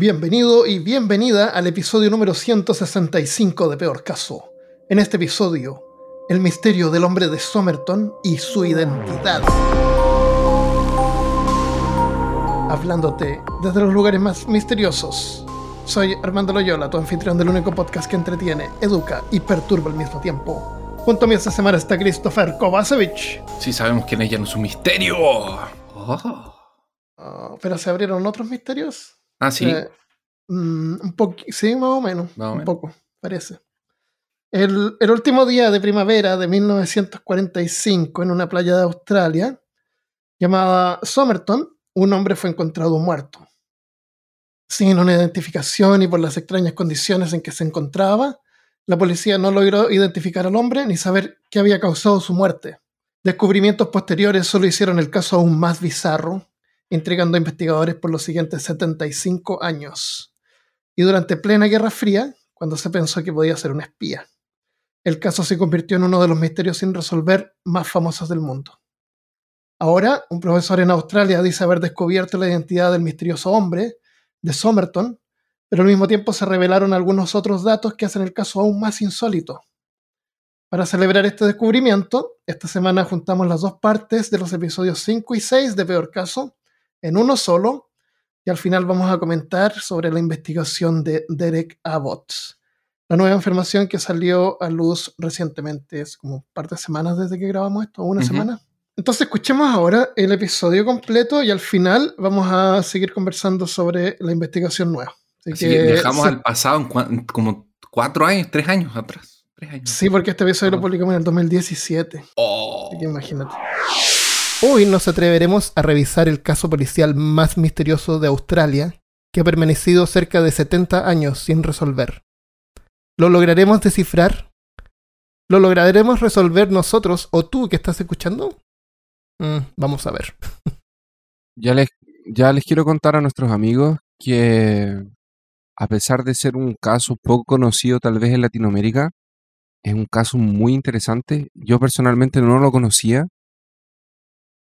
Bienvenido y bienvenida al episodio número 165 de Peor Caso. En este episodio, el misterio del hombre de Somerton y su identidad. Hablándote desde los lugares más misteriosos. Soy Armando Loyola, tu anfitrión del único podcast que entretiene, educa y perturba al mismo tiempo. Junto a mí esta semana está Christopher Kovacevic. Sí, sabemos quién es, ya no es un misterio. Oh. Oh, pero se abrieron otros misterios. Ah, sí. Eh, mm, un sí, más o menos. Más o un menos. poco, parece. El, el último día de primavera de 1945, en una playa de Australia, llamada Somerton, un hombre fue encontrado muerto. Sin una identificación y por las extrañas condiciones en que se encontraba, la policía no logró identificar al hombre ni saber qué había causado su muerte. Descubrimientos posteriores solo hicieron el caso aún más bizarro, intrigando a investigadores por los siguientes 75 años. Y durante plena Guerra Fría, cuando se pensó que podía ser un espía. El caso se convirtió en uno de los misterios sin resolver más famosos del mundo. Ahora, un profesor en Australia dice haber descubierto la identidad del misterioso hombre, de Somerton, pero al mismo tiempo se revelaron algunos otros datos que hacen el caso aún más insólito. Para celebrar este descubrimiento, esta semana juntamos las dos partes de los episodios 5 y 6 de Peor Caso en uno solo, y al final vamos a comentar sobre la investigación de Derek Abbott, la nueva información que salió a luz recientemente, es como un par de semanas desde que grabamos esto, una Ujú. semana. Entonces escuchemos ahora el episodio completo y al final vamos a seguir conversando sobre la investigación nueva. Así, Así que viajamos sí, al pasado en cua- como cuatro años, tres años atrás. Tres años. sí, porque este episodio lo publicamos en el 2017. Oh. Así que imagínate. Hoy nos atreveremos a revisar el caso policial más misterioso de Australia, que ha permanecido cerca de 70 años sin resolver. ¿Lo lograremos descifrar? ¿Lo lograremos resolver nosotros o tú que estás escuchando? Mm, vamos a ver. Ya les, ya les quiero contar a nuestros amigos que a pesar de ser un caso poco conocido tal vez en Latinoamérica, es un caso muy interesante. Yo personalmente no lo conocía,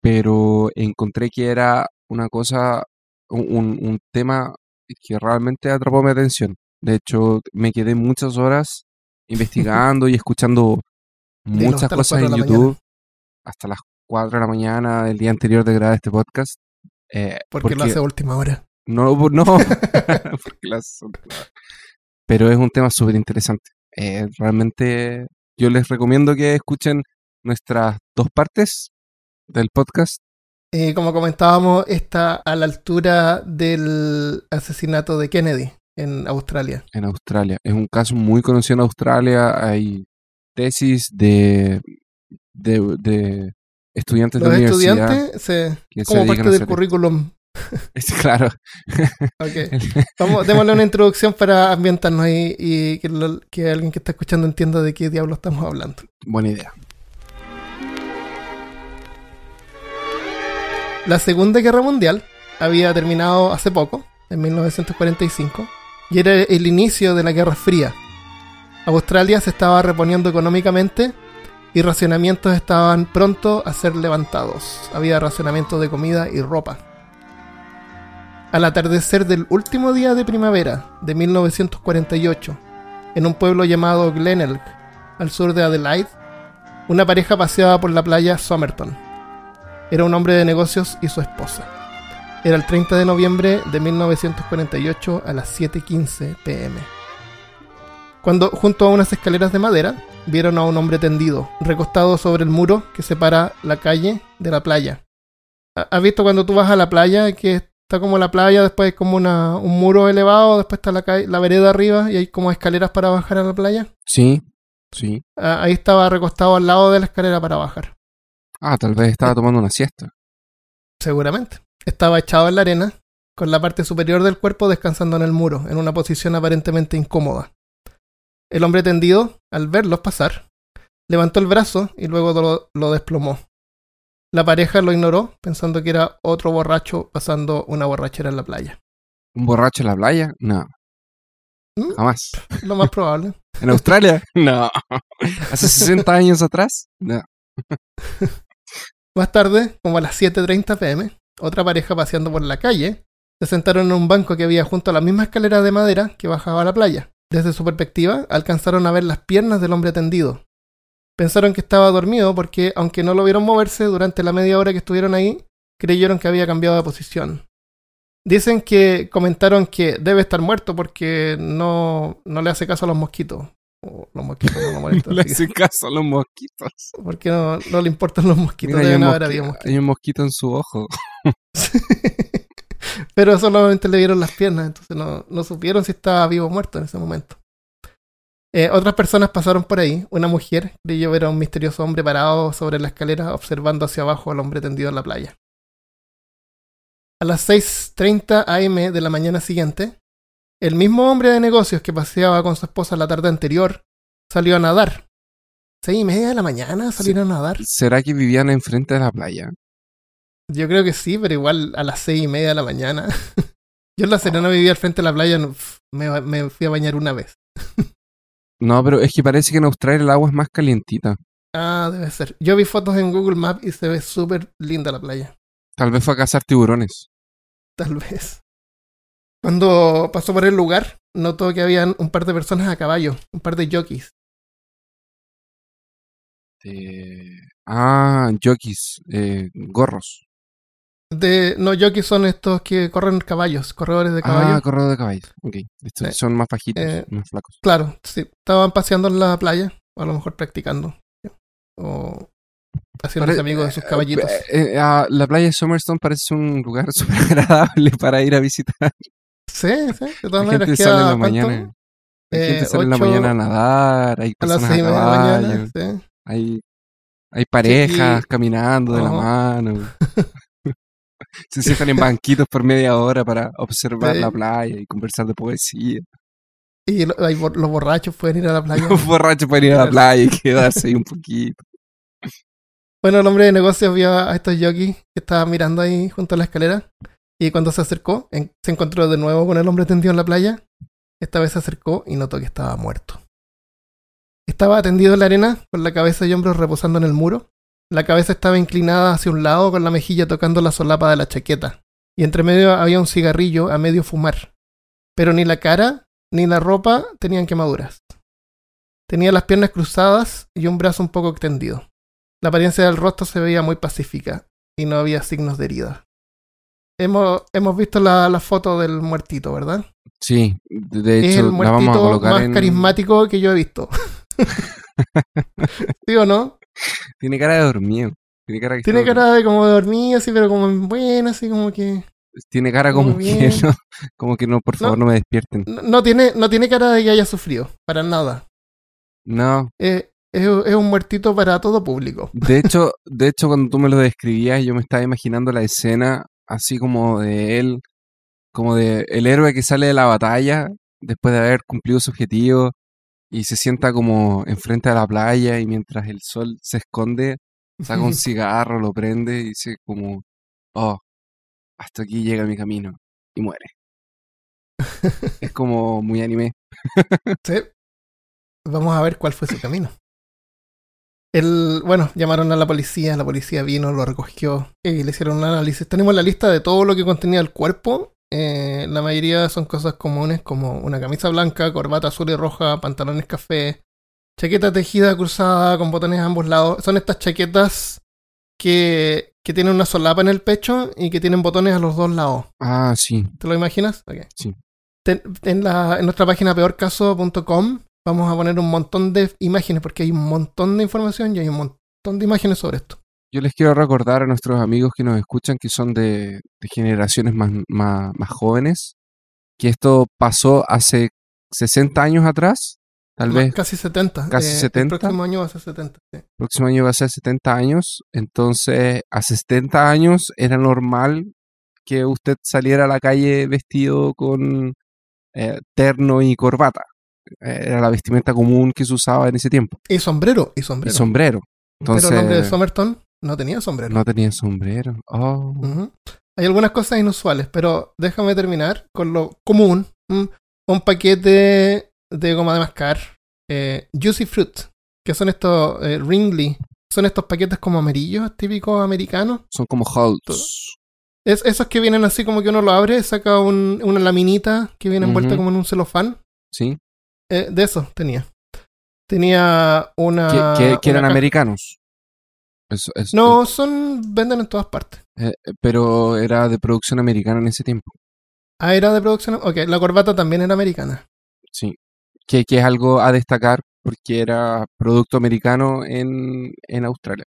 pero encontré que era una cosa, un, tema que realmente atrapó mi atención. De hecho, me quedé muchas horas investigando y escuchando muchas cosas en YouTube hasta las 4 de la mañana del día anterior de grabar este podcast. eh, Porque, lo hace a última hora. no, no, porque las- pero es un tema súper interesante. Eh, realmente yo les recomiendo que escuchen nuestras dos partes del podcast. Eh, como comentábamos, está a la altura del asesinato de Kennedy en Australia. en Australia. Es un caso muy conocido en Australia. Hay tesis de, de, de estudiantes Los de universidad estudiantes, se, que se como dedican parte del currículum Es claro. Ok. Vamos, démosle una introducción para ambientarnos ahí y que, lo- que alguien que está escuchando entienda de qué diablo estamos hablando. Buena idea. La Segunda Guerra Mundial había terminado hace poco, en 1945, y era el inicio de la Guerra Fría. Australia se estaba reponiendo económicamente y racionamientos estaban pronto a ser levantados. Había racionamiento de comida y ropa. Al atardecer del último día de primavera de 1948, en un pueblo llamado Glenelg, al sur de Adelaide, una pareja paseaba por la playa Somerton. Era un hombre de negocios y su esposa. Era el 30 de noviembre de 1948 a las 7.15 pm. Cuando, junto a unas escaleras de madera, vieron a un hombre tendido, recostado sobre el muro que separa la calle de la playa. ¿Ha- ¿Has visto cuando tú vas a la playa que está como la playa, después hay como una, un muro elevado, después está la, calle- la vereda arriba y hay como escaleras para bajar a la playa? Sí, sí. Ah, Ahí estaba recostado al lado de la escalera para bajar. Ah, tal vez estaba tomando una siesta. Seguramente. Estaba echado en la arena, con la parte superior del cuerpo descansando en el muro, en una posición aparentemente incómoda. El hombre tendido, al verlos pasar, levantó el brazo y luego lo, lo desplomó. La pareja lo ignoró, pensando que era otro borracho pasando una borrachera en la playa. ¿Un borracho en la playa? No, ¿Mm? jamás. Lo más probable. ¿En Australia? No. ¿Hace 60 años atrás? No. Más tarde, como a las 7.30 pm, otra pareja paseando por la calle Se sentaron en un banco que había junto a la misma escalera de madera que bajaba a la playa. Desde su perspectiva, alcanzaron a ver las piernas del hombre tendido. Pensaron que estaba dormido porque, aunque no lo vieron moverse durante la media hora que estuvieron ahí, creyeron que había cambiado de posición. Dicen que comentaron que debe estar muerto porque no, no le hace caso a los mosquitos. Los mosquitos no lo molestan. le así que- hace caso a los mosquitos. porque no, no le importan los mosquitos. Mira, un mosqui- hay un mosquito en su ojo. Pero solamente le vieron las piernas, entonces no, no supieron si estaba vivo o muerto en ese momento. Eh, otras personas pasaron por ahí. Una mujer creyó ver a un misterioso hombre parado sobre la escalera observando hacia abajo al hombre tendido en la playa. A las 6.30 am de la mañana siguiente, el mismo hombre de negocios que paseaba con su esposa la tarde anterior salió a nadar. ¿Seis y media de la mañana salir a nadar? ¿Será que vivían enfrente de la playa? Yo creo que sí, pero igual a las seis y media de la mañana. Yo en La Serena vivía al frente de la playa, me, me fui a bañar una vez. No, pero es que parece que en Australia el agua es más calientita. Ah, debe ser. Yo vi fotos en Google Maps y se ve súper linda la playa. Tal vez fue a cazar tiburones. Tal vez. Cuando pasó por el lugar, notó que habían un par de personas a caballo, un par de jockeys. Eh, Ah, jockeys, eh, gorros. De, no, jockeys son estos que corren caballos, corredores de Ah, caballos. corredor de caballos. Ok, estos Sí. son más bajitos, Eh, más flacos. Claro, sí. Estaban paseando en la playa, o a lo mejor practicando. O haciéndose amigos de sus caballitos. Eh, eh, ah, la playa de Summerstone parece un lugar súper agradable para ir a visitar. Sí, sí. De todas maneras, gente queda, sale en la mañana. Eh, gente sale en la mañana a nadar, hay A las personas a media de la caballo, mañana. Sí. hay, hay parejas y- caminando de la mano. Se sientan en banquitos por media hora para observar Sí. la playa y conversar de poesía. Y lo- hay los borrachos pueden ir a la playa. Los borrachos pueden ir a la playa y quedarse ahí un poquito. Bueno, el hombre de negocios vio a estos jockeys que estaban mirando ahí junto a la escalera. Y cuando se acercó, se encontró de nuevo con el hombre tendido en la playa. Esta vez se acercó y notó que estaba muerto. Estaba tendido en la arena, con la cabeza y hombros reposando en el muro. La cabeza estaba inclinada hacia un lado, con la mejilla tocando la solapa de la chaqueta. Y entre medio había un cigarrillo a medio fumar. Pero ni la cara ni la ropa tenían quemaduras. Tenía las piernas cruzadas y un brazo un poco extendido. La apariencia del rostro se veía muy pacífica y no había signos de herida. Hemos, hemos visto la, la foto del muertito, ¿verdad? Sí, de de es hecho el la vamos a muertito colocar más en... carismático que yo he visto. ¿Sí o no? Tiene cara de dormido. Tiene cara, que Tiene está cara de como de dormir, así, pero como en buena, así como que. dormido. Tiene cara como que no, como que no, por favor, No. no, me despierten. No, no tiene, no tiene cara de que haya sufrido, para nada. No, Eh, es, es un muertito para todo público. de hecho, de hecho cuando tú me lo describías, yo me estaba imaginando la escena así como de él, como de el héroe que sale de la batalla después de haber cumplido su objetivo y se sienta como enfrente de la playa y mientras el sol se esconde, saca un cigarro, lo prende y dice como, oh, hasta aquí llega mi camino y muere. Es como muy anime. Sí. Vamos a ver cuál fue su camino. El, bueno, llamaron a la policía, la policía vino, lo recogió y le hicieron un análisis. Tenemos la lista de todo lo que contenía el cuerpo. Eh, la mayoría son cosas comunes como una camisa blanca, corbata azul y roja, pantalones café, chaqueta tejida cruzada con botones a ambos lados. Son estas chaquetas que, que tienen una solapa en el pecho y que tienen botones a los dos lados. Ah, sí. ¿Te lo imaginas? Ok. Sí. Ten- en, la, en nuestra página peorcaso.com vamos a poner un montón de imágenes porque hay un montón de información y hay un montón de imágenes sobre esto. Yo les quiero recordar a nuestros amigos que nos escuchan que son de, de generaciones más, más, más jóvenes, que esto pasó hace 60 años atrás, tal Ma- vez Casi 70. casi eh, 70. El próximo año va a ser 70. sí. próximo año va a ser 70 años, entonces hace 70 años era normal que usted saliera a la calle vestido con eh, terno y corbata. Eh, Era la vestimenta común que se usaba en ese tiempo. Y sombrero, y Y sombrero. sombrero. Pero el hombre de Entonces, Somerton no tenía sombrero. no tenía sombrero. Oh. Hay algunas cosas inusuales, pero déjame terminar con lo común. Un paquete de goma de mascar, eh, Juicy Fruit, que son estos eh, Ringly, son estos paquetes como amarillos típicos americanos. Son como Halls. Es, esos que vienen así como que uno lo abre, saca un- una laminita que viene envuelta como en un celofán. ¿Sí? Eh, de esos tenía. Tenía una. que, que- que una eran americanos. Eso- eso- No, son. venden en todas partes. eh, eh, pero era de producción americana en ese tiempo. Ah, era de producción. Ok, la corbata también era americana. Sí. Que, que es algo a destacar porque era producto americano en, en Australia.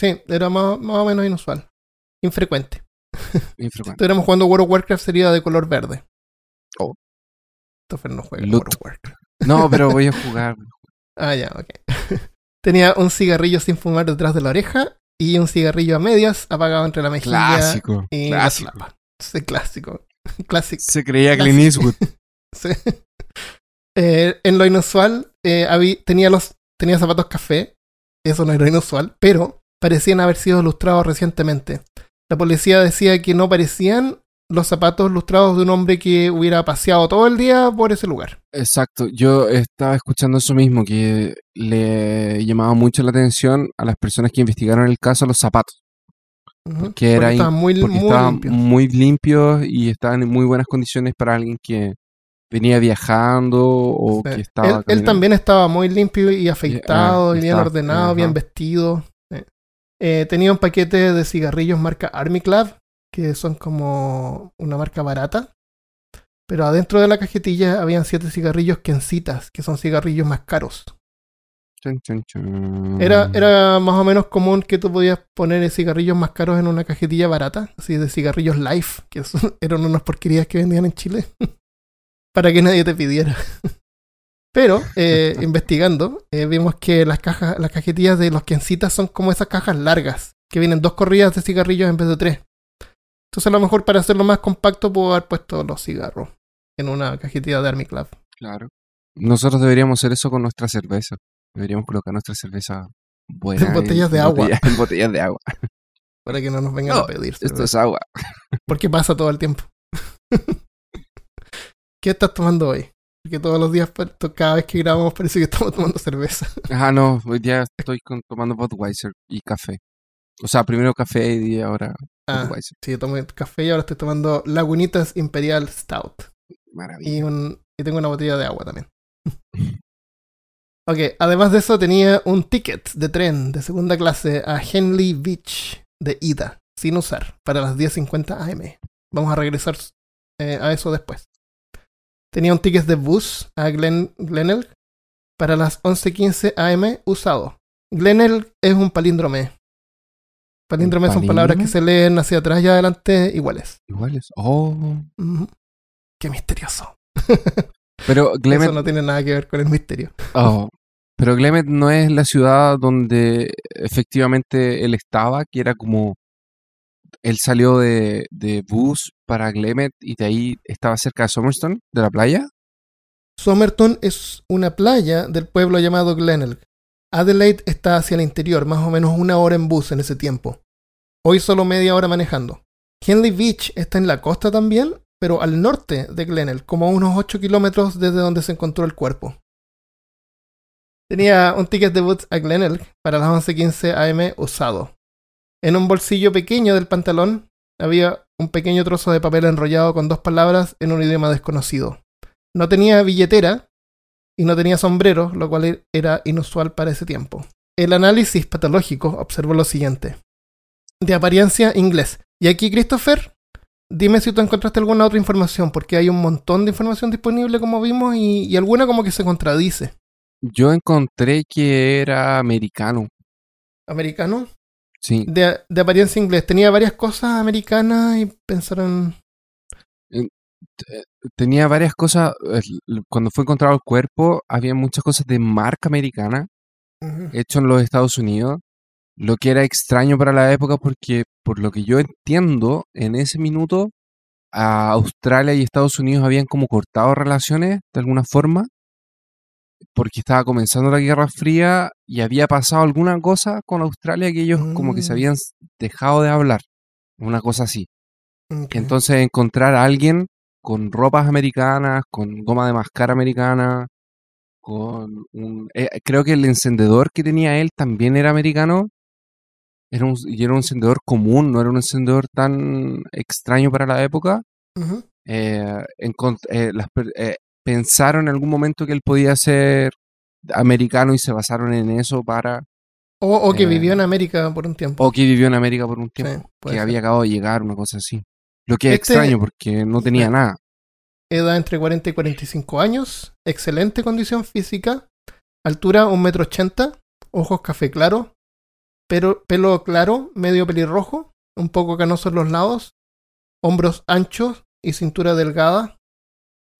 Sí, era más, más o menos inusual. Infrecuente. Si Infrecuente. estuviéramos jugando World of Warcraft sería de color verde. Oh. Christopher no juega Loot. No, pero voy a jugar. Ah, ya, ok. Tenía un cigarrillo sin fumar detrás de la oreja y un cigarrillo a medias apagado entre la mejilla Clásico. y la Clásico. Sí, clásico. Clásico. Se creía Clint. Eastwood. Sí. Eh, en lo inusual, eh, habí- tenía, los, tenía zapatos café. Eso no era inusual, pero parecían haber sido lustrados recientemente. La policía decía que no parecían los zapatos lustrados de un hombre que hubiera paseado todo el día por ese lugar. Exacto, yo estaba escuchando eso mismo, que le llamaba mucho la atención a las personas que investigaron el caso los zapatos, que era estaban muy, porque muy estaban limpios. muy limpios y estaban en muy buenas condiciones para alguien que venía viajando o Sí. que estaba... él, también estaba muy limpio y afeitado, ah, y bien ordenado, bien vestido. Eh, tenía un paquete de cigarrillos marca Army Club, que son como una marca barata. Pero adentro de la cajetilla habían siete cigarrillos Kencitas, que son cigarrillos más caros. Era, era más o menos común que tú podías poner cigarrillos más caros en una cajetilla barata, así de cigarrillos Life, que son- eran unas porquerías que vendían en Chile, para que nadie te pidiera. Pero, eh, investigando, eh, vimos que las cajas, las cajetillas de los Kencitas son como esas cajas largas, que vienen dos corridas de cigarrillos en vez de tres. Entonces, a lo mejor para hacerlo más compacto, puedo haber puesto los cigarros en una cajetilla de Army Club. Claro. Nosotros deberíamos hacer eso con nuestra cerveza. Deberíamos colocar nuestra cerveza buena En botellas de agua. botella- en botellas de agua. Para que no nos vengan No, a pedir. Esto cerveza. es agua. Porque pasa todo el tiempo. ¿Qué estás tomando hoy? Porque todos los días, pues, cada vez que grabamos, parece que estamos tomando cerveza. Ah, no, hoy día estoy con- tomando Budweiser y café. O sea, primero café y ahora Ah, sí, yo tomé café y ahora estoy tomando Lagunitas Imperial Stout. Maravilla. Y, un, y tengo una botella de agua también. ok, además de eso, tenía un ticket de tren de segunda clase a Henley Beach de ida, sin usar, para las 10.50 am. Vamos a regresar eh, a eso después. Tenía un ticket de bus a Glen, Glenelg para las 11.15 am usado. Glenelg es un palíndrome. Palíndromes son palabras que se leen hacia atrás y adelante iguales. Iguales. Oh. Qué misterioso. Pero Glemet, Eso no tiene nada que ver con el misterio. oh, pero Glemet no es la ciudad donde efectivamente él estaba, que era como él salió de, de bus para Glemet y de ahí estaba cerca de Somerstone, de la playa. Somerton es una playa del pueblo llamado Glenelg. Adelaide está hacia el interior, más o menos una hora en bus en ese tiempo. Hoy solo media hora manejando. Henley Beach está en la costa también, pero al norte de Glenelg, como a unos 8 kilómetros desde donde se encontró el cuerpo. Tenía un ticket de bus a Glenelg para las 11.15 am usado. En un bolsillo pequeño del pantalón había un pequeño trozo de papel enrollado con dos palabras en un idioma desconocido. No tenía billetera y no tenía sombrero, lo cual era inusual para ese tiempo. El análisis patológico observó lo siguiente. De apariencia inglés. Y aquí, Christopher, dime si tú encontraste alguna otra información, porque hay un montón de información disponible, como vimos, y, y alguna como que se contradice. Yo encontré que era americano. ¿Americano? Sí. De, de apariencia inglés. Tenía varias cosas americanas y pensaron... Tenía varias cosas. eh, Cuando fue encontrado el cuerpo, había muchas cosas de marca americana Ujú. hecho en los Estados Unidos, lo que era extraño para la época porque, por lo que yo entiendo, en ese minuto a Australia y Estados Unidos habían como cortado relaciones de alguna forma, porque estaba comenzando la Guerra Fría y había pasado alguna cosa con Australia que ellos como que se Mm. habían dejado de hablar, una cosa así. Entonces encontrar a alguien con ropas americanas, con goma de mascar americana, con un... eh, creo que el encendedor que tenía él también era americano. Era un, y era un encendedor común, no era un encendedor tan extraño para la época. Eh, eh, las eh, pensaron en algún momento que él podía ser americano y se basaron en eso para... O, o que vivió en América por un tiempo. O que vivió en América por un tiempo, que ser. había acabado de llegar, una cosa así. Lo que es Este- extraño porque no tenía nada. Edad entre 40 y 45 años. Excelente condición física. Altura 1,80 metro. ochenta, Ojos café claro. Pero, pelo claro, medio pelirrojo. Un poco canoso en los lados. Hombros anchos y cintura delgada.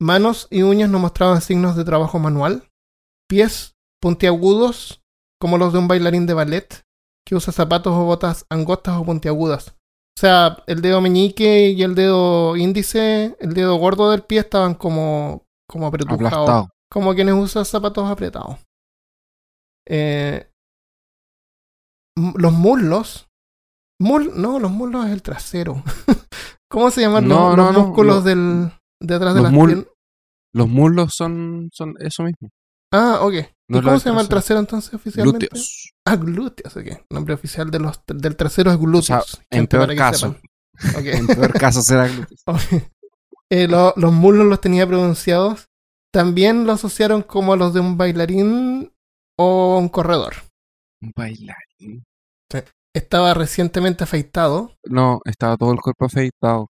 Manos y uñas no mostraban signos de trabajo manual. Pies puntiagudos, como los de un bailarín de ballet, que usa zapatos o botas angostas o puntiagudas. O sea, el dedo meñique y el dedo índice, el dedo gordo del pie estaban como, como apretujados. Como quienes usan zapatos apretados. Eh, los muslos. Mul no, los muslos es el trasero. ¿Cómo se llaman No, los, no, los no, músculos lo- del, de atrás de las mul- piernas? Los muslos son, son eso mismo. Ah, ok. No ¿Y cómo se llama el trasero. entonces oficialmente? Glúteos. Ah, glúteos, ok. El nombre oficial de los, del trasero es glúteos. sea, en peor caso. En peor caso será glúteos. Eh, lo- los muslos los tenía pronunciados. También lo asociaron como los de un bailarín o un corredor. Un bailarín. Estaba recientemente afeitado. No, estaba todo el cuerpo afeitado.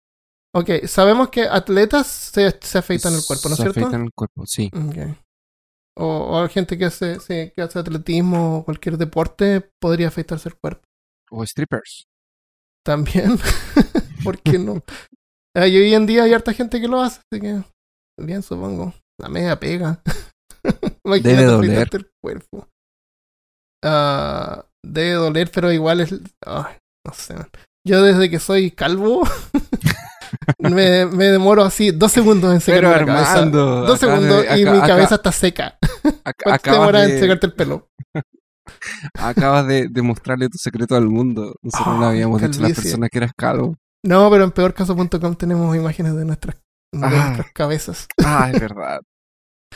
Ok, sabemos que atletas se, se afeitan el cuerpo, ¿no es Se cierto? afeitan el cuerpo, sí. Ok. O, o gente que hace, sí, que hace atletismo o cualquier deporte podría afeitarse el cuerpo. O strippers. También. ¿Por qué no? Y hoy en día hay harta gente que lo hace, así que bien supongo. La media pega. Debe doler. el cuerpo. Ah, debe doler, pero igual es. no sé. Yo desde que soy calvo me, me demoro así dos segundos en secarme Pero la cabeza. Dos segundos de- y mi cabeza está seca. aca- ¿Cuánto te acabas demoras en de- secarte el pelo? Acabas de, de mostrarle tu secreto al mundo. Nosotros no le Ah, habíamos dicho a las personas que eras calvo. No, pero en peorcaso.com tenemos imágenes de nuestras, de Ah. nuestras cabezas. Ah, es verdad.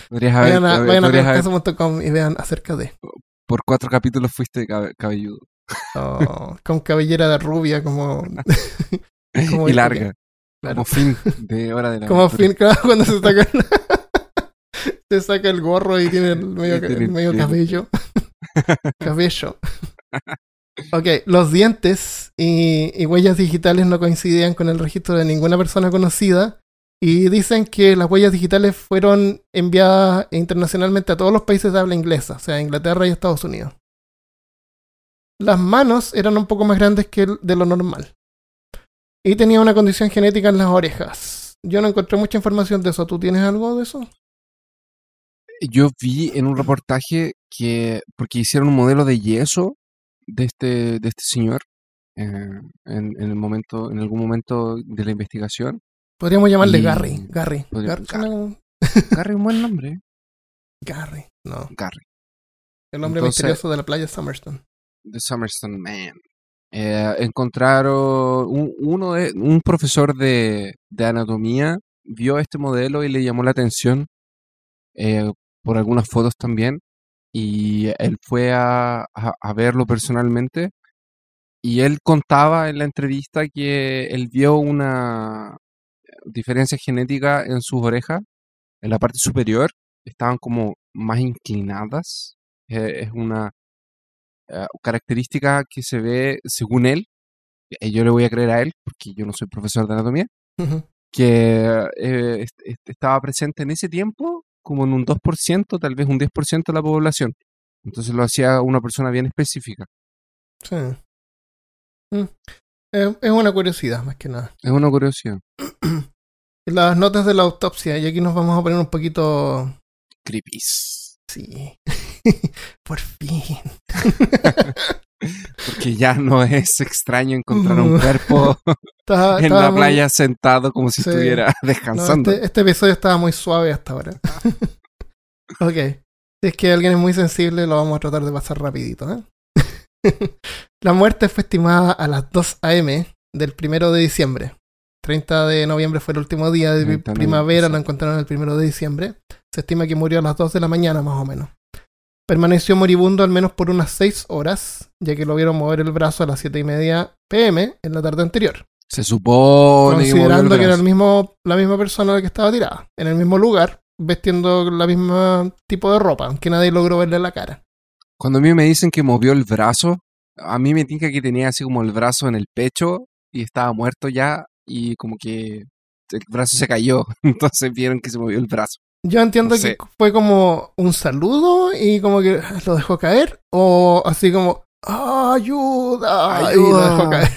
Podrías haber, Vayan a, haber- vayan a podrías haber- peorcaso.com y vean acerca de. por cuatro capítulos fuiste cabe- cabelludo. Oh, con cabellera de rubia, como. como y larga. Claro. Como fin de hora de la Como aventura. fin, claro, cuando se saca el, se saca el gorro y tiene el medio, el cabello. cabello. Ok, los dientes y, y huellas digitales no coincidían con el registro de ninguna persona conocida y dicen que las huellas digitales fueron enviadas internacionalmente a todos los países de habla inglesa, o sea, Inglaterra y Estados Unidos. Las manos eran un poco más grandes que el- de lo normal. Y tenía una condición genética en las orejas. Yo no encontré mucha información de eso. ¿Tú tienes algo de eso? Yo vi en un reportaje que, porque hicieron un modelo de yeso de este, de este señor eh, en, en el momento, en algún momento de la investigación. Podríamos llamarle Y- Gary. Gary. Gar- Gary, un buen nombre. ¿eh? Gary. No. Gary. El Entonces- misterioso de la playa Summerston. The Summerstone Man. Eh, encontraron un, uno de, un profesor de, de anatomía vio este modelo y le llamó la atención eh, por algunas fotos también y él fue a, a- verlo personalmente y él contaba en la entrevista que él vio una diferencia genética en sus orejas en la parte superior estaban como más inclinadas Eh, es una eh, característica que se ve según él, y yo le voy a creer a él, porque yo no soy profesor de anatomía, que eh, est- est- estaba presente en ese tiempo como en un 2%, tal vez un 10% de la población. Entonces lo hacía una persona bien específica. Sí. Mm. Eh, es una curiosidad, más que nada. Es una curiosidad. Las notas de la autopsia, y aquí nos vamos a poner un poquito. Creepies. Sí. Por fin. Porque ya no es extraño encontrar un cuerpo Estaba- en estaba la muy- playa sentado como si Sí. estuviera No, descansando. este, este episodio estaba muy suave hasta ahora. ok. Si es que alguien es muy sensible, lo vamos a tratar de pasar rapidito. ¿eh? la muerte fue estimada a las 2 a.m. del primero de diciembre. 30 de noviembre fue el último día de 30 de primavera, lo encontraron el primero de diciembre. Se estima que murió a las 2 de la mañana más o menos. Permaneció moribundo al menos por unas 6 horas, ya que lo vieron mover el brazo a las 7 y media pm en la tarde anterior. Se supone considerando que era el mismo, la misma persona que estaba tirada, en el mismo lugar, vestiendo la misma tipo de ropa, aunque nadie logró verle la cara. Cuando a mí me dicen que movió el brazo, a mí me tinca que tenía así como el brazo en el pecho y estaba muerto ya y como que el brazo se cayó. Entonces vieron que se movió el brazo. Yo entiendo No sé. que fue como un saludo y como que lo dejó caer, o así como "Ah, ayuda, y lo Ayuda. dejó caer.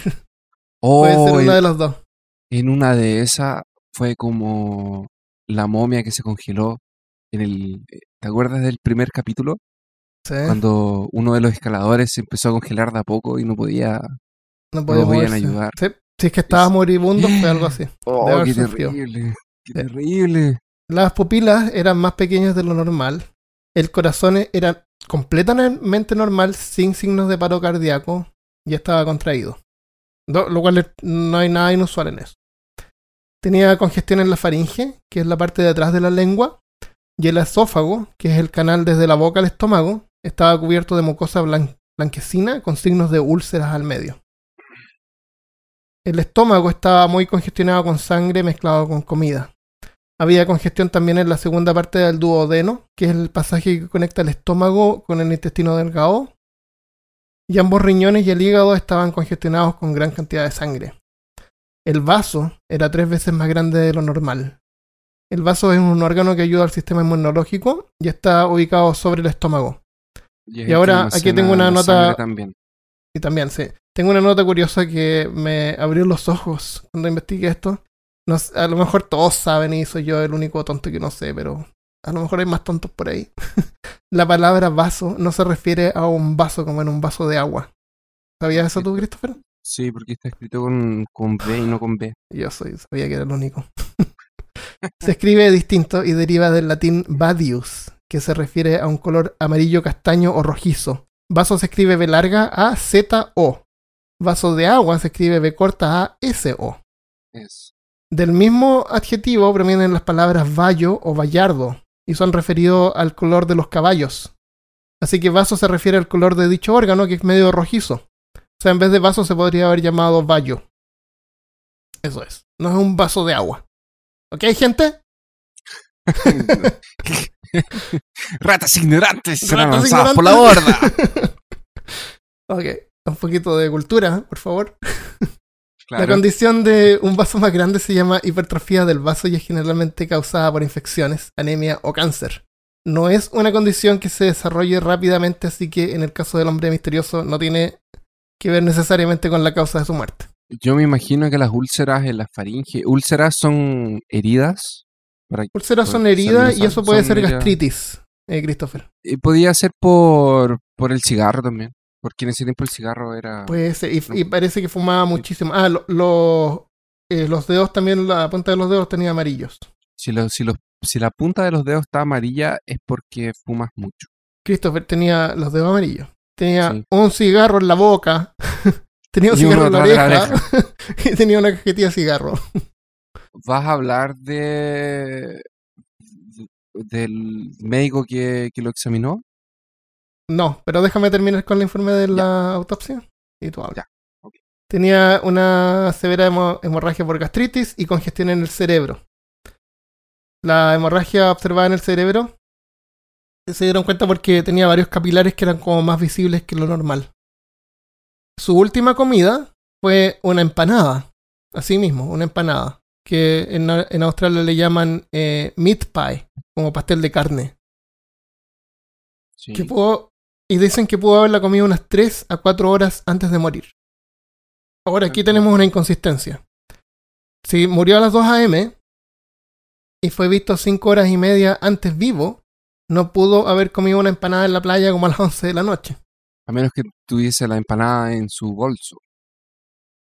Oh, Puede ser en, una de las dos. en una de esas fue como la momia que se congeló en el... ¿Te acuerdas del primer capítulo? Sí, Cuando uno de los escaladores se empezó a congelar de a poco y no podía... no podía podían ayudar. Sí, si es que estaba Es- moribundo, fue algo así. ¡Oh, qué terrible! ¡Qué Sí. terrible! Las pupilas eran más pequeñas de lo normal. El corazón era completamente normal, sin signos de paro cardíaco, y estaba contraído. Do- Lo cual no hay nada inusual en eso. Tenía congestión en la faringe, que es la parte de atrás de la lengua, y el esófago, que es el canal desde la boca al estómago, estaba cubierto de mucosa blan- blanquecina con signos de úlceras al medio. El estómago estaba muy congestionado con sangre mezclado con comida. Había congestión también en la segunda parte del duodeno, que es el pasaje que conecta el estómago con el intestino delgado. Y ambos riñones y el hígado estaban congestionados con gran cantidad de sangre. El vaso era tres veces más grande de lo normal. El vaso es un órgano que ayuda al sistema inmunológico y está ubicado sobre el estómago. es Y ahora aquí tengo una nota- También. Y también, sí. Tengo una nota curiosa que me abrió los ojos cuando investigué esto. No a lo mejor todos saben y soy yo el único tonto que no sé, pero a lo mejor hay más tontos por ahí. La palabra vaso no se refiere a un vaso como en un vaso de agua. ¿Sabías eso tú, Christopher? Sí, porque está escrito con, con B y no con B. Yo soy, sabía que era el único. se escribe distinto y deriva del latín vadius, que se refiere a un color amarillo castaño o rojizo. Vaso se escribe B larga A Z O. Vaso de agua se escribe B corta A S O. Es. Del mismo adjetivo provienen las palabras vallo o vallardo y son referidos al color de los caballos. Así que vaso se refiere al color de dicho órgano que es medio rojizo. O sea, en vez de vaso se podría haber llamado vallo. Eso es. No es un vaso de agua. ¿Ok, gente? Ratas ignorantes serán Ratas lanzadas por la borda. ok. Un poquito de cultura, por favor. La condición de un vaso más grande se llama hipertrofia del vaso y es generalmente causada por infecciones, anemia o cáncer. No es una condición que se desarrolle rápidamente, así que en el caso del hombre misterioso no tiene que ver necesariamente con la causa de su muerte. Yo me imagino que las úlceras en la faringe, úlceras son heridas. Para, Úlceras son heridas y eso puede ser heridas. gastritis, eh, Christopher. y podía ser por, por el cigarro también. Porque en ese tiempo el cigarro era. Puede ser, y, y parece que fumaba muchísimo. Ah, lo- lo- eh, los dedos también, la punta de los dedos tenía amarillos. si, lo- si, los- si la punta de los dedos está amarilla es porque fumas mucho. Christopher tenía los dedos amarillos. Tenía Sí. un cigarro en la boca. tenía un Y cigarro en la oreja. y tenía una cajetilla de cigarro. ¿Vas a hablar de del médico que, que lo examinó? No, pero déjame terminar con el informe de la autopsia. Y tú hablas. Tenía una severa hemo- hemorragia por gastritis y congestión en el cerebro. La hemorragia observada en el cerebro se dieron cuenta porque tenía varios capilares que eran como más visibles que lo normal. Su última comida fue una empanada. Así mismo, una empanada. Que en, en Australia le llaman eh, meat pie, como pastel de carne. Sí. que pudo, y dicen que pudo haberla comido unas 3 a 4 horas antes de morir. Ahora aquí tenemos una inconsistencia. Si murió a las 2 a.m. y fue visto 5 horas y media antes vivo, no pudo haber comido una empanada en la playa como a las 11 de la noche. A menos que tuviese la empanada en su bolso.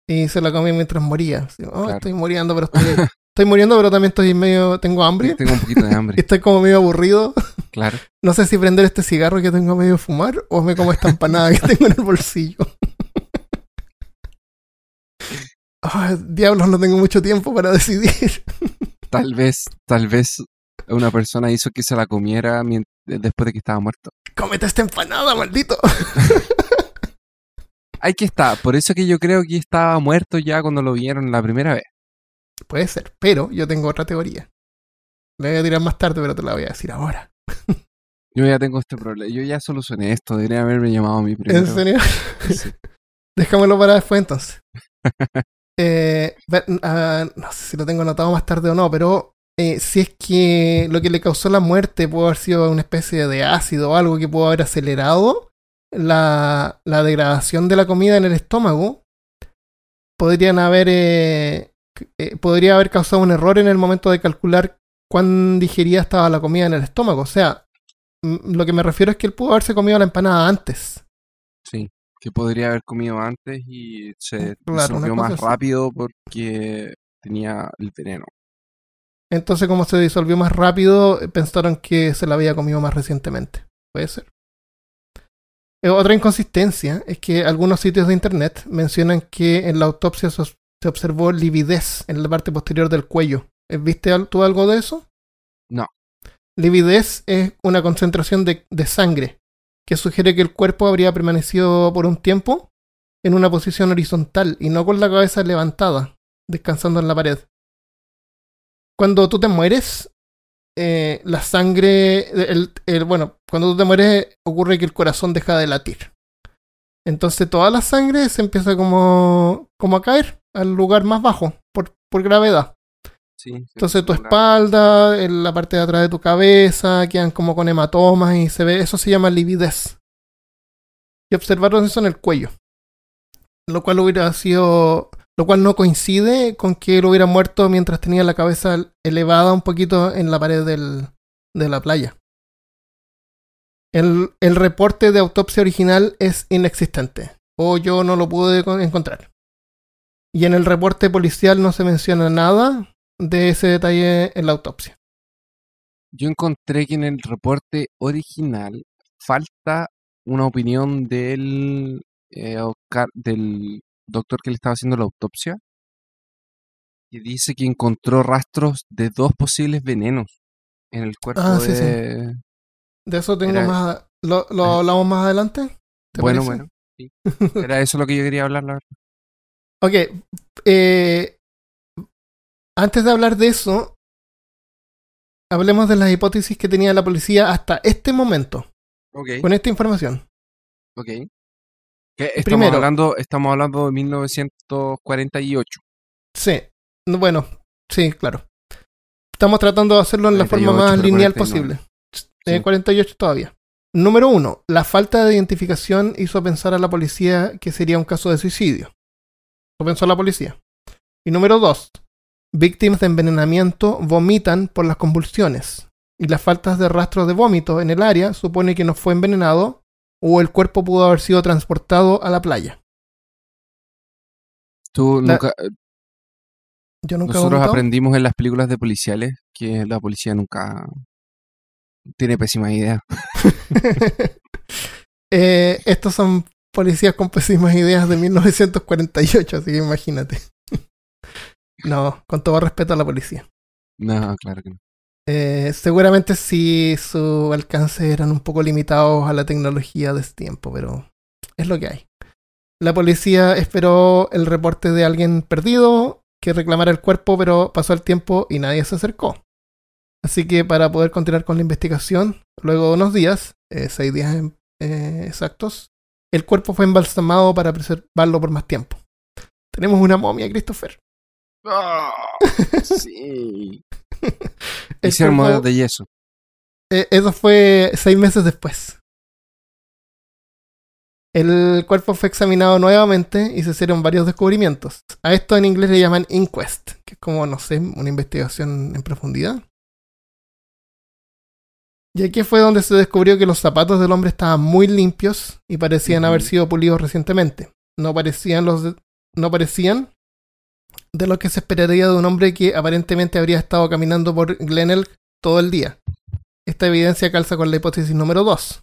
Y se la comió mientras moría. Así, "Oh, Claro. Estoy muriendo, pero estoy, estoy muriendo, pero también estoy medio, tengo hambre. Tengo un poquito de y hambre, Estoy como medio aburrido. Claro. No sé si prender este cigarro que tengo a medio fumar o me como esta empanada que tengo en el bolsillo. Ay, diablos, no tengo mucho tiempo para decidir. Tal vez, tal vez una persona hizo que se la comiera mien- después de que estaba muerto. Cómete esta empanada, maldito. Ahí que está, por eso que yo creo que estaba muerto ya cuando lo vieron la primera vez. Puede ser, pero yo tengo otra teoría. La voy a tirar más tarde, pero te la voy a decir ahora. Yo ya tengo este problema, yo ya solucioné esto, debería haberme llamado a mí primero. ¿En serio? Sí. Déjamelo para después entonces. Eh, ah, no sé si lo tengo anotado más tarde o no, pero eh, si es que lo que le causó la muerte pudo haber sido una especie de ácido o algo que pudo haber acelerado la, la degradación de la comida en el estómago, podrían haber eh, podría haber causado un error en el momento de calcular cuán digerida estaba la comida en el estómago. O sea, mm, lo que me refiero es que él pudo haberse comido la empanada antes. Sí, que podría haber comido antes y se Claro, una disolvió más así. rápido porque tenía el veneno. Entonces, como se disolvió más rápido, eh, pensaron que se la había comido más recientemente. Puede ser. Eh, Otra inconsistencia es que algunos sitios de internet mencionan que en la autopsia se observó lividez en la parte posterior del cuello. Eh, ¿Viste tú algo de eso? No. Lividez es una concentración de, de sangre que sugiere que el cuerpo habría permanecido por un tiempo en una posición horizontal y no con la cabeza levantada, descansando en la pared. Cuando tú te mueres, eh, la sangre, el, el- bueno, cuando tú te mueres ocurre que el corazón deja de latir. Entonces toda la sangre se empieza como, como a caer al lugar más bajo por, por gravedad. Sí, Entonces tu espalda, en la parte de atrás de tu cabeza, quedan como con hematomas y se ve, eso se llama lividez. Y observaron eso en el cuello. Lo cual hubiera sido, lo cual no coincide con que él hubiera muerto mientras tenía la cabeza elevada un poquito en la pared del, de la playa. El, el reporte de autopsia original es inexistente, o yo no lo pude con- encontrar. Y en el reporte policial no se menciona nada de ese detalle en la autopsia. Yo encontré que en el reporte original falta una opinión del, eh, del doctor que le estaba haciendo la autopsia, que dice que encontró rastros de dos posibles venenos en el cuerpo Ah, sí, sí. de... De eso tengo Era- más. ¿Lo, lo Ah. hablamos más adelante? ¿Te Bueno, parece? bueno. sí. Era eso lo que yo quería hablar, la verdad. Ok. eh, antes de hablar de eso, hablemos de las hipótesis que tenía la policía hasta este momento, con esta información. ok. Estamos, Primero- hablando, estamos hablando de 1948. Sí. no, Bueno, sí, claro. Estamos tratando de hacerlo en la forma 48, más lineal 49. posible. Eh, Sí. 48 todavía. Número uno, la falta de identificación hizo pensar a la policía que sería un caso de suicidio. Lo pensó la policía. Y número dos, víctimas de envenenamiento vomitan por las convulsiones. Y las faltas de rastros de vómito en el área supone que no fue envenenado o el cuerpo pudo haber sido transportado a la playa. Tú La- nunca, Yo nunca he nosotros aprendimos en las películas de policiales que la policía nunca tiene pésima idea. Eh, estos son policías con pésimas ideas de 1948, así que imagínate. No, con todo respeto a la policía. No, claro que no. Eh, seguramente sí su alcance eran un poco limitados a la tecnología de ese tiempo, pero es lo que hay. La policía esperó el reporte de alguien perdido que reclamara el cuerpo, pero pasó el tiempo y nadie se acercó. Así que para poder continuar con la investigación, luego de unos días, eh, seis días eh, exactos, el cuerpo fue embalsamado para preservarlo por más tiempo. Tenemos una momia, Christopher. sí. El Hicieron modelos de yeso. Eh, eso fue seis meses después. El cuerpo fue examinado nuevamente y se hicieron varios descubrimientos. A esto en inglés le llaman inquest, que es como, no sé, una investigación en profundidad. Y aquí fue donde se descubrió que los zapatos del hombre estaban muy limpios y parecían haber sido pulidos recientemente. No parecían los de- no parecían de lo que se esperaría de un hombre que aparentemente habría estado caminando por Glenelg todo el día. Esta evidencia calza con la hipótesis número 2,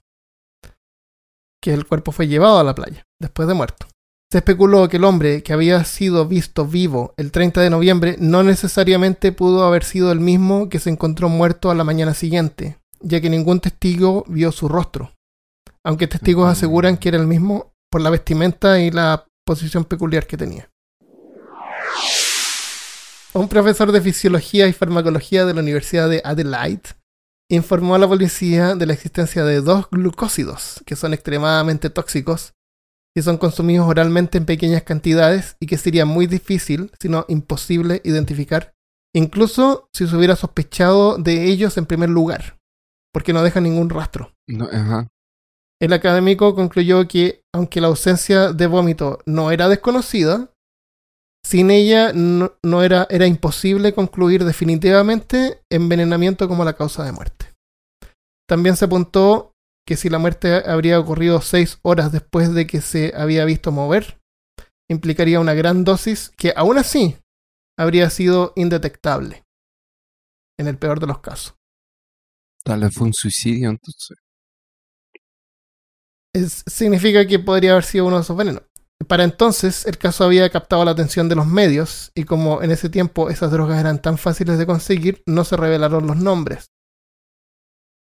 que el cuerpo fue llevado a la playa después de muerto. Se especuló que el hombre que había sido visto vivo el 30 de noviembre no necesariamente pudo haber sido el mismo que se encontró muerto a la mañana siguiente, ya que ningún testigo vio su rostro, aunque testigos aseguran que era el mismo por la vestimenta y la posición peculiar que tenía. Un profesor de fisiología y farmacología de la Universidad de Adelaide informó a la policía de la existencia de dos glucósidos que son extremadamente tóxicos que son consumidos oralmente en pequeñas cantidades y que sería muy difícil, si no imposible, identificar, incluso si se hubiera sospechado de ellos en primer lugar, porque no dejan ningún rastro. No, ajá. El académico concluyó que, aunque la ausencia de vómito no era desconocida, sin ella no, no era, era imposible concluir definitivamente envenenamiento como la causa de muerte. También se apuntó que si la muerte habría ocurrido seis horas después de que se había visto mover, implicaría una gran dosis que aún así habría sido indetectable, en el peor de los casos. Tal vez fue un suicidio entonces. Es- significa que podría haber sido uno de esos venenos. Para entonces, el caso había captado la atención de los medios, y como en ese tiempo esas drogas eran tan fáciles de conseguir, no se revelaron los nombres.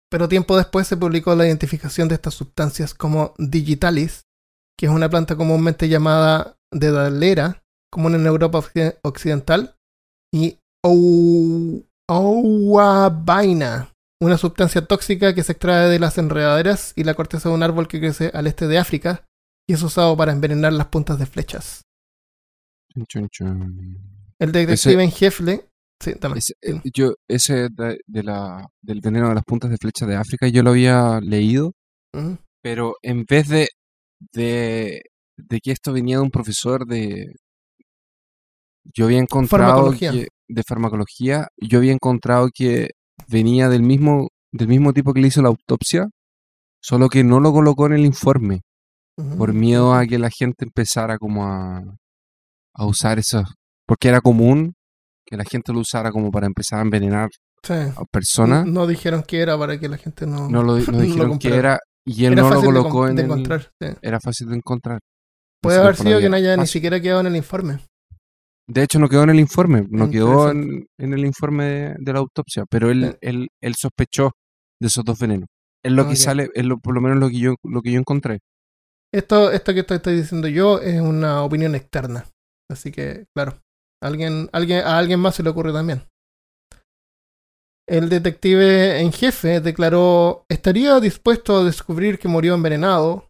Pero tiempo después se publicó la identificación de estas sustancias como digitalis, que es una planta comúnmente llamada dedalera, común en Europa occ- occidental, y ou- ouabaina, una sustancia tóxica que se extrae de las enredaderas y la corteza de un árbol que crece al este de África y es usado para envenenar las puntas de flechas. El detective en jefe, sí. Ese, eh, yo, ese de, de la, del veneno de las puntas de flecha de África, yo lo había leído, pero en vez de, de, de que esto venía de un profesor de... Yo había encontrado Farmacología. que de farmacología, yo había encontrado que venía del mismo, del mismo tipo que le hizo la autopsia, solo que no lo colocó en el informe, Por miedo a que la gente empezara como a, a usar eso, porque era común que la gente lo usara como para empezar a envenenar Sí. a personas, No dijeron que era para que la gente no, no lo, no lo dijeron que era y él Era no lo de colocó en de el, encontrar. sí. era fácil de encontrar. Puede haber sido que no haya ni siquiera quedado en el informe. De hecho, no quedó en el informe, no quedó en, el informe de, de la autopsia, pero él, Sí. él, él sospechó de esos dos venenos. Es lo Ah, que sale, es lo, por lo menos lo que yo, lo que yo encontré. Esto, esto que estoy, diciendo yo es una opinión externa. Así que, claro, alguien, alguien, a alguien más se le ocurre también. El detective en jefe declaró, estaría dispuesto a descubrir que murió envenenado,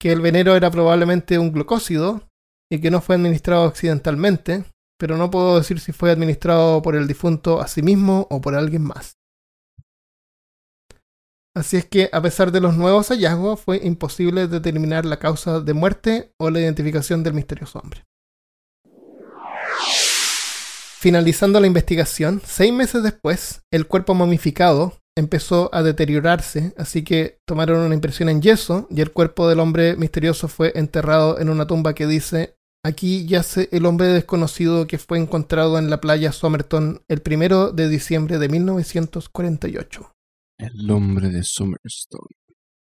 que el veneno era probablemente un glucósido y que no fue administrado accidentalmente, pero no puedo decir si fue administrado por el difunto a sí mismo o por alguien más. Así es que, a pesar de los nuevos hallazgos, fue imposible determinar la causa de muerte o la identificación del misterioso hombre. Finalizando la investigación, seis meses después, el cuerpo momificado empezó a deteriorarse, así que tomaron una impresión en yeso y el cuerpo del hombre misterioso fue enterrado en una tumba que dice, aquí yace el hombre desconocido que fue encontrado en la playa Somerton el primero de diciembre de 1948. El hombre de Summerstone.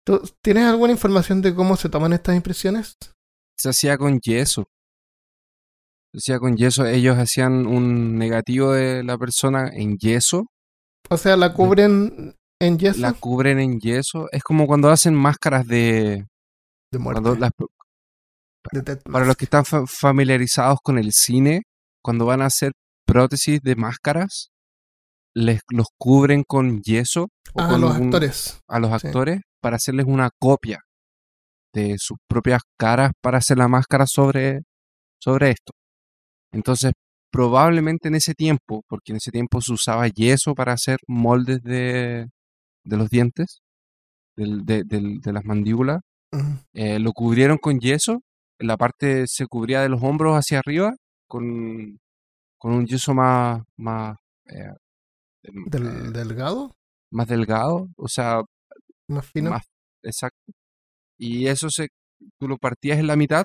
¿Tú tienes alguna información de cómo se toman estas impresiones? Se hacía con yeso. Se hacía con yeso. Ellos hacían un negativo de la persona en yeso, O sea, la cubren en yeso la cubren en yeso. Es como cuando hacen máscaras de... de muerte. Las, para los que están fa- familiarizados con el cine, cuando van a hacer prótesis de máscaras, les los cubren con yeso o Ah, con los un- actores. a los Sí. actores para hacerles una copia de sus propias caras para hacer la máscara sobre, sobre esto. Entonces, probablemente en ese tiempo, porque en ese tiempo se usaba yeso para hacer moldes de, de los dientes, del- de, del- de las mandíbulas, eh, lo cubrieron con yeso, la parte se cubría de los hombros hacia arriba con, con un yeso más, más, eh, Del, eh, delgado, más delgado, o sea, más fino. más exacto. Y eso se, tú lo partías en la mitad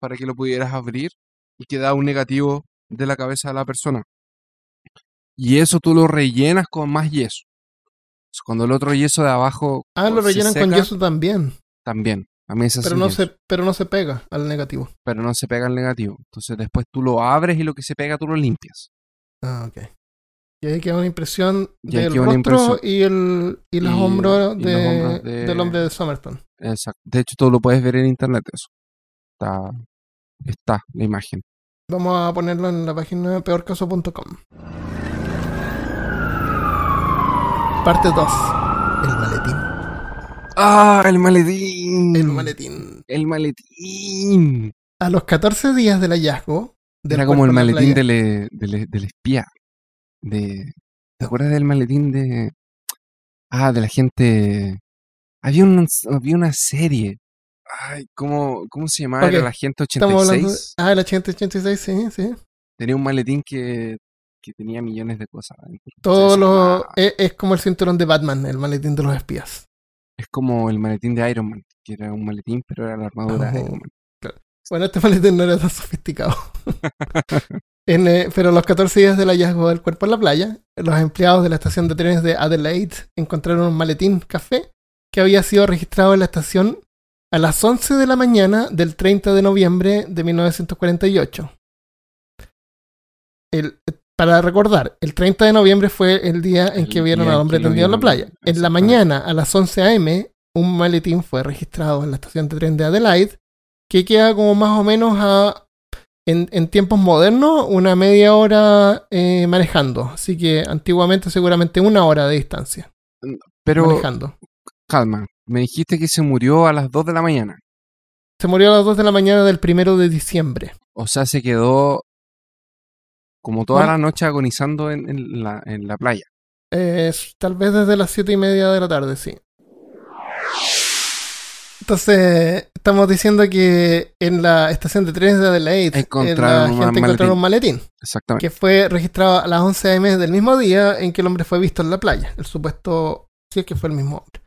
para que lo pudieras abrir y quedaba un negativo de la cabeza de la persona. Y eso tú lo rellenas con más yeso. Cuando el otro yeso de abajo ah, lo se rellenan con yeso también. también. A mí Pero no, se, pero no se pega al negativo. pero no se pega el negativo. Entonces después tú lo abres y lo que se pega tú lo limpias. Ah, ok. Y ahí queda una impresión Y del rostro impresión. y, el, y los Y- hombros, los de- hombros de- del hombre de Somerton. Exacto. De hecho, tú lo puedes ver en internet eso. Está, está la imagen. Vamos a ponerlo en la página peorcaso.com. Parte 2. El maletín. ¡Ah! ¡El maletín! El maletín. ¡El maletín! A los 14 días del hallazgo. del Era como el maletín del, del espía. De, ¿Te acuerdas del maletín de. Ah, de la gente. Había, un, había una serie. Ay, ¿cómo, ¿cómo se llamaba? Ok, Era la gente Estamos hablando. 86. Ah, el 86, sí, sí. Tenía un maletín que, que tenía millones de cosas. Todo lo. llamaba- Es, es como el cinturón de Batman, el maletín de los espías. Es como el maletín de Iron Man, que era un maletín, pero era la armadura de Oh. Iron Man. Bueno, este maletín no era tan sofisticado. En, eh, pero a los 14 días del hallazgo del cuerpo en la playa, los empleados de la estación de trenes de Adelaide encontraron un maletín café que había sido registrado en la estación a las 11 de la mañana del 30 de noviembre de 1948. El- para recordar, el 30 de noviembre fue el día en El que vieron al hombre tendido en la playa. En la mañana, a las 11 a.m., un maletín fue registrado en la estación de tren de Adelaide, que queda como más o menos a, en, en tiempos modernos, una media hora eh, manejando. Así que antiguamente seguramente una hora de distancia Pero, manejando. calma, me dijiste que se murió a las 2 de la mañana. Se murió a las 2 de la mañana del primero de diciembre. O sea, se quedó como toda Bueno. la noche agonizando en, en la, en la playa. Eh, tal vez desde las siete y media de la tarde, sí. Entonces, estamos diciendo que en la estación de trenes de Adelaide, la gente encontró un maletín Exactamente. que fue registrado a las 11 am del mismo día en que el hombre fue visto en la playa. El supuesto, sí es que fue el mismo hombre.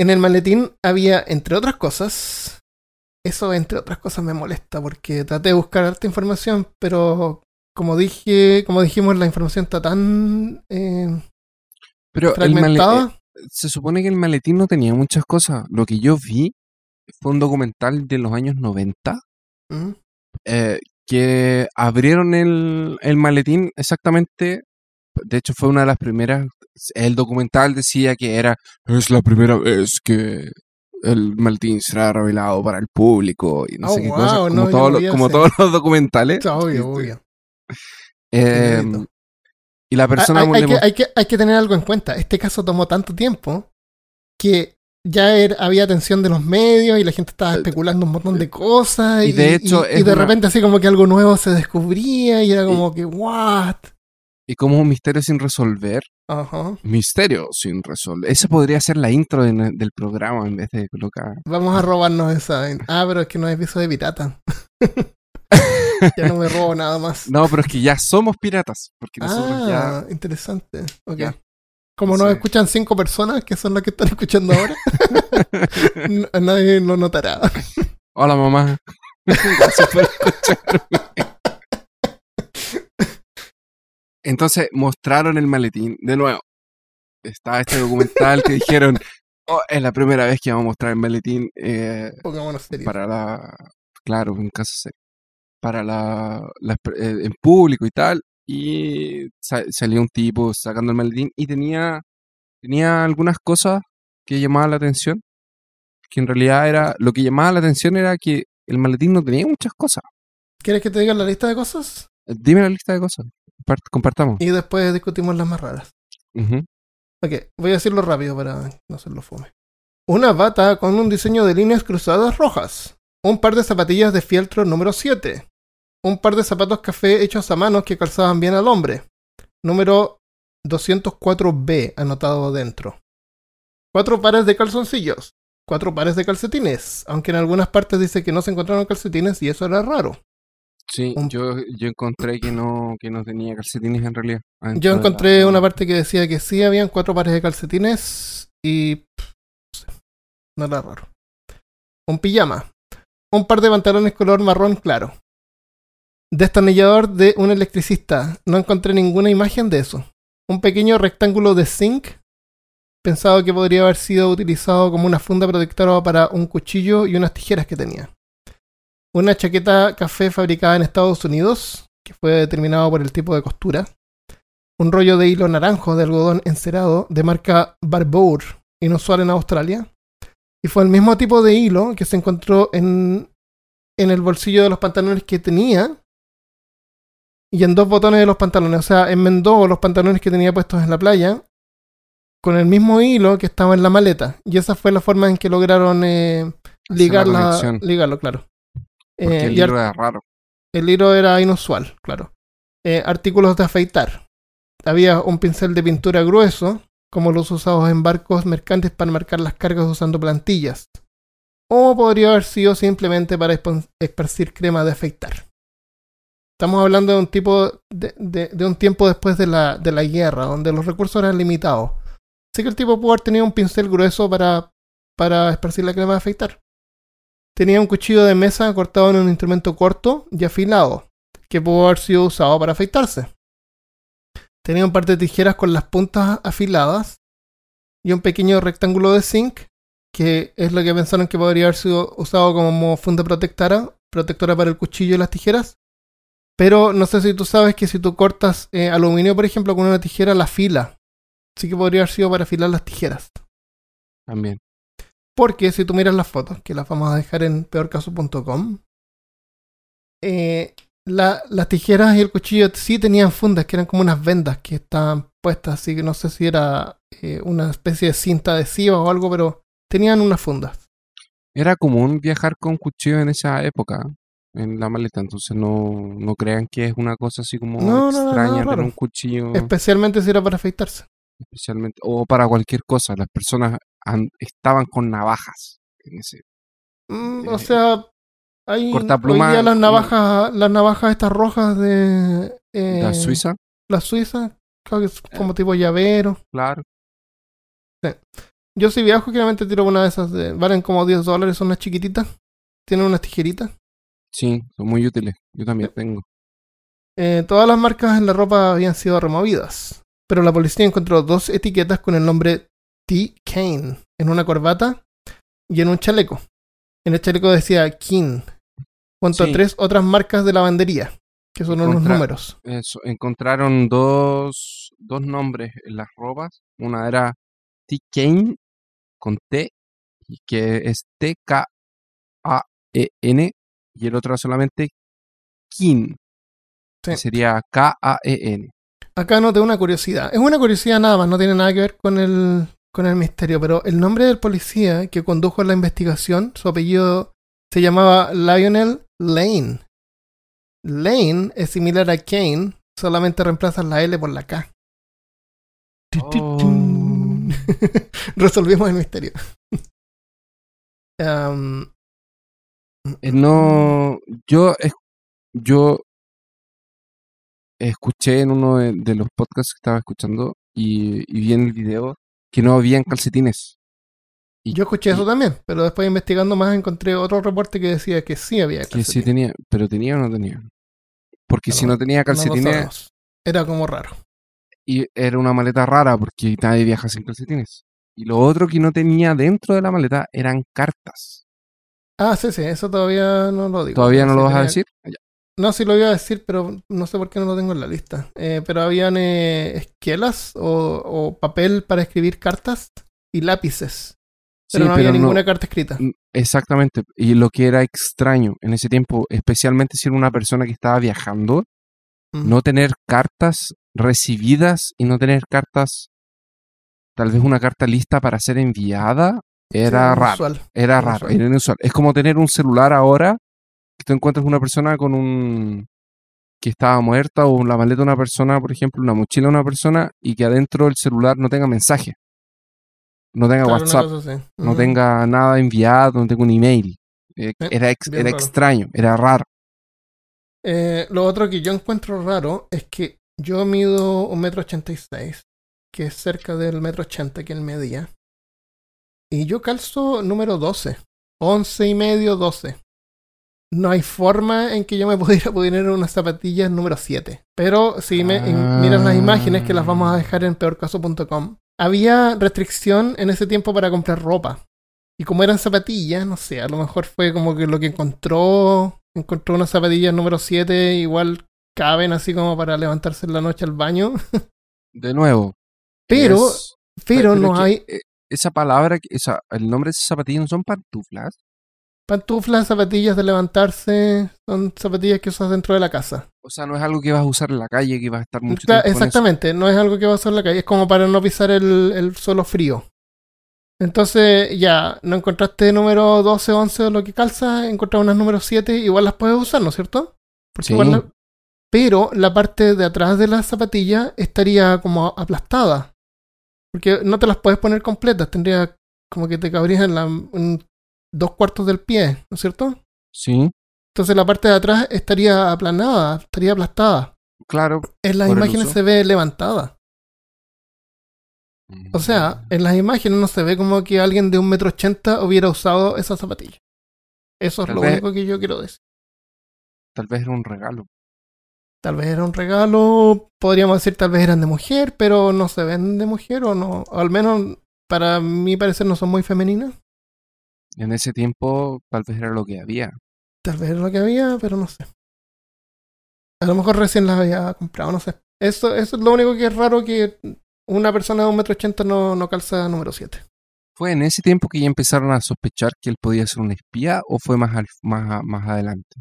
En el maletín había, entre otras cosas, eso entre otras cosas me molesta porque traté de buscar harta información, pero como dije, como dijimos, la información está tan eh, Pero fragmentada. eh, se supone que el maletín no tenía muchas cosas. Lo que yo vi fue un documental de los años 90 Mm. eh, que abrieron el, el maletín exactamente. De hecho, fue una de las primeras. El documental decía que era. Es la primera vez que el maletín será revelado para el público. Y no Oh, sé qué wow, cosa. Como, no, como todos los documentales. Obvio, obvio. eh. Y la persona. hay, hay que, hay, que, hay que tener algo en cuenta. Este caso tomó tanto tiempo que ya era- había atención de los medios y la gente estaba especulando un montón de cosas. Eh, y de hecho y, de una- repente así como que algo nuevo se descubría y era como que, ¿what? y como un misterio sin resolver. Ajá. Misterio sin resolver. Esa podría ser la intro de- del programa en vez de colocar. Vamos a robarnos esa. Ah, pero es que no es episodio de pirata. ya no me robo nada más. No, pero es que ya somos piratas. Porque nosotros ya. ah, interesante. Ok. Ya. Como nos Sí. escuchan cinco personas, que son las que están escuchando ahora, nadie lo notará. Hola, mamá. Gracias por escucharme. Entonces mostraron el maletín de nuevo. Está este documental que dijeron: "Oh, es la primera vez que vamos a mostrar el maletín eh, para la. Claro, en caso serio. Para la, la- eh, en público y tal. Y sa- salió un tipo sacando el maletín y tenía, tenía algunas cosas que llamaban la atención. Que en realidad era. Lo que llamaba la atención era que el maletín no tenía muchas cosas. ¿Quieres que te diga la lista de cosas? Eh, Dime la lista de cosas. Compart- compartamos. Y después discutimos las más raras. Ujú. Ok, voy a decirlo rápido para no hacerlo fome. Una bata con un diseño de líneas cruzadas rojas. Un par de zapatillas de fieltro número 7. Un par de zapatos café hechos a mano que calzaban bien al hombre. Número 204B anotado dentro. Cuatro pares de calzoncillos. Cuatro pares de calcetines. Aunque en algunas partes dice que no se encontraron calcetines y eso era raro. Sí, Un- yo, yo encontré que no, que no tenía calcetines en realidad. Yo de la- encontré una parte que decía que sí habían cuatro pares de calcetines y pff, no sé, no era raro. Un pijama, un par de pantalones color marrón claro. Destornillador de un electricista. No encontré ninguna imagen de eso. Un pequeño rectángulo de zinc, pensado que podría haber sido utilizado como una funda protectora para un cuchillo y unas tijeras que tenía. Una chaqueta café fabricada en Estados Unidos, que fue determinado por el tipo de costura. Un rollo de hilo naranjo de algodón encerado de marca Barbour, inusual en Australia. Y fue el mismo tipo de hilo que se encontró en, en el bolsillo de los pantalones que tenía y en dos botones de los pantalones. O sea, enmendó los pantalones que tenía puestos en la playa con el mismo hilo que estaba en la maleta. Y esa fue la forma en que lograron eh, ligar la- conexión. ligarlo, claro. Porque Eh, el ar- libro era raro. el hilo era inusual, claro. Eh, artículos de afeitar. Había un pincel de pintura grueso, como los usados en barcos mercantes para marcar las cargas usando plantillas. O podría haber sido simplemente para esparcir crema de afeitar. Estamos hablando de un tipo de un tiempo después de la, de la guerra, donde los recursos eran limitados. Así que el tipo pudo haber tenido un pincel grueso para, para esparcir la crema de afeitar. Tenía un cuchillo de mesa cortado en un instrumento corto y afilado, que pudo haber sido usado para afeitarse. Tenía un par de tijeras con las puntas afiladas y un pequeño rectángulo de zinc, que es lo que pensaron que podría haber sido usado como funda protectora, protectora para el cuchillo y las tijeras. Pero no sé si tú sabes que si tú cortas eh, aluminio, por ejemplo, con una tijera, la fila. Así que podría haber sido para afilar las tijeras. También. Porque si tú miras las fotos, que las vamos a dejar en peorcaso.com, eh, la- las tijeras y el cuchillo sí tenían fundas, que eran como unas vendas que estaban puestas, así que no sé si era eh, una especie de cinta adhesiva o algo, pero tenían unas fundas. Era común viajar con cuchillo en esa época, en la maleta, entonces no, no crean que es una cosa así como No, no, no, extraña raro. un cuchillo Especialmente si era para afeitarse. especialmente, o para cualquier cosa. Las personas an- estaban con navajas en ese. Mm, Eh, o sea, hay cortapluma hoy día las y- navajas, las navajas estas rojas de eh, La Suiza, la Suiza, creo que es como tipo llavero. claro. Yo si viajo, generalmente tiro una de esas. De, valen como 10 dólares, son unas chiquititas. Tienen unas tijeritas. Sí, son muy útiles. Yo también tengo. Eh, todas las marcas en la ropa habían sido removidas. Pero la policía encontró dos etiquetas con el nombre T. Kane en una corbata y en un chaleco. En el chaleco decía King, junto Sí. a tres otras marcas de lavandería, que son unos Contra- números. Eso, encontraron dos, dos nombres en las ropas. Una era T. Kane con T, y que es T-K-A-E-N, y el otro solamente Kin, que sería K-A-E-N. Acá noté una curiosidad. Es una curiosidad nada más, no tiene nada que ver con el, con el misterio, pero el nombre del policía que condujo la investigación, su apellido se llamaba Lionel Lane. Lane es similar a Kane, solamente reemplazas la L por la K. Oh. Resolvimos el misterio. Eh, No, yo, yo escuché en uno de, de los podcasts que estaba escuchando y, y vi en el video que no habían calcetines. Y- yo escuché eso también, pero después investigando más encontré otro reporte que decía que sí había Que sí calcetines. tenía, pero tenía o no tenía. Porque si No, tenía calcetines. Era como raro. y era una maleta rara porque nadie viaja sin calcetines. Y lo otro que no tenía dentro de la maleta eran cartas. Ah, sí, sí, eso todavía no lo digo. ¿Todavía no Sí lo vas a decir? Ya. No, sí lo iba a decir, pero no sé por qué no lo tengo en la lista. Eh, pero habían eh, esquelas o, o papel para escribir cartas y lápices. Pero Sí, no había pero no- ninguna carta escrita. Exactamente. Y lo que era extraño en ese tiempo, especialmente si era una persona que estaba viajando, Mm. no tener cartas recibidas y no tener cartas, tal vez una carta lista para ser enviada, era Sí, raro. inusual. Era Inusual. raro, era inusual. Es como tener un celular ahora, que tú encuentras una persona con un que estaba muerta o la maleta de una persona, por ejemplo, una mochila de una persona y que adentro del celular no tenga mensaje, no tenga Claro, WhatsApp, no tenga nada enviado, no tenga un email. Eh, Sí, era ex- era extraño, era raro. Eh, lo otro que yo encuentro raro es que yo mido un metro ochenta y seis, que es cerca del metro ochenta que él medía. Y yo calzo número 12. 11 y medio, 12. No hay forma en que yo me pudiera poner unas zapatillas número 7. Pero si me, miras las imágenes que las vamos a dejar en peorcaso.com, había restricción en ese tiempo para comprar ropa. Y como eran zapatillas, no sé, a lo mejor fue como que lo que encontró, encontró unas zapatillas número 7, igual caben así como para levantarse en la noche al baño. De nuevo. Pero, es- pero no hay eh, Esa palabra, esa, el nombre de esas zapatillas no son pantuflas. Pantuflas, zapatillas de levantarse, son zapatillas que usas dentro de la casa. O sea, no es algo que vas a usar en la calle, que vas a estar mucho Cla- tiempo con eso. exactamente, no es algo que vas a usar en la calle, es como para no pisar el, el suelo frío. Entonces, ya, no encontraste número 12, 11 o lo que calza, encontraste unas número 7, igual las puedes usar, ¿no es cierto? Porque Sí. igual la- pero la parte de atrás de la zapatilla estaría como aplastada. Porque no te las puedes poner completas, tendría como que te cabrías en, la, dos cuartos del pie, ¿no es cierto? Sí, Entonces la parte de atrás estaría aplanada, estaría aplastada. claro. En las imágenes se ve levantada. O sea, en las imágenes no se ve como que alguien de un metro ochenta hubiera usado esa zapatilla. Eso es Tal lo vez- único que yo quiero decir. tal vez era un regalo. Tal vez era un regalo, podríamos decir tal vez eran de mujer, pero no se ven de mujer o no. O al menos para mi parecer no son muy femeninas. En ese tiempo, tal vez era lo que había. Tal vez era lo que había, pero no sé. A lo mejor recién las había comprado, no sé. Eso, eso es lo único que es raro que una persona de un metro ochenta no, no calza número 7. ¿Fue en ese tiempo que ya empezaron a sospechar que él podía ser un espía o fue más, al- más, más adelante?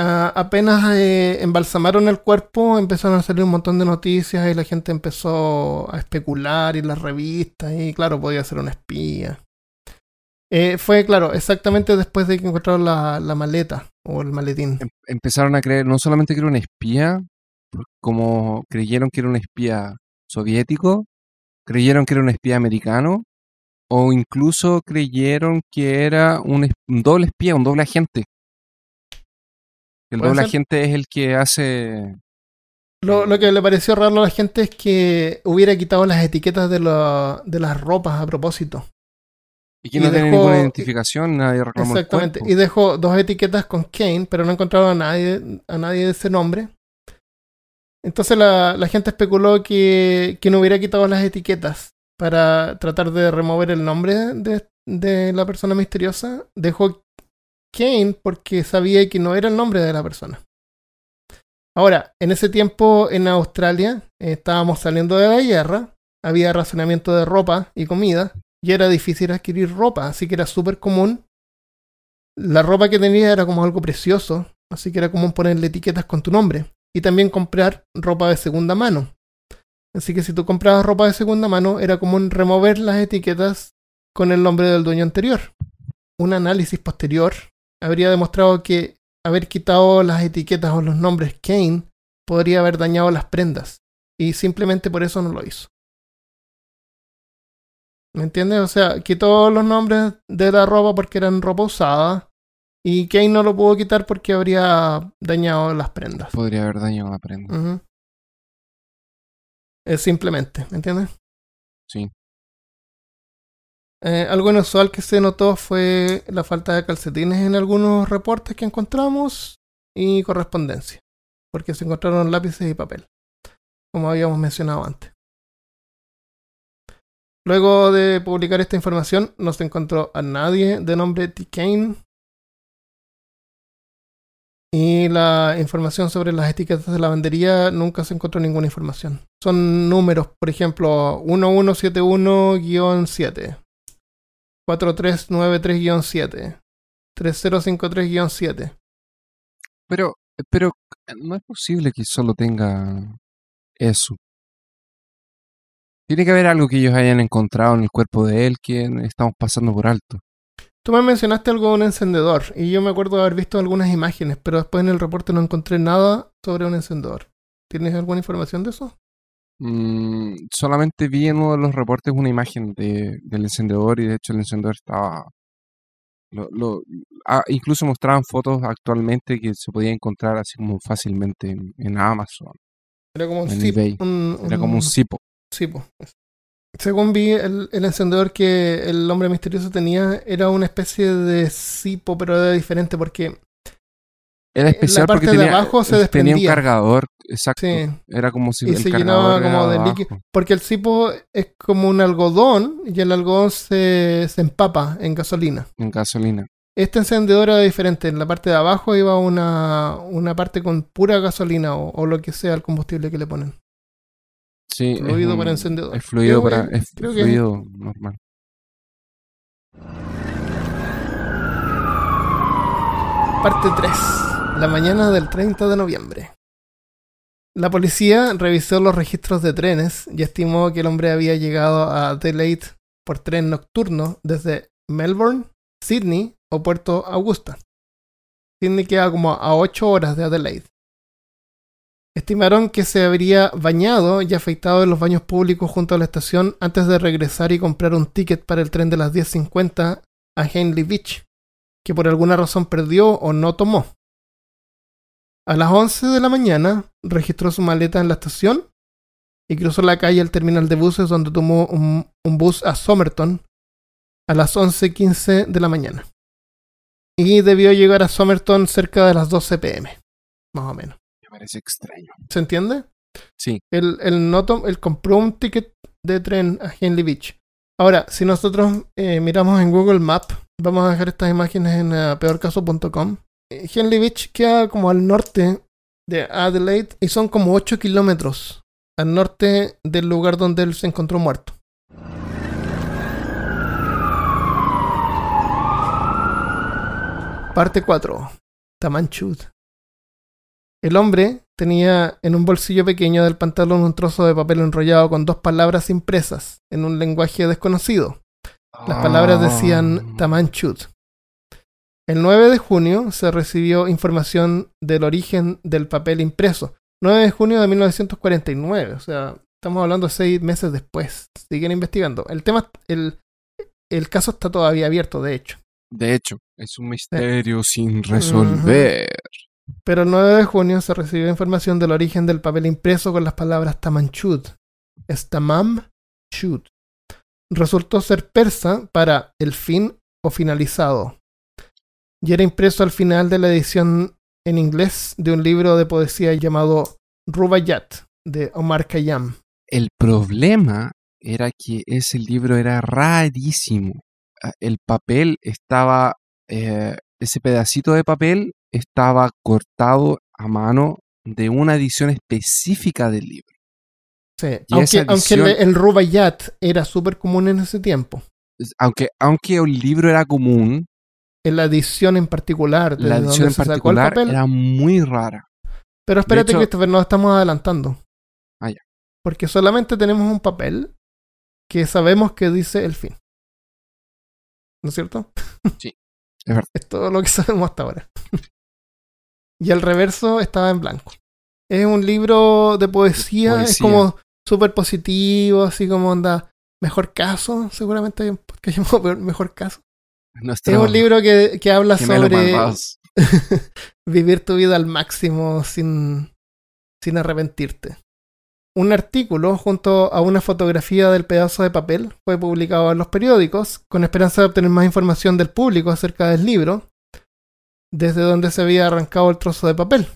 Ah, apenas eh, embalsamaron el cuerpo, empezaron a salir un montón de noticias y la gente empezó a especular y las revistas y claro, podía ser un espía. Eh, fue, claro, exactamente después de que encontraron la, la maleta o el maletín. Em- empezaron a creer no solamente que era un espía, como creyeron que era un espía soviético, creyeron que era un espía americano, o incluso creyeron que era un, doble espía, un doble agente. El ¿Puede doble ser? agente es el que hace... Lo, lo que le pareció raro a la gente es que hubiera quitado las etiquetas de, la- de las ropas a propósito. Y que no tiene dejó- ninguna identificación, nadie reclamó el Exactamente. cuerpo. Y dejó dos etiquetas con Kane, pero no encontraron a nadie, a nadie de ese nombre. Entonces la, la gente especuló que, que no hubiera quitado las etiquetas para tratar de remover el nombre de, de la persona misteriosa. Dejó Kane porque sabía que no era el nombre de la persona. Ahora, en ese tiempo en Australia eh, estábamos saliendo de la guerra, había racionamiento de ropa y comida, y era difícil adquirir ropa, así que era súper común. La ropa que tenía era como algo precioso, así que era común ponerle etiquetas con tu nombre. Y también comprar ropa de segunda mano. Así que si tú comprabas ropa de segunda mano, era común remover las etiquetas con el nombre del dueño anterior. Un análisis posterior habría demostrado que haber quitado las etiquetas o los nombres Kane podría haber dañado las prendas. Y simplemente por eso no lo hizo. ¿Me entiendes? O sea, quitó los nombres de la ropa porque eran ropa usada. Y Kane no lo pudo quitar porque habría dañado las prendas. Podría haber dañado la prenda. Es simplemente, ¿me entiendes? Sí. Eh, algo inusual que se notó fue la falta de calcetines en algunos reportes que encontramos y correspondencia, porque se encontraron lápices y papel, como habíamos mencionado antes. Luego de publicar esta información, no se encontró a nadie de nombre T. Kane. Y la información sobre las etiquetas de lavandería nunca se encontró ninguna información. Son números, por ejemplo, 1171-7, 4393-7, 3053-7. Pero, pero no es posible que solo tenga eso. Tiene que haber algo que ellos hayan encontrado en el cuerpo de él que estamos pasando por alto. Tú me mencionaste algo de un encendedor y yo me acuerdo de haber visto algunas imágenes, pero después en el reporte no encontré nada sobre un encendedor. ¿Tienes alguna información de eso? Mm, solamente vi en uno de los reportes una imagen de, del encendedor y de hecho el encendedor estaba... Lo, lo- ah, incluso mostraban fotos actualmente que se podía encontrar así como fácilmente en, en Amazon. Era como un En zip, eBay. un- Era como un cipo. Sipo. Según vi, el, el encendedor que el hombre misterioso tenía era una especie de cipo, pero era diferente porque Era especial parte porque de tenía, abajo se tenía un desprendía. cargador, exacto. Sí. Era como si Y el se llenaba como de abajo. líquido. Porque el cipo es como un algodón y el algodón se, se empapa en gasolina. en gasolina. Este encendedor era diferente. En la parte de abajo iba una, una parte con pura gasolina o, o lo que sea el combustible que le ponen. Sí, Fluido un- para encendedor. Es fluido Creo para que- es creo que- fluido normal. Parte 3. La mañana del 30 de noviembre. La policía revisó los registros de trenes y estimó que el hombre había llegado a Adelaide por tren nocturno desde Melbourne, Sydney o Puerto Augusta. Sydney queda como a 8 horas de Adelaide. Estimaron que se habría bañado y afeitado en los baños públicos junto a la estación antes de regresar y comprar un ticket para el tren de las 10.50 a Henley Beach que por alguna razón perdió o no tomó. A las 11 de la mañana registró su maleta en la estación y cruzó la calle al terminal de buses donde tomó un, bus a Somerton a las 11.15 de la mañana. Y debió llegar a Somerton cerca de las 12 pm, más o menos. Parece extraño. ¿Se entiende? Sí. Él, él no tom- él compró un ticket de tren a Henley Beach. Ahora, si nosotros eh, miramos en Google Map, vamos a dejar estas imágenes en eh, peorcaso.com. Eh, Henley Beach queda como al norte de Adelaide y son como 8 kilómetros al norte del lugar donde él se encontró muerto. Parte 4. Tamanchud. El hombre tenía en un bolsillo pequeño del pantalón un trozo de papel enrollado con dos palabras impresas en un lenguaje desconocido. Las palabras decían Ah. Tamanchud. El 9 de junio se recibió información del origen del papel impreso. 9 de junio de 1949, o sea, estamos hablando seis meses después. Siguen investigando. El tema, el, el caso está todavía abierto, de hecho. De hecho, es un misterio sin resolver. Pero el 9 de junio se recibió información del origen del papel impreso con las palabras Tamanchud. Es Tamam. Resultó ser persa para el fin o finalizado. Y era impreso al final de la edición en inglés de un libro de poesía llamado Rubaiyat de Omar Khayyam. El problema era que ese libro era rarísimo. Ah, El papel estaba, eh, ese pedacito de papel estaba cortado a mano de una edición específica del libro. Sí, Y aunque, el, el Rubaiyat era súper común en ese tiempo. Aunque, aunque el libro era común, En la edición en particular. la edición en el particular papel, era muy rara. Pero espérate, hecho- Christopher, nos estamos adelantando. Ah, ya. Porque solamente tenemos un papel que sabemos que dice el fin. ¿No es cierto? Sí, es verdad. Es todo lo que sabemos hasta ahora. y el reverso estaba en blanco. Es un libro de poesía, es como súper positivo, así como onda. Mejor caso, seguramente hay un podcast llamado Mejor Caso. Es un libro que, que habla sobre vivir tu vida al máximo sin, sin arrepentirte. Un artículo junto a una fotografía del pedazo de papel fue publicado en los periódicos con esperanza de obtener más información del público acerca del libro, desde donde se había arrancado el trozo de papel.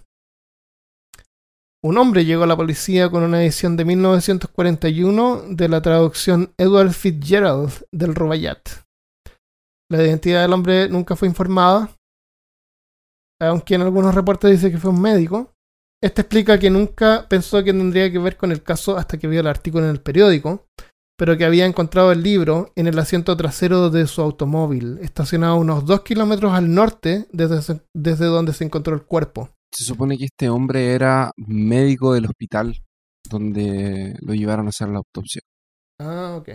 Un hombre llegó a la policía con una edición de 1941 de la traducción Edward Fitzgerald del Rubaiyat. La identidad del hombre nunca fue informada, aunque en algunos reportes dice que fue un médico. Este explica que nunca pensó que tendría que ver con el caso hasta que vio el artículo en el periódico, pero que había encontrado el libro en el asiento trasero de su automóvil, estacionado unos 2 kilómetros al norte desde, desde donde se encontró el cuerpo. Se supone que este hombre era médico del hospital donde lo llevaron a hacer la autopsia. Ah, ok.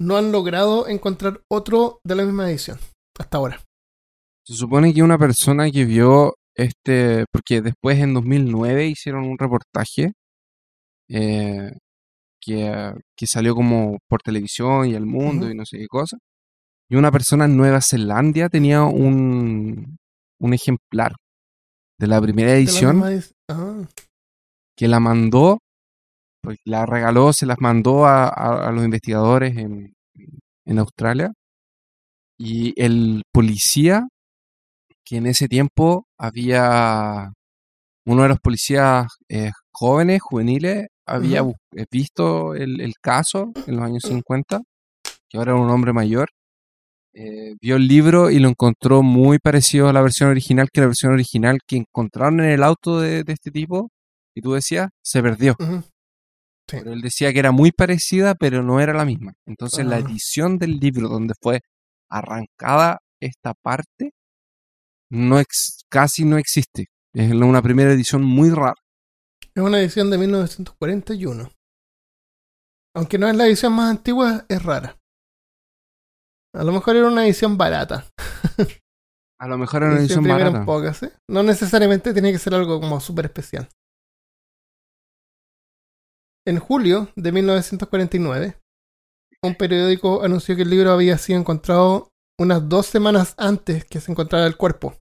No han logrado encontrar otro de la misma edición hasta ahora. Se supone que una persona que vio este, porque después en 2009 hicieron un reportaje eh, que, que salió como por televisión y el mundo y no sé qué cosa. Y una persona en Nueva Zelanda tenía un, un ejemplar de la primera la edición Ah, que la mandó, pues la regaló, se las mandó a, a- a los investigadores en, en Australia. Y el policía que en ese tiempo había uno de los policías eh, jóvenes, juveniles, había eh, visto el, el caso en los años 50, que ahora era un hombre mayor, eh, vio el libro y lo encontró muy parecido a la versión original, que la versión original que encontraron en el auto de, de este tipo, y tú decías, se perdió. Sí. Pero él decía que era muy parecida, pero no era la misma. Entonces la Ah. edición del libro donde fue arrancada esta parte no ex- casi no existe. Es una primera edición muy rara. Es una edición de 1941. Aunque no es la edición más antigua, es rara. A lo mejor era una edición barata. A lo mejor era una edición barata. pocas, ¿eh? No necesariamente tiene que ser algo como súper especial. En julio de 1949, un periódico anunció que el libro había sido encontrado unas dos semanas antes que se encontrara el cuerpo.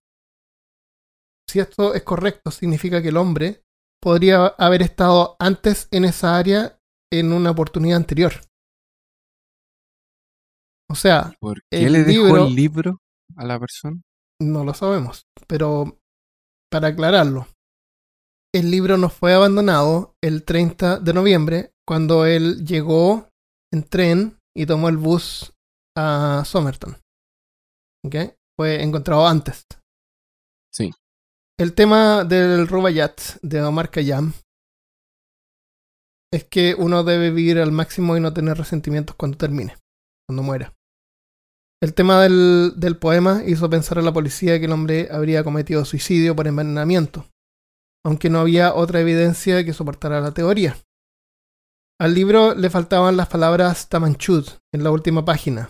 Si esto es correcto, significa que el hombre podría haber estado antes en esa área en una oportunidad anterior. O sea, ¿Por qué el le dejó libro- el libro a la persona? No lo sabemos, pero para aclararlo, el libro no fue abandonado el 30 de noviembre cuando él llegó en tren y tomó el bus a Somerton. ¿Ok? Fue encontrado antes. El tema del Rubaiyat de Omar Khayyam es que uno debe vivir al máximo y no tener resentimientos cuando termine, cuando muera. El tema del, del poema hizo pensar a la policía que el hombre habría cometido suicidio por envenenamiento, aunque no había otra evidencia que soportara la teoría. Al libro le faltaban las palabras Tamanchud en la última página.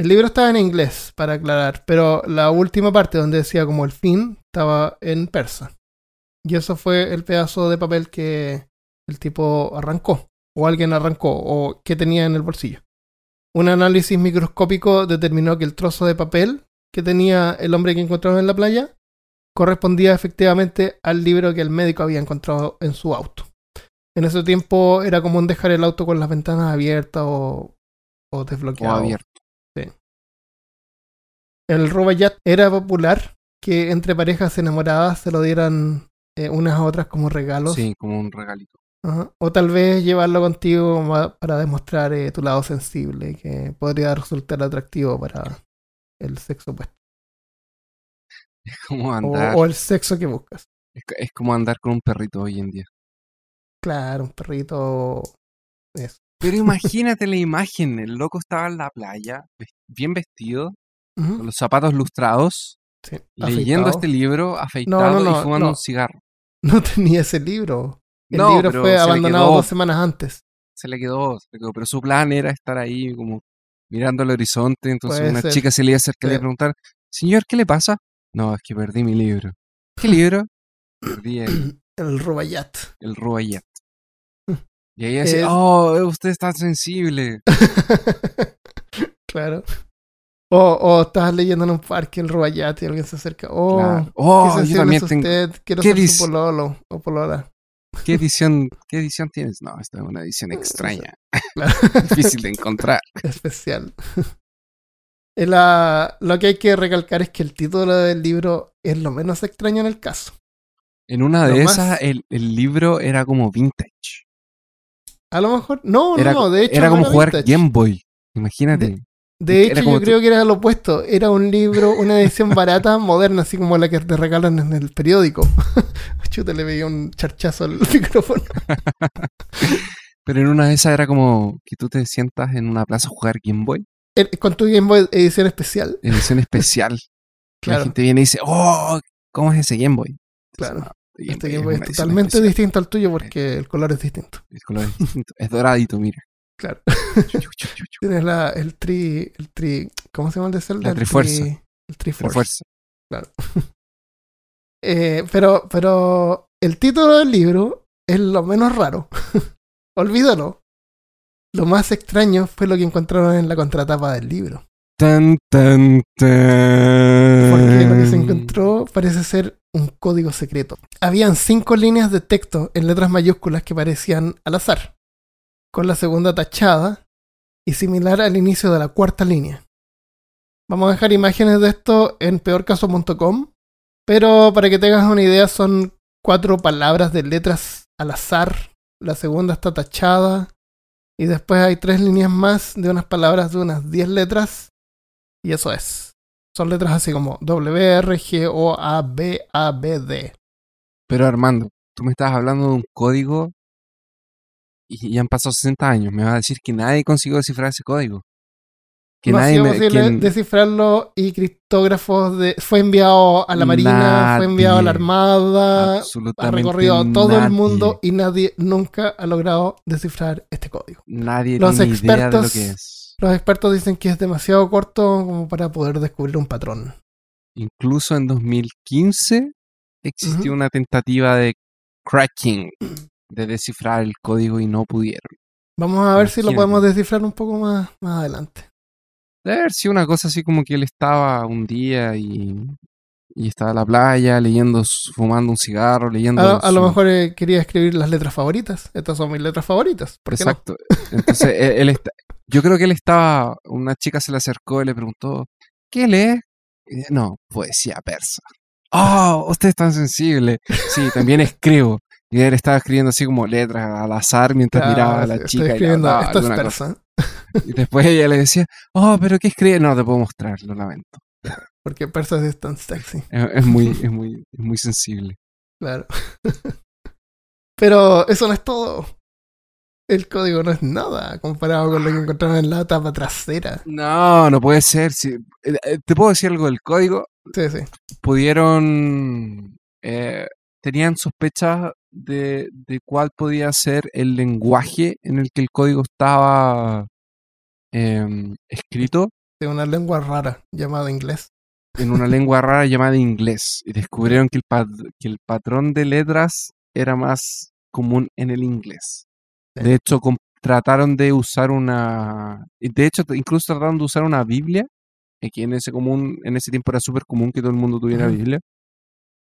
El libro estaba en inglés, para aclarar, pero la última parte donde decía como el fin estaba en persa. Y eso fue el pedazo de papel que el tipo arrancó, o alguien arrancó, o que tenía en el bolsillo. Un análisis microscópico determinó que el trozo de papel que tenía el hombre que encontraron en la playa correspondía efectivamente al libro que el médico había encontrado en su auto. En ese tiempo era común dejar el auto con las ventanas abiertas o, o O desbloqueado. abierto. El Rubaiyat era popular que entre parejas enamoradas se lo dieran eh, unas a otras como regalos. Sí, como un regalito. Ajá. O tal vez llevarlo contigo para demostrar eh, tu lado sensible, que podría resultar atractivo para el sexo opuesto. Es como O, andar, o el sexo que buscas. es, es como andar con un perrito hoy en día. Claro, un perrito. Eso. Pero imagínate la imagen, el loco estaba en la playa, bien vestido, Con los zapatos lustrados, sí, leyendo este libro, afeitado no, y fumando un cigarro. No tenía ese libro. El libro fue abandonado quedó. dos semanas antes. Se le quedó, se le quedó, pero su plan era estar ahí como mirando al horizonte, entonces Puede una ser. chica se le iba a acercar y le preguntar, señor, ¿qué le pasa? No, es que perdí mi libro. ¿Qué libro? Perdí el, El Rubaiyat. el Rubaiyat. Y ella dice, Es- oh, usted es tan sensible. claro. O, o estás leyendo en un parque el Rubaiyat y alguien se acerca. Oh, Claro. qué Oh, yo también tengo. usted. Quiero ¿Qué ser su pololo o polola. ¿Qué edición, ¿Qué edición tienes? No, esta es una edición extraña, Claro. difícil de encontrar. especial. La- lo que hay que recalcar es que el título del libro es lo menos extraño en el caso. En una Lo de más- esas, el, el libro era como vintage. A lo mejor, no, Era, no, de hecho. era no como jugar vintage. Game Boy. Imagínate. De era hecho, yo creo que era lo opuesto. Era un libro, una edición barata, moderna, así como la que te regalan en el periódico. Chuta, le veía un charchazo al micrófono. Pero en una de esas era como que tú te sientas en una plaza a jugar Game Boy. El- Con tu Game Boy edición especial. Edición especial. La Claro, gente viene y dice, oh, ¿cómo es ese Game Boy? claro. No, Este Game Boy es totalmente especial. distinto al tuyo porque el color es distinto. El color es distinto. Es doradito, mira. Claro. Tienes la, el tri, el tri, ¿cómo se llama el de Zelda? La El Trifuerza. tri- el Triforce. Refuerza. Eh, pero, pero el título del libro es lo menos raro. Olvídalo. Lo más extraño fue lo que encontraron en la contratapa del libro. Tan, tan, tan. Porque lo que se encontró parece ser un código secreto. Habían cinco líneas de texto en letras mayúsculas que parecían al azar, con la segunda tachada y similar al inicio de la cuarta línea. Vamos a dejar imágenes de esto en peorcaso.com. Pero para que tengas una idea, son cuatro palabras de letras al azar. La segunda está tachada. Y después hay tres líneas más de unas palabras de unas 10 letras. Y eso es. Son letras así como W, R, G, O, A, B, A, B, D. Pero Armando, tú me estabas hablando de un código y ya han pasado 60 años. Me vas a decir que nadie consiguió descifrar ese código. Que no ha nadie sido me- posible que- descifrarlo y criptógrafos de... Fue enviado a la Marina, fue enviado a la. Armada, ha recorrido todo el mundo y nadie nunca ha logrado descifrar este código. Nadie Los tiene idea de lo expertos- que es. Los expertos dicen que es demasiado corto como para poder descubrir un patrón. Incluso en 2015 existió una tentativa de cracking, de descifrar el código y no pudieron. Vamos a ver si lo podemos descifrar un poco más, más adelante. Debe haber sido una cosa así como que él estaba un día y, y estaba en la playa leyendo, fumando un cigarro, leyendo. A, a lo mejor eh, quería escribir las letras favoritas. Estas son mis letras favoritas. Exacto. Entonces, él, él está- yo creo que él estaba, una chica se le acercó y le preguntó, ¿qué lee? Y dice, no, poesía persa. ¡Oh, usted es tan sensible! Sí, también escribo. Y él estaba escribiendo así como letras al azar mientras Ah, miraba a la chica Estoy y escribiendo, hablaba esto es cosa. Y después ella le decía, oh, pero ¿qué escribe? No, te puedo mostrar, lo lamento. Porque persa es tan sexy. Es, es muy, es muy, es muy sensible. Claro. Pero eso no es todo. El código no es nada comparado con lo que encontraron en la tapa trasera. No, no puede ser. sí. Eh, eh, ¿Te puedo decir algo del código? Sí, sí. pudieron, eh, tenían sospechas de, de cuál podía ser el lenguaje en el que el código estaba em, escrito De una lengua rara llamada inglés. en una lengua rara llamada inglés. Y descubrieron que el, pat- que el patrón de letras era más común en el inglés. Sí. De hecho, trataron de usar una... De hecho, incluso trataron de usar una Biblia, que en ese, común, en ese tiempo era súper común que todo el mundo tuviera Ujú. Biblia,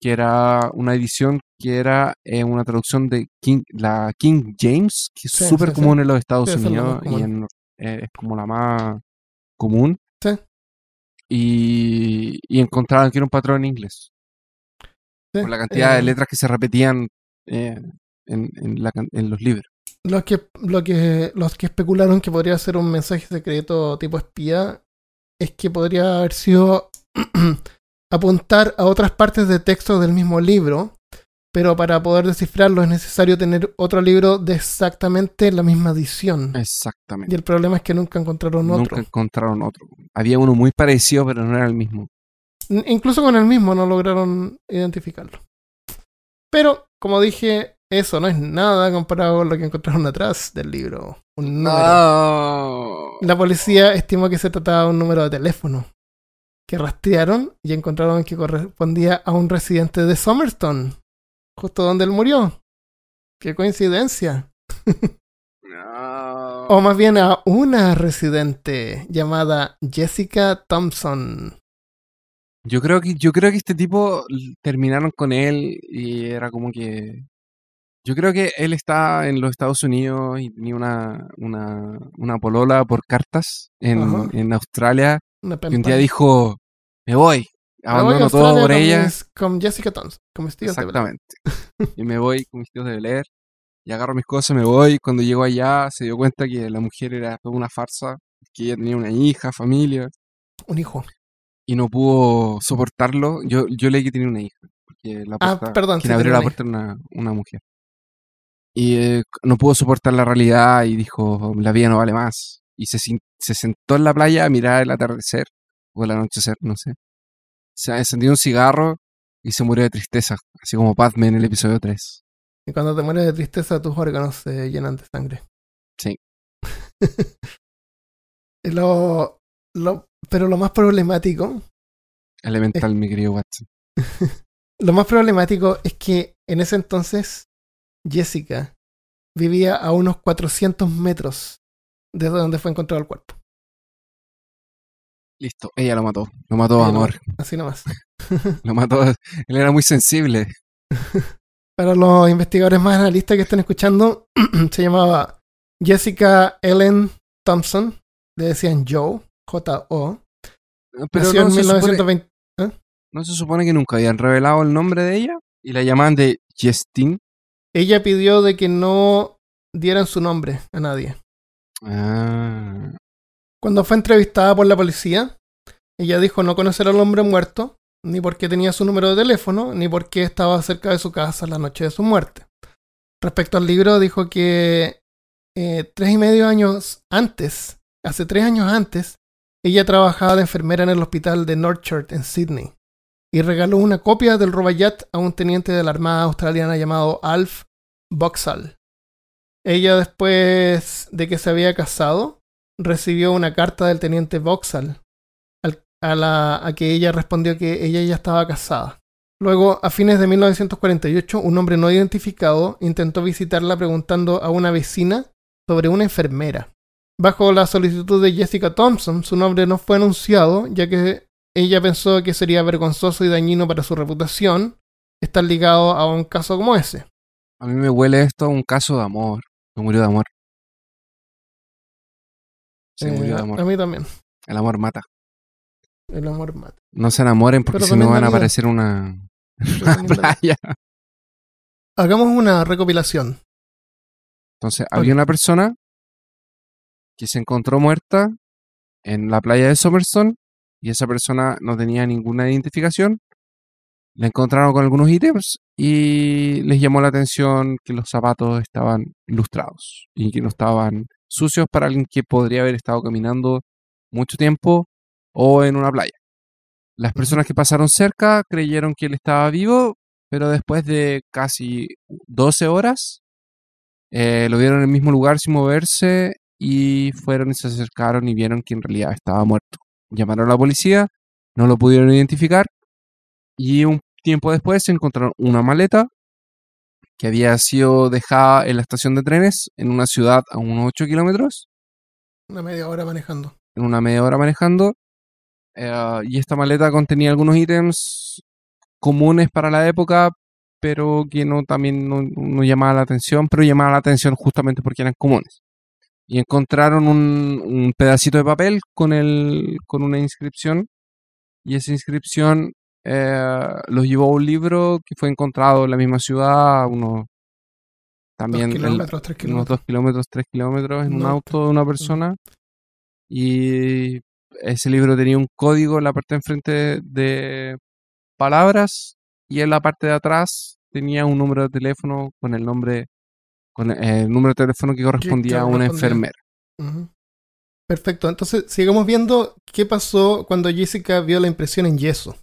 que era una edición que era eh, una traducción de King, la King James, que es súper sí, sí. común en los Estados es Unidos y en, eh, es como la más común. Sí. Y, y encontraron que era un patrón en inglés Sí, por la cantidad de eh, letras que se repetían en, en la can- en los libros. Los que, lo que, los que especularon que podría ser un mensaje secreto tipo espía es que podría haber sido apuntar a otras partes de texto del mismo libro, pero para poder descifrarlo es necesario tener otro libro de exactamente la misma edición. Y Exactamente. el problema es que nunca encontraron Nunca otro. encontraron otro. Había uno muy parecido, pero no era el mismo. N- Incluso con el mismo no lograron identificarlo. Pero, como dije, eso no es nada comparado con lo que encontraron atrás del libro. Un número. No. La policía estimó que se trataba de un número de teléfono que rastrearon y encontraron que correspondía a un residente de Somerton, justo donde él murió. Qué coincidencia. No. O más bien a una residente llamada Jessica Thompson. Yo creo que yo creo que este tipo terminaron con él y era como que yo creo que él está en los Estados Unidos y tenía una una, una polola por cartas en, en Australia Una y un día dijo me voy Me voy abandono todo por ella con Jessica Thompson, con mis tíos de exactamente y me voy con mis tíos de Bel y agarro mis cosas me voy cuando llego allá se dio cuenta que la mujer era toda una farsa que ella tenía una hija familia Un hijo. y no pudo soportarlo. Yo, yo leí que tenía una hija. Porque la Ah, puerta, perdón, quien sí, abrió la puerta era una, una mujer. Y eh, no pudo soportar la realidad y dijo, la vida no vale más. Y se, se sentó en la playa a mirar el atardecer, o el anochecer, no sé. Se encendió un cigarro y se murió de tristeza, así como Padme en el episodio 3. Y cuando te mueres de tristeza, tus órganos se llenan de sangre. Sí. Lo- pero lo más problemático, Elemental, mi querido Watson. lo más problemático es que en ese entonces Jessica vivía a unos 400 metros desde donde fue encontrado el cuerpo. Listo, ella lo mató. Lo mató, lo amor. Así nomás. Lo mató. Él era muy sensible. Para los investigadores más analistas que estén escuchando, se llamaba Jessica Ellen Thompson, le decían Joe, J-O, Pero nació no en se, supone, 1920. ¿no se supone que nunca habían revelado el nombre de ella? Y la llamaban de Jestin. Ella pidió de que no dieran su nombre a nadie. Ah, Cuando fue entrevistada por la policía, ella dijo no conocer al hombre muerto, ni por qué tenía su número de teléfono, ni por qué estaba cerca de su casa la noche de su muerte. Respecto al libro, dijo que eh, tres y medio años antes, hace tres años antes, ella trabajaba de enfermera en el hospital de Northchurch en Sydney y regaló una copia del Rubaiyat a un teniente de la Armada Australiana llamado Alf Boxall. Ella, después de que se había casado, recibió una carta del teniente al- a, la, a que ella respondió que ella ya estaba casada. Luego, a fines de 1948, un hombre no identificado intentó visitarla preguntando a una vecina sobre una enfermera. Bajo la solicitud de Jessica Thompson, su nombre no fue anunciado, ya que ella pensó que sería vergonzoso y dañino para su reputación estar ligado a un caso como ese. a mí me huele esto a un caso de amor. Se murió de amor. Se Eh, murió de a amor. mí también. El amor mata. El amor mata. No se enamoren porque si no van a aparecer una, una playa. Hagamos una recopilación. Entonces, había una persona que se encontró muerta en la playa de Somerson y esa persona no tenía ninguna identificación. La encontraron con algunos ítems y les llamó la atención que los zapatos estaban lustrados y que no estaban sucios para alguien que podría haber estado caminando mucho tiempo o en una playa. Las personas que pasaron cerca creyeron que él estaba vivo, pero después de casi 12 horas eh, lo vieron en el mismo lugar sin moverse y fueron y se acercaron y vieron que en realidad estaba muerto. Llamaron a la policía, no lo pudieron identificar y un tiempo después encontraron una maleta que había sido dejada en la estación de trenes en una ciudad a unos 8 kilómetros, Una media hora manejando. en una media hora manejando. eh, y esta maleta contenía algunos ítems comunes para la época, pero que no también no, no llamaba la atención, pero llamaba la atención justamente porque eran comunes. Y encontraron un, un pedacito de papel con, el, con una inscripción, y esa inscripción eh, los llevó a un libro que fue encontrado en la misma ciudad, unos también Dos kilómetros, tres unos kilómetros. dos kilómetros, tres kilómetros en un auto de una persona. Y ese libro tenía un código en la parte de enfrente de palabras y en la parte de atrás tenía un número de teléfono con el nombre, con el número de teléfono que correspondía a una enfermera. Perfecto. Entonces, sigamos viendo qué pasó cuando Jessica vio la impresión en yeso.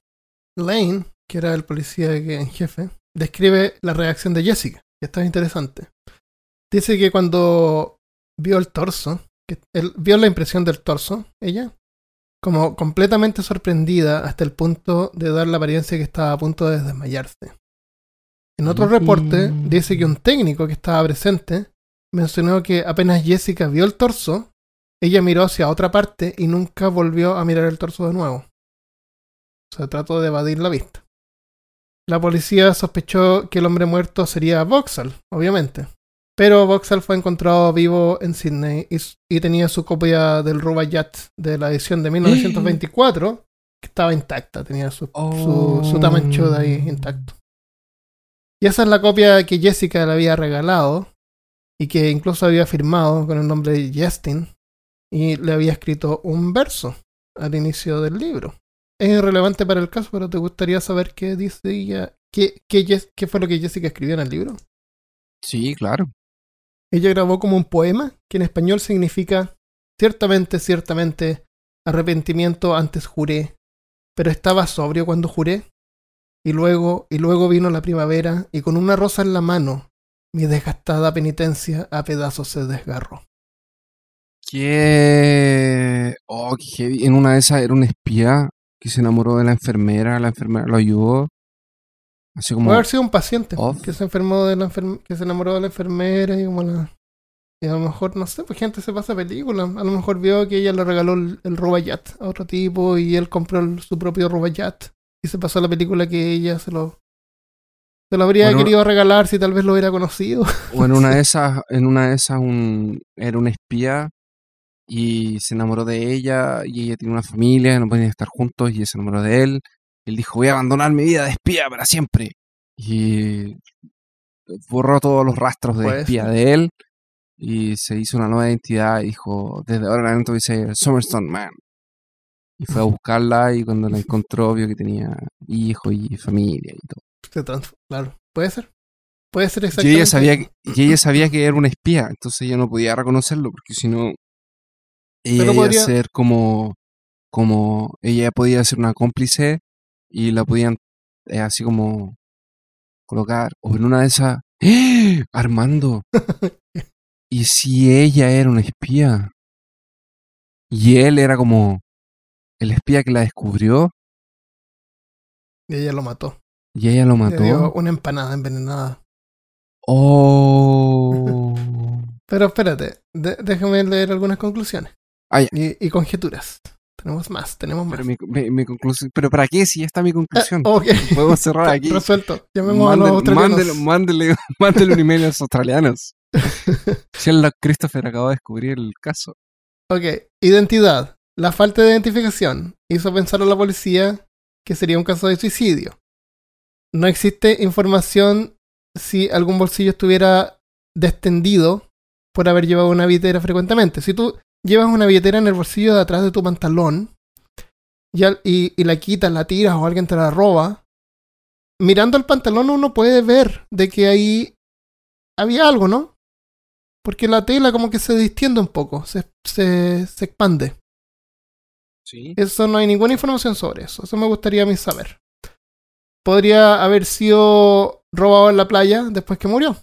Lane, que era el policía en jefe, describe la reacción de Jessica. que Esto es interesante. Dice que cuando vio el torso, que él vio la impresión del torso, ella, como completamente sorprendida hasta el punto de dar la apariencia que estaba a punto de desmayarse. En otro reporte dice que un técnico que estaba presente mencionó que apenas Jessica vio el torso, ella miró hacia otra parte y nunca volvió a mirar el torso de nuevo. O sea, trató de evadir la vista. La policía sospechó que el hombre muerto sería Vauxhall, obviamente. Pero Vauxhall fue encontrado vivo en Sydney y, tenía su copia del Rubaiyat de la edición de 1924, que estaba intacta, tenía su, su, su tamancho de ahí intacto. Y esa es la copia que Jessica le había regalado y que incluso había firmado con el nombre de Justin y le había escrito un verso al inicio del libro. Es irrelevante para el caso, pero ¿te gustaría saber qué dice ella? ¿Qué, qué, qué fue lo que Jessica escribió en el libro? Sí, claro. Ella grabó como un poema que en español significa ciertamente, ciertamente, arrepentimiento antes juré, pero estaba sobrio cuando juré. Y luego, y luego vino la primavera y con una rosa en la mano, mi desgastada penitencia a pedazos se desgarró. Que. Oh, qué heavy. En una de esas era un espía que se enamoró de la enfermera, la enfermera lo ayudó. Así como. Puede haber sido un paciente off. que se enfermó de la que se enamoró de la enfermera y como la y a lo mejor, no sé, pues gente se pasa película. A lo mejor vio que ella le regaló el, el Rubaiyat a otro tipo y él compró el- su propio Rubaiyat. Y se pasó la película que ella se lo, se lo habría Bueno, querido regalar si tal vez lo hubiera conocido. O en una de esas, en una de esas un, era un espía y se enamoró de ella y ella tiene una familia, no pueden estar juntos y ella se enamoró de él. Él dijo, voy a abandonar mi vida de espía para siempre. Y borró todos los rastros de Puede espía de él y se hizo una nueva identidad y dijo, desde ahora en adelante voy a ser Summerstone Man. Y fue a buscarla y cuando la encontró vio que tenía hijo y familia y todo. Se Claro, puede ser. Puede ser Y exactamente. ella sabía que, y ella sabía que era una espía, entonces ella no podía reconocerlo porque si no ella Pero iba podría- a ser como como ella podía ser una cómplice y la podían eh, así como colocar o en una de esas ¡Eh! Armando y si ella era una espía y él era como el espía que la descubrió Y ella lo mató. y ella lo Le dio mató una empanada envenenada. oh Pero espérate, déjame leer algunas conclusiones. Ah, y, y conjeturas. Tenemos más, tenemos más. Pero mi, mi- mi conclusión. ¿Pero para qué? Si ya está mi conclusión. Ah. Podemos cerrar aquí. Resuelto. Llamemos a los australianos. mándele, mándele, mándele un email a los australianos. Sherlock Christopher acaba de descubrir el caso. Ok, identidad. La falta de identificación hizo pensar a la policía que sería un caso de suicidio. No existe información si algún bolsillo estuviera destendido por haber llevado una billetera frecuentemente. Si tú llevas una billetera en el bolsillo de atrás de tu pantalón y, al- y- y la quitas, la tiras o alguien te la roba, mirando el pantalón uno puede ver de que ahí había algo, ¿no? Porque la tela como que se distiende un poco, se, se, se expande. Sí. Eso no hay ninguna información sobre eso. Eso me gustaría a mí saber. Podría haber sido robado en la playa después que murió.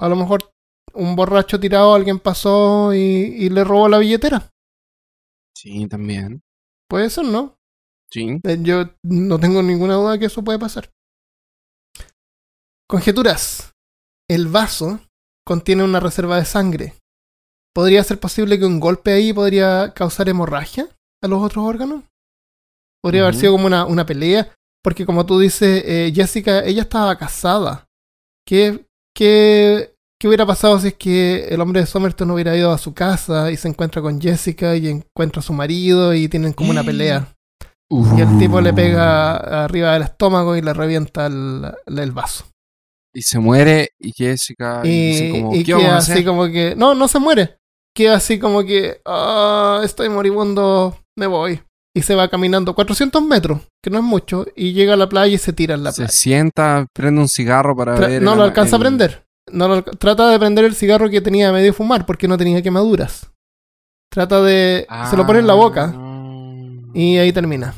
A lo mejor un borracho tirado, alguien pasó y, y le robó la billetera. Sí, también. Puede ser, ¿no? Sí. Eh, Yo no tengo ninguna duda que eso puede pasar. Conjeturas. El vaso contiene una reserva de sangre. ¿Podría ser posible que un golpe ahí podría causar hemorragia a los otros órganos? Podría haber sido como una, una pelea. Porque como tú dices, eh, Jessica, ella estaba casada. ¿Qué, qué, ¿Qué hubiera pasado si es que el hombre de Somerton hubiera ido a su casa y se encuentra con Jessica y encuentra a su marido y tienen como una pelea? Y el tipo le pega arriba del estómago y le revienta el, el vaso. Y se muere y Jessica y, Y, dice como, y ¿qué vamos a queda hacer? así como que. No, no se muere. Queda así como que. "Ah, estoy moribundo, me voy. Y se va caminando 400 metros, que no es mucho, y llega a la playa y se tira en la se playa. sienta, prende un cigarro para Tra- ver. no el- lo alcanza a prender. No lo trata de prender el cigarro que tenía medio fumar porque no tenía quemaduras. Trata de. Se lo pone en la boca Ah. y ahí termina.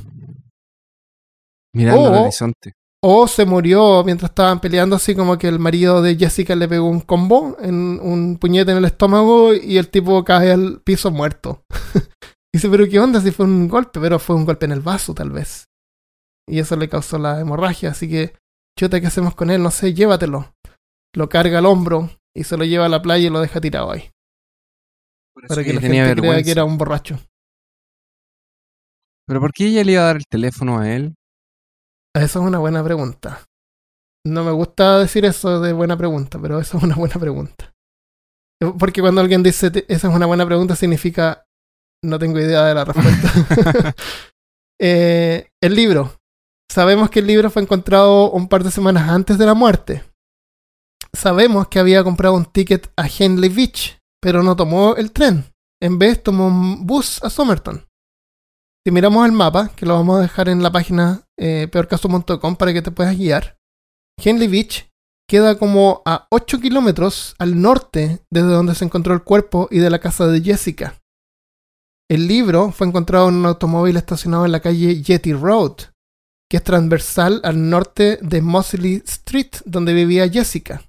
Mirando el Oh. horizonte. O se murió mientras estaban peleando, así como que el marido de Jessica le pegó un combo, en un puñete en el estómago y el tipo cae al piso muerto. Dice, pero ¿qué onda si fue un golpe? Pero fue un golpe en el vaso, tal vez. Y eso le causó la hemorragia, así que, chuta, ¿qué hacemos con él? No sé, llévatelo. Lo carga al hombro y se lo lleva a la playa y lo deja tirado ahí. Por Para que ella la tenía gente crea que era un borracho. Pero ¿por qué ella le iba a dar el teléfono a él? Esa es una buena pregunta. No me gusta decir eso de buena pregunta, pero esa es una buena pregunta. Porque cuando alguien dice "Te- esa es una buena pregunta, significa no tengo idea de la respuesta. Eh, el libro. Sabemos que el libro fue encontrado un par de semanas antes de la muerte. Sabemos que había comprado un ticket a Henley Beach, pero no tomó el tren. En vez tomó un bus a Somerton. Si miramos el mapa, que lo vamos a dejar en la página eh, peorcaso.com para que te puedas guiar, Henley Beach queda como a 8 kilómetros al norte desde donde se encontró el cuerpo y de la casa de Jessica. El libro fue encontrado en un automóvil estacionado en la calle Yeti Road, que es transversal al norte de Mosley Street, donde vivía Jessica.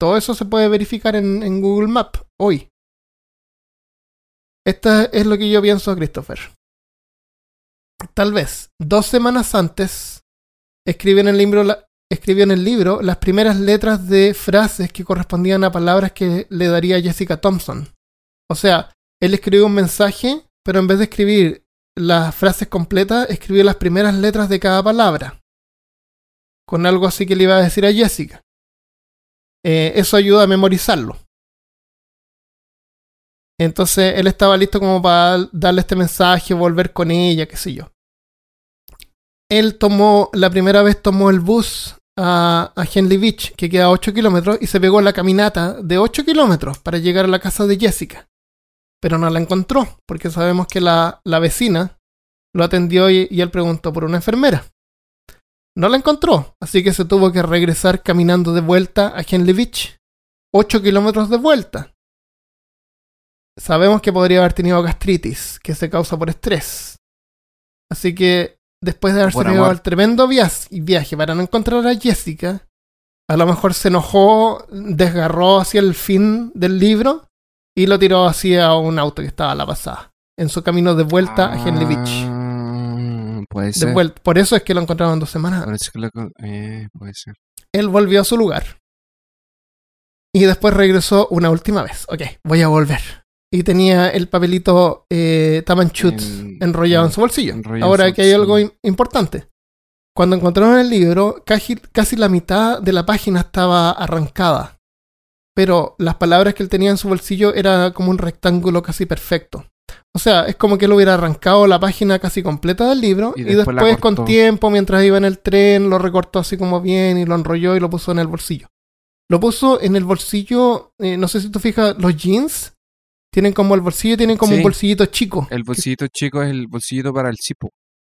Todo eso se puede verificar en, Google Maps hoy. Esta es lo que yo pienso, Christopher. Tal vez dos semanas antes escribió en el libro, escribió en el libro las primeras letras de frases que correspondían a palabras que le daría Jessica Thompson. O sea, él escribió un mensaje, pero en vez de escribir las frases completas, escribió las primeras letras de cada palabra. Con algo así que le iba a decir a Jessica. Eh, eso ayuda a memorizarlo. Entonces él estaba listo como para darle este mensaje, volver con ella, qué sé yo. Él tomó, la primera vez tomó el bus a, Henley Beach, que queda a 8 kilómetros, y se pegó la caminata de 8 kilómetros para llegar a la casa de Jessica. Pero no la encontró, porque sabemos que la, la vecina lo atendió y, y él preguntó por una enfermera. No la encontró, así que se tuvo que regresar caminando de vuelta a Henley Beach. 8 kilómetros de vuelta. Sabemos que podría haber tenido gastritis, que se causa por estrés. Así que después de haberse amor. el tremendo viaje para no encontrar a Jessica, a lo mejor se enojó, desgarró hacia el fin del libro y lo tiró hacia un auto que estaba a la pasada, en su camino de vuelta a Henley Beach. Puede ser. Por eso es que lo encontraron en dos semanas. Que lo eh, puede ser. Él volvió a su lugar. Y después regresó una última vez. Ok, voy a volver. Y tenía el papelito eh, Tamanchut En- enrollado en en- su bolsillo. Ahora aquí hay algo importante. Cuando encontraron el libro, casi, casi la mitad de la página estaba arrancada. Pero las palabras que él tenía en su bolsillo era como un rectángulo casi perfecto. O sea, es como que él hubiera arrancado la página casi completa del libro Y y, después con tiempo, mientras iba en el tren, lo recortó así como bien y lo enrolló y lo puso en el bolsillo. Lo puso en el bolsillo, eh, no sé si tú fijas, los jeans tienen como el bolsillo, tienen como Sí. un bolsillito chico. El bolsillito chico es el bolsillito para el cipo.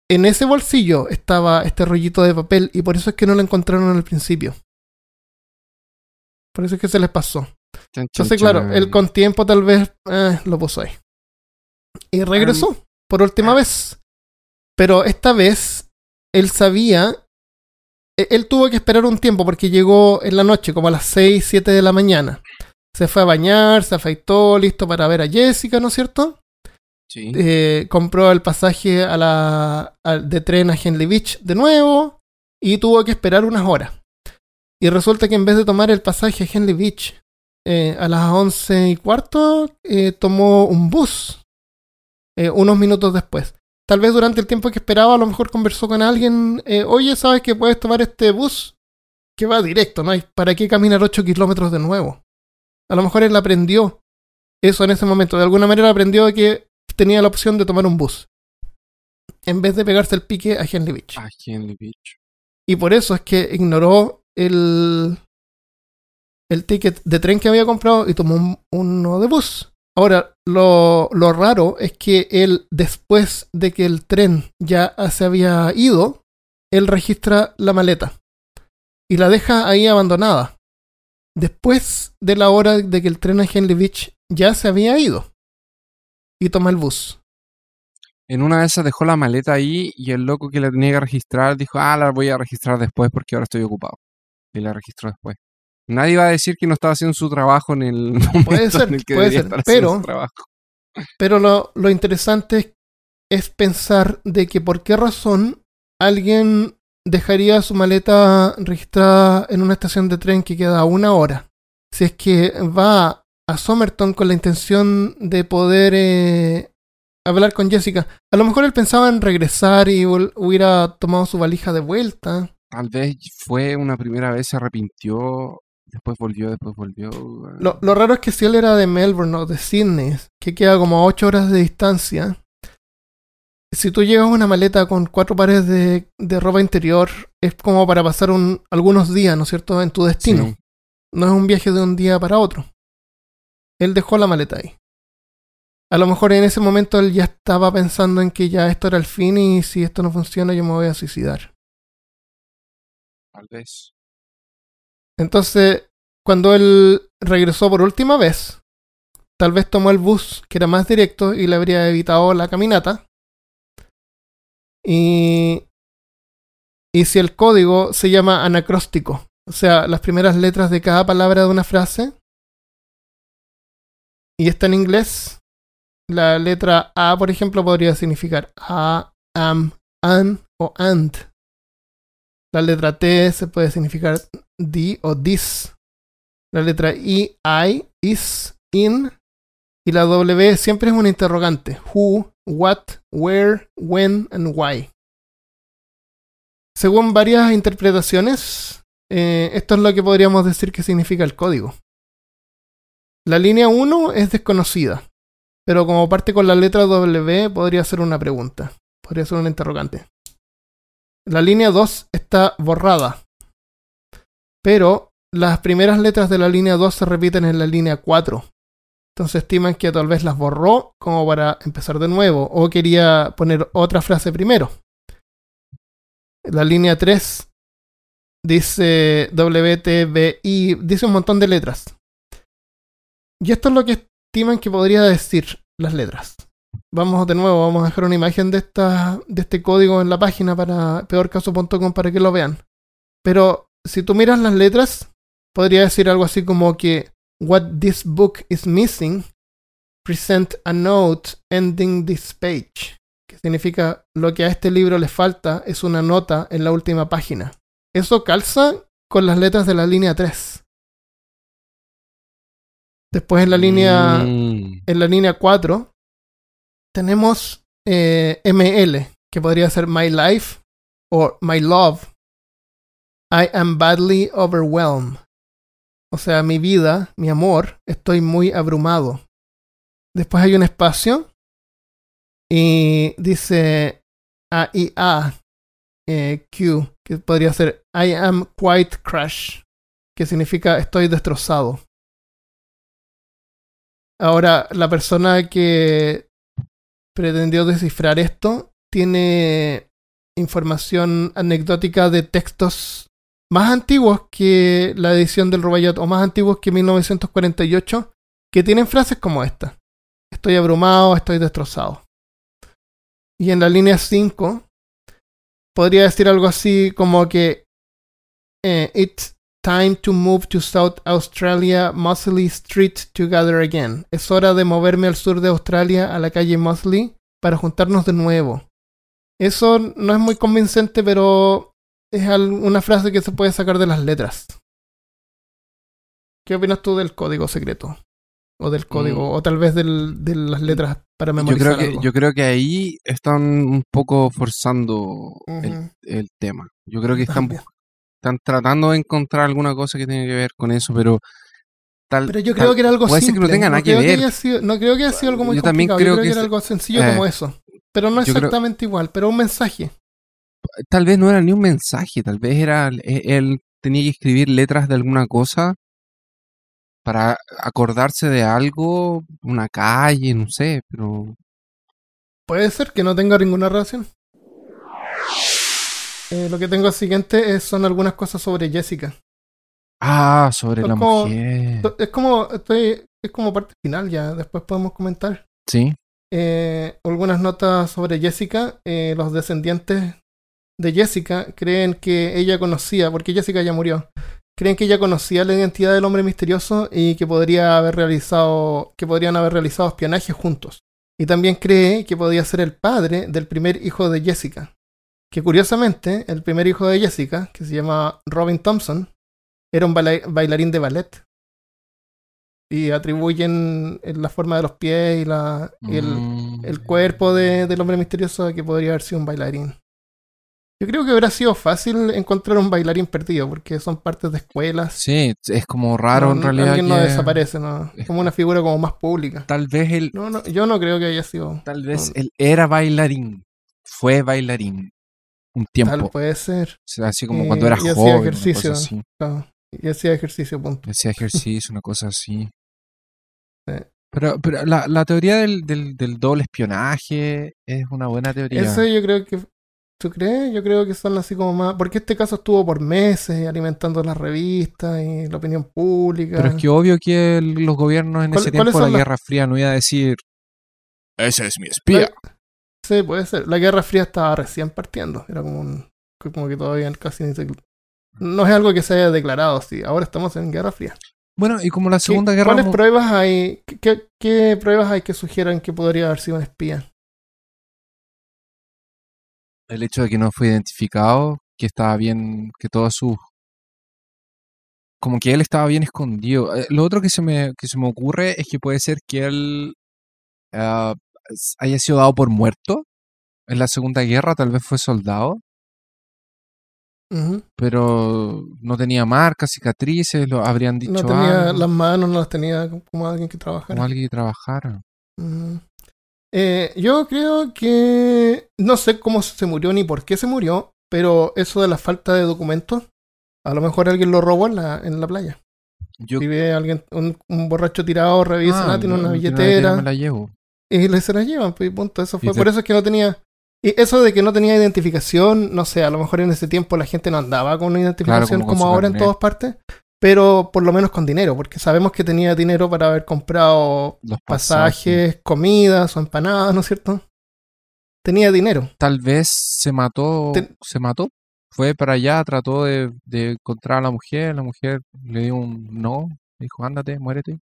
En ese bolsillo estaba este rollito de papel y por eso es que no lo encontraron al principio. Por eso es que se les pasó. Entonces, claro, él con tiempo tal vez eh, lo puso ahí. Y regresó por última vez. Pero esta vez él sabía. e- Él tuvo que esperar un tiempo porque llegó en la noche, como a las 6, 7 de la mañana. Se fue a bañar, se afeitó, listo para ver a Jessica, ¿no es cierto? Sí. eh, compró el pasaje a la, de tren a Henley Beach de nuevo y tuvo que esperar unas horas. Y resulta que en vez de tomar el pasaje a Henley Beach eh, a las once y cuarto, eh, tomó un bus eh, unos minutos después. Tal vez durante el tiempo que esperaba, a lo mejor conversó con alguien. eh, Oye, ¿sabes que puedes tomar este bus? Que va directo, ¿no para qué caminar 8 kilómetros de nuevo? A lo mejor él aprendió eso en ese momento. De alguna manera aprendió que tenía la opción de tomar un bus. En vez de pegarse el pique a Henley Beach. Ah, Henley Beach. Y por eso es que ignoró el, el ticket de tren que había comprado y tomó un- uno de bus. Ahora, lo, raro es que él, después de que el tren ya se había ido, él registra la maleta y la deja ahí abandonada. Después de la hora de que el tren a Henley Beach ya se había ido. Y toma el bus. En una de esas dejó la maleta ahí y el loco que la tenía que registrar dijo, ah, la voy a registrar después porque ahora estoy ocupado. Y la registró después. Nadie va a decir que no estaba haciendo su trabajo en el momento ser, en el que puede ser, estar haciendo pero- su trabajo. Pero lo, lo interesante es, es pensar de que por qué razón alguien dejaría su maleta registrada en una estación de tren que queda a una hora. Si es que va a Somerton con la intención de poder eh, hablar con Jessica. A lo mejor él pensaba en regresar y hubiera tomado su valija de vuelta. Tal vez fue una primera vez, se arrepintió, después volvió, después volvió. Lo, lo raro es que si él era de Melbourne o de Sydney, que queda como a 8 horas de distancia, si tú llevas una maleta con cuatro pares de, de ropa interior, es como para pasar un, algunos días, ¿no es cierto?, en tu destino. Sí. No es un viaje de un día para otro. Él dejó la maleta ahí. A lo mejor en ese momento él ya estaba pensando en que ya esto era el fin y si esto no funciona yo me voy a suicidar. Tal vez. Entonces, cuando él regresó por última vez, tal vez tomó el bus que era más directo y le habría evitado la caminata. Y, y si el código se llama anacróstico, o sea, las primeras letras de cada palabra de una frase, y está en inglés, la letra A, por ejemplo, podría significar a, am, an o and. La letra T se puede significar the o this. La letra I, I, is, in. Y la W siempre es un interrogante. Who, what, where, when and why. Según varias interpretaciones, eh, esto es lo que podríamos decir que significa el código. La línea 1 es desconocida. pero como parte con la letra W podría ser una pregunta, podría ser una interrogante. La línea 2 está borrada, pero las primeras letras de la línea 2 se repiten en la línea 4. Entonces estiman que tal vez las borró como para empezar de nuevo o quería poner otra frase primero. La línea 3 dice WTBI, dice un montón de letras. Y esto es lo que estiman que podría decir las letras. Vamos de nuevo, vamos a dejar una imagen de, esta, de este código en la página para peorcaso.com para que lo vean. Pero si tú miras las letras, podría decir algo así como que What this book is missing, present a note ending this page. Que significa lo que a este libro le falta es una nota en la última página. Eso calza con las letras de la línea 3. Después en la línea, Mm. en la línea 4 tenemos eh, ML, que podría ser My Life o My Love. I am badly overwhelmed. O sea, mi vida, mi amor, estoy muy abrumado. Después hay un espacio y dice A I A eh, Q, que podría ser I am quite crushed, que significa estoy destrozado. Ahora, la persona que pretendió descifrar esto tiene información anecdótica de textos más antiguos que la edición del Rubaiyat o más antiguos que 1948 que tienen frases como esta. Estoy abrumado, estoy destrozado. Y en la línea 5 podría decir algo así como que eh, It's time to move to South Australia, Mosley Street to gather again. Es hora de moverme al sur de Australia, a la calle Mosley, para juntarnos de nuevo. Eso no es muy convincente, pero es una frase que se puede sacar de las letras. ¿Qué opinas tú del código secreto? O del código, o tal vez del- de las letras para Yo memorizar creo, que, algo. yo creo que ahí están un poco forzando el, tema. Yo creo que están, También. están tratando de encontrar alguna cosa que tenga que ver con eso, pero tal Pero yo tal- que era algo puede ser que no tenga nada que creo ver. haya sido- no creo que haya sido algo muy Yo también complicado. creo yo creo que que, era algo sencillo eh, como eso. Pero no yo creo- exactamente igual, pero un mensaje. Tal vez no era ni un mensaje, tal vez era e- él tenía que escribir letras de alguna cosa para acordarse de algo, una calle, no sé, pero Puede ser que no tenga ninguna relación. Eh, lo que tengo siguiente es- son algunas cosas sobre Jessica. ah, sobre Son la como- mujer. Es como, estoy, es como parte final ya, después podemos comentar. Sí. Eh, algunas notas sobre Jessica. eh, los descendientes de Jessica creen que ella conocía, porque Jessica ya murió, creen que ella conocía la identidad del hombre misterioso y que podría haber realizado, que podrían haber realizado espionaje juntos. Y también cree que podía ser el padre del primer hijo de Jessica. Que curiosamente, el primer hijo de Jessica, que se llama Robin Thompson, era un baila- bailarín de ballet. Y atribuyen en la forma de los pies y, la, y el, Mm. el cuerpo de- del hombre misterioso a que podría haber sido un bailarín. Yo creo que hubiera sido fácil encontrar un bailarín perdido, porque son partes de escuelas. Sí, es como raro No, en realidad. Alguien no desaparece, ¿no? Es como una figura como más pública. Tal vez él, No, no, yo no creo que haya sido. tal vez él era bailarín, fue bailarín un tiempo. tal puede ser. Así como Eh, cuando era y hacía una ejercicio. cosa así. claro, y hacía ejercicio, punto. Hacía ejercicio, una cosa así. Sí. Pero, pero la, la teoría del, del, del doble espionaje es una buena teoría. Eso yo creo que. ¿Tú crees? Yo creo que son así como más. Porque este caso estuvo por meses alimentando las revistas y la opinión pública. Pero es que obvio que el- los gobiernos en ¿Cuál- ese tiempo de la Guerra Fría no iba a decir ese es mi espía. Sí, puede ser. La Guerra Fría estaba recién partiendo. Era como un. Como que todavía casi ni se. No es algo que se haya declarado, sí. Ahora estamos en Guerra Fría. Bueno, y como la ¿Qué- Segunda Guerra ¿Cuáles pruebas hay? ¿Qué, qué, qué pruebas hay que sugieran que podría haber sido un espía? El hecho de que no fue identificado, que estaba bien, que todos sus como que él estaba bien escondido. Eh, Lo otro que se me, que se me ocurre es que puede ser que él s- haya sido dado por muerto en la Segunda Guerra, tal vez fue soldado, pero no tenía marcas, cicatrices, lo habrían dicho No tenía algo, las manos, no las tenía como alguien que trabajara. como alguien que trabajara. Eh, yo creo que no sé cómo se murió ni por qué se murió, pero eso de la falta de documentos, a lo mejor alguien lo robó en la, en la playa. Yo Si ve a alguien, un, un borracho tirado, revisa, Ah, tiene una billetera me la llevo. y le se la llevan, pues y punto. Eso fue. Te- Por eso es que no tenía. Y eso de que no tenía identificación, no sé, a lo mejor en ese tiempo la gente no andaba con una identificación como ahora en todas partes, pero por lo menos con dinero, porque sabemos que tenía dinero para haber comprado Los pasajes, comidas o empanadas, ¿no es cierto? Tenía dinero. Tal vez se mató. Ten- Se mató. Fue para allá, trató de, de encontrar a la mujer. La mujer le dio un no. Dijo, ándate, muérete.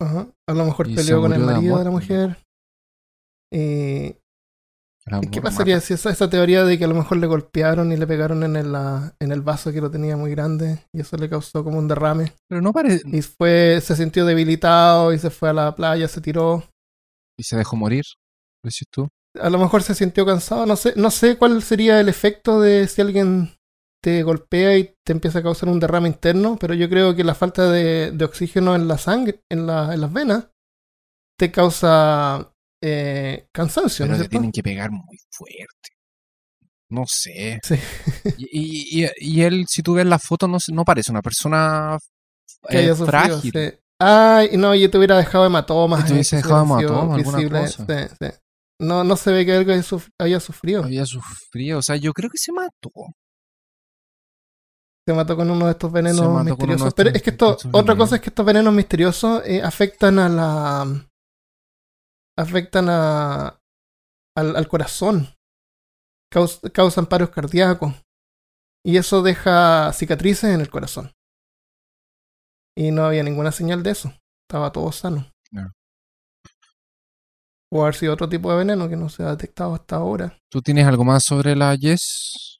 Ajá. A lo mejor Y peleó con el de marido amor. de la mujer. Y Amor ¿Qué mata. pasaría si esa, esa teoría de que a lo mejor le golpearon y le pegaron en el, ah, en el vaso que lo tenía muy grande y eso le causó como un derrame? Pero no parece. Y fue, se sintió debilitado y se fue a la playa, se tiró. Y se dejó morir. Decís tú. A lo mejor se sintió cansado, no sé, no sé cuál sería el efecto de si alguien te golpea y te empieza a causar un derrame interno, pero yo creo que la falta de, de oxígeno en la sangre, en, la- en las venas, te causa eh, cansancio, ¿no Pero es le tienen que pegar muy fuerte. No sé. Sí. Y, y- y- y él, si tú ves la foto, no, no parece una persona eh, sufrido, frágil. sí. Ay, no, yo te hubiera dejado hematomas. Te ahí hubiese dejado hematomas, alguna visibles, cosa. sí, sí. No, no se ve que algo haya suf- haya sufrido. Había sufrido. O sea, yo creo que se mató. Se mató con uno de estos venenos misteriosos. Pero es que esto, otra cosa es que estos venenos misteriosos eh, afectan a la. Afectan a. al, al corazón. Caus- causan paros cardíacos. Y eso deja cicatrices en el corazón. Y no había ninguna señal de eso. Estaba todo sano. Ya. O haber sido otro tipo de veneno que no se ha detectado hasta ahora. ¿Tú tienes algo más sobre la Jess?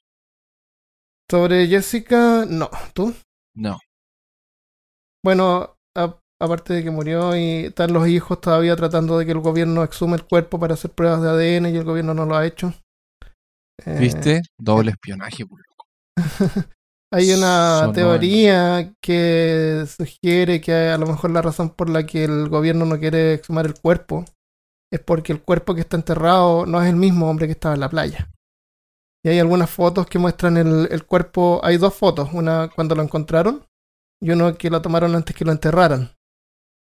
Sobre Jessica, no. ¿Tú? No. Bueno, aparte de que murió y están los hijos todavía tratando de que el gobierno exhume el cuerpo para hacer pruebas de ADN y el gobierno no lo ha hecho. Eh, ¿Viste? Doble espionaje, por loco. Hay una teoría que sugiere que a lo mejor la razón por la que el gobierno no quiere exhumar el cuerpo es porque el cuerpo que está enterrado no es el mismo hombre que estaba en la playa. Y hay algunas fotos que muestran el, el cuerpo. Hay dos fotos, una cuando lo encontraron y uno que lo tomaron antes que lo enterraran.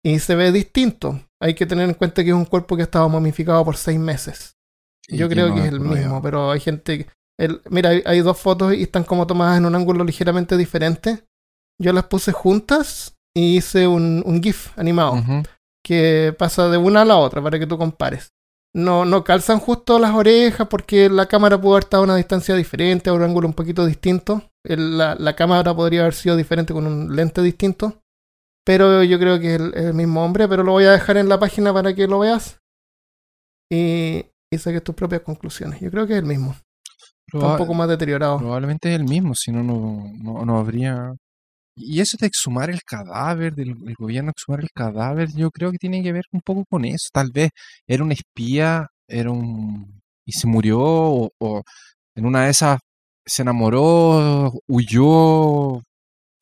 Y se ve distinto. Hay que tener en cuenta que es un cuerpo que ha estado momificado por seis meses. Y Yo creo no que es el mismo, pero hay gente. que- el- mira, hay, hay dos fotos y están como tomadas en un ángulo ligeramente diferente. Yo las puse juntas y hice un, un GIF animado que pasa de una a la otra para que tú compares. No, no calzan justo las orejas porque la cámara pudo haber estado a una distancia diferente, a un ángulo un poquito distinto. El- la, la cámara podría haber sido diferente con un lente distinto. Pero yo creo que es el, el mismo hombre, pero lo voy a dejar en la página para que lo veas. Y, y saques tus propias conclusiones. Yo creo que es el mismo. Está un poco más deteriorado. Probablemente es el mismo, si no, no, no, no habría... Y eso de exhumar el cadáver, del el gobierno exhumar el cadáver, yo creo que tiene que ver un poco con eso. Tal vez era un espía, era un... y se murió, o, o en una de esas se enamoró, huyó,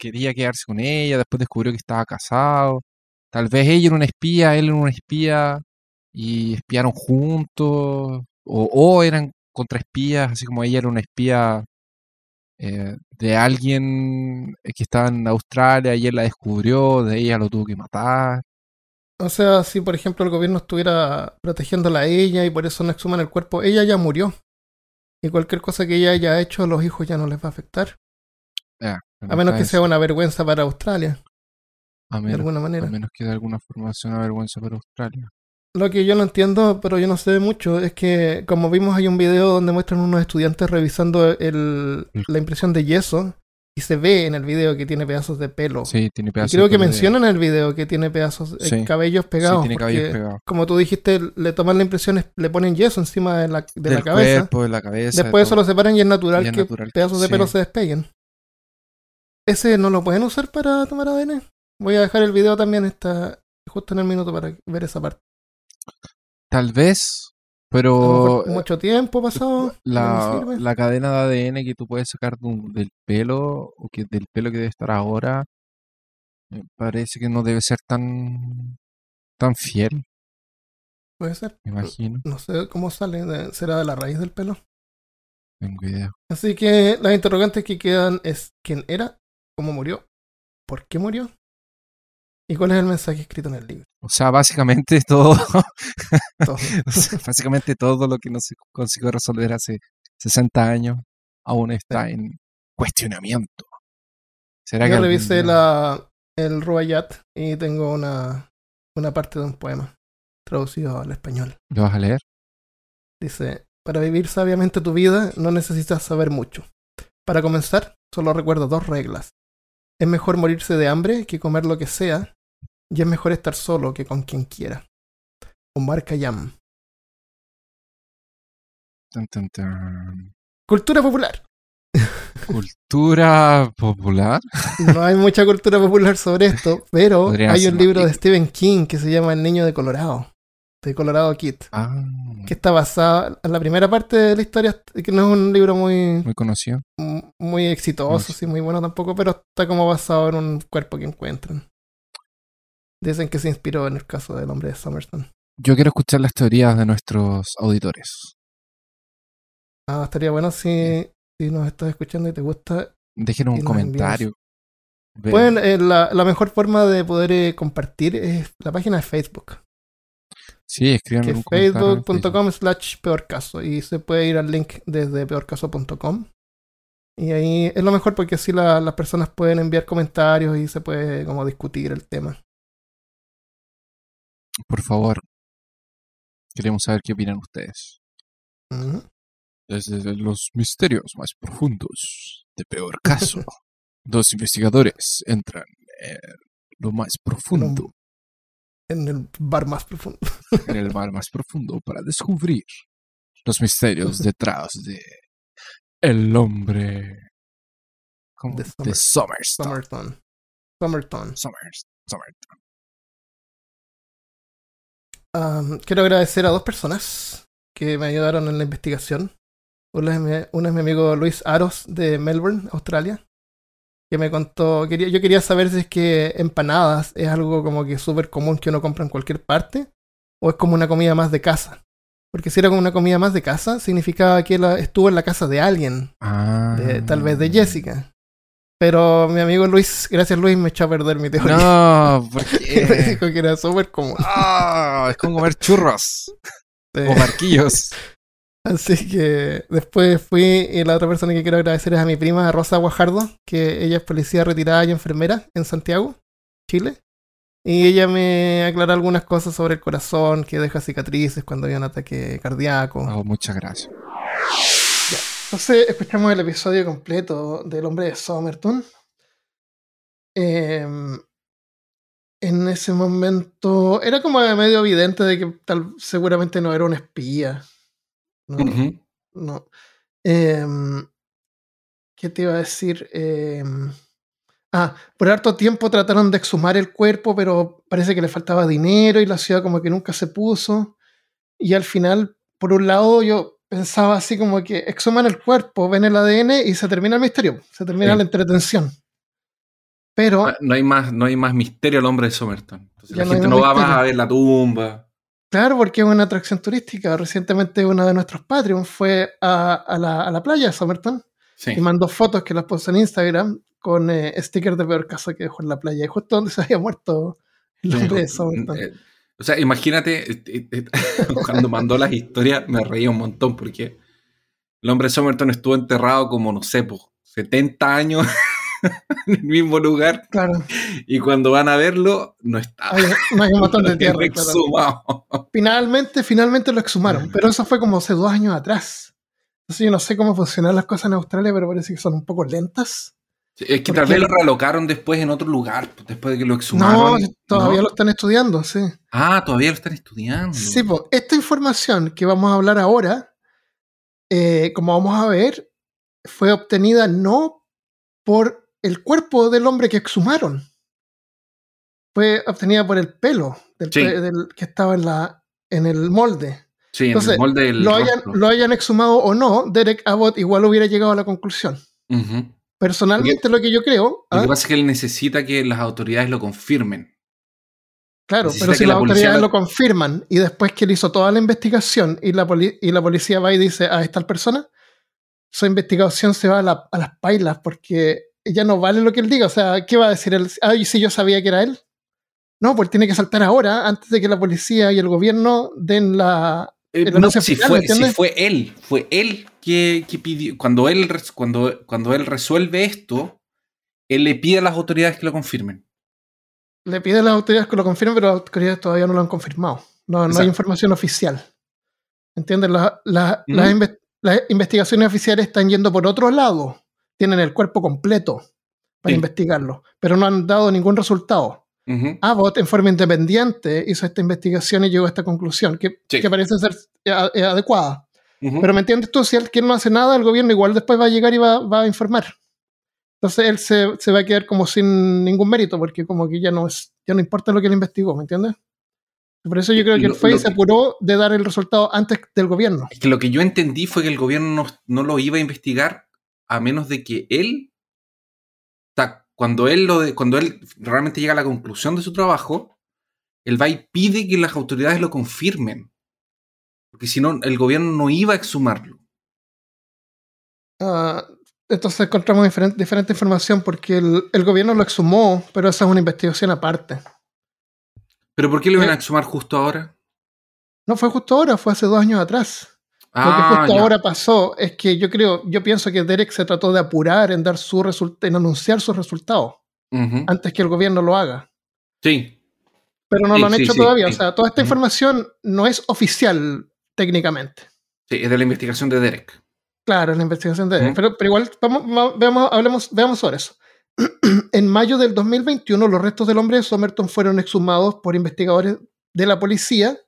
quería quedarse con ella, después descubrió que estaba casado. Tal vez ella era una espía, él era un espía, y espiaron juntos, o, o eran contraespías, así como ella era una espía eh, de alguien que estaba en Australia y él la descubrió, de ella lo tuvo que matar. O sea, si por ejemplo el gobierno estuviera protegiéndola a ella y por eso no exhuman el cuerpo, ella ya murió. Y cualquier cosa que ella haya hecho a los hijos ya no les va a afectar. A menos que sea una vergüenza para Australia, a de menos, alguna a manera. menos que de alguna forma sea una vergüenza para Australia. Lo que yo no entiendo, pero yo no sé mucho, es que como vimos hay un video donde muestran unos estudiantes revisando el, la impresión de yeso y se ve en el video que tiene pedazos de pelo. Sí, tiene y pedazos creo de que de- mencionan en el video que tiene pedazos, eh, Sí. cabellos Sí, pegados. tiene porque, cabellos pegados. Como tú dijiste, le toman la impresión, es- le ponen yeso encima de la, de Del la cabeza. cuerpo, de la cabeza. de Después eso lo separan y es natural Y es que natural pedazos de sí. pelo se despeguen. ¿Ese no lo pueden usar para tomar ADN? Voy a dejar el video también está justo en el minuto para ver esa parte. Tal vez, pero mucho tiempo pasado. la, no la cadena de ADN que tú puedes sacar de un- del pelo, o que del pelo que debe estar ahora, me parece que no debe ser tan, tan fiel. Puede ser. me imagino. No sé cómo sale. ¿Será de la raíz del pelo? Tengo idea. Así que las interrogantes que quedan es quién era, cómo murió, por qué murió y cuál es el mensaje escrito en el libro. O sea, básicamente todo, Todo. o sea, básicamente todo lo que no se consiguió resolver hace 60 años aún está en cuestionamiento. ¿Será que Yo algún revisé día- la, el Rubayat y tengo una, una parte de un poema traducido al español. ¿Lo vas a leer? Dice, para vivir sabiamente tu vida no necesitas saber mucho. Para comenzar, solo recuerda dos reglas. Es mejor morirse de hambre que comer lo que sea, y es mejor estar solo que con quien quiera. Omar Khayyam. Tan, tan, tan. Cultura popular. Cultura popular. No hay mucha cultura popular sobre esto, pero hay un libro de. Stephen King que se llama El niño de Colorado, de Colorado Kid, Ah, que está basada en la primera parte de la historia, que no es un libro muy, muy conocido. muy exitoso, Muy- sí, muy bueno tampoco, pero está como basado en un cuerpo que encuentran. Dicen que se inspiró en el caso del hombre de Somerton. Yo quiero escuchar las teorías de nuestros auditores. Ah, estaría bueno si, si nos estás escuchando y te gusta. Déjenos un comentario. Pueden, eh, la, la mejor forma de poder eh, compartir es la página de Facebook. Sí, escriban facebook.com slash peorcaso y se puede ir al link desde peorcaso.com y ahí es lo mejor porque así la- las personas pueden enviar comentarios y se puede como discutir el tema. Por favor. Queremos saber qué opinan ustedes. Desde los misterios más profundos de peor caso, dos investigadores entran en lo más profundo, En el bar más profundo. en el mar más profundo, para descubrir los misterios detrás de el hombre ¿cómo? De de Somer- Somerset. Somerton. Somerton. Somers- Somerton. Um, quiero agradecer a dos personas que me ayudaron en la investigación. Una es mi, una es mi amigo Luis Aros de Melbourne, Australia, que me contó, quería, yo quería saber si es que empanadas es algo como que súper común que uno compra en cualquier parte o es como una comida más de casa. Porque si era como una comida más de casa, significaba que la- estuvo en la casa de alguien, Ah. de- tal vez de Jessica. Pero mi amigo Luis, gracias Luis, me echó a perder mi teoría. No, ¿por me qué? dijo que era súper común. Ah, es como comer churros Sí. o barquillos. Así que después fui y la otra persona que quiero agradecer es a mi prima Rosa Guajardo, que ella es policía retirada y enfermera en Santiago, Chile. Y ella me aclaró algunas cosas sobre el corazón, que deja cicatrices cuando hay un ataque cardíaco. Oh, muchas gracias. Entonces escuchamos el episodio completo del hombre de Somerton. Em, en ese momento era como medio evidente de que tal seguramente no era un espía. No. Em, ¿Qué te iba a decir? Em, ah, por harto tiempo trataron de exhumar el cuerpo, pero parece que le faltaba dinero y la ciudad como que nunca se puso. Y al final, por un lado, yo pensaba así como que exhuman el cuerpo, ven el ADN y se termina el misterio, se termina Sí. la entretención. Pero Ah, No hay más, no hay más misterio al hombre de Somerton. Entonces la gente no va más a ver la tumba. Claro, porque es una atracción turística. Recientemente uno de nuestros Patreon fue a, a la, a la playa de Somerton Sí. y mandó fotos que las puso en Instagram con eh, stickers de peor caso que dejó en la playa, y justo donde se había muerto el hombre de Somerton. Eh, O sea, imagínate, eh, eh, cuando mandó las historias me reía un montón porque el hombre de Somerton estuvo enterrado como, no sé, pues, 70 años en el mismo lugar Claro, y cuando van a verlo no está. hay, no hay un montón de tierra. Claro. Finalmente, finalmente lo exhumaron, pero eso fue como hace dos años atrás. Entonces yo no sé cómo funcionan las cosas en Australia, pero parece que son un poco lentas. Sí, Es que ¿Por tal vez lo realocaron después en otro lugar, pues, después de que lo No, exhumaron. todavía ¿no? lo están estudiando, sí. Ah, todavía lo están estudiando. Sí, pues esta información que vamos a hablar ahora, eh, como vamos a ver, fue obtenida no por el cuerpo del hombre que exhumaron. Fue obtenida por el pelo del, Sí. pe- del- que estaba en, la, en el molde. Sí, en Entonces, el molde del Lo hayan, lo hayan exhumado o no, Derek Abbott igual hubiera llegado a la conclusión. Personalmente, lo que yo creo. Lo ¿ah? que pasa es que él necesita que las autoridades lo confirmen. Claro, Necesita pero si las la autoridades lo- lo confirman y después que él hizo toda la investigación y la, y la policía va y dice a esta persona, su investigación se va a, la- a las pailas porque ya no vale lo que él diga. O sea, ¿qué va a decir él? Ay, si yo sabía que era él. No, pues tiene que saltar ahora antes de que la policía y el gobierno den la... Eh, no, si final, fue, si fue él, fue él que, que pidió. Cuando él, cuando, cuando él resuelve esto, él le pide a las autoridades que lo confirmen. Le pide a las autoridades que lo confirmen, pero las autoridades todavía no lo han confirmado. No, no hay información oficial. ¿Entiendes? La- las, inve- las investigaciones oficiales están yendo por otro lado. Tienen el cuerpo completo para Sí. investigarlo, pero no han dado ningún resultado. Ujú. Abbott, en forma independiente, hizo esta investigación y llegó a esta conclusión, que, Sí. que parece ser eh, eh, adecuada. Ujú. Pero ¿me entiendes tú? Si que no hace nada, el gobierno igual después va a llegar y va, va a informar. Entonces él se, se va a quedar como sin ningún mérito, porque como que ya no es, ya no importa lo que él investigó, ¿me entiendes? Por eso yo creo que y lo se apuró de dar el resultado antes del gobierno. Es que lo que yo entendí fue que el gobierno no, no lo iba a investigar a menos de que él. cuando él, lo de- cuando él realmente llega a la conclusión de su trabajo, él va y pide que las autoridades lo confirmen. Porque si no, el gobierno no iba a exhumarlo. Ah, entonces encontramos diferente, diferente información porque el, el gobierno lo exhumó, pero esa es una investigación aparte. ¿Pero por qué lo iban a Eh. exhumar justo ahora? No fue justo ahora, fue hace dos años atrás. Lo que Ah, justo ahora pasó es que yo creo, yo pienso que Derek se trató de apurar en dar su en anunciar sus resultados antes que el gobierno lo haga. Sí. Pero no Sí, lo han sí, hecho sí, todavía. O sea, toda esta información no es oficial técnicamente. Sí, es de la investigación de Derek. Claro, es la investigación de Ujú. pero, pero igual, vamos, hablemos, veamos sobre eso. en mayo del 2021, los restos del hombre de Somerton fueron exhumados por investigadores de la policía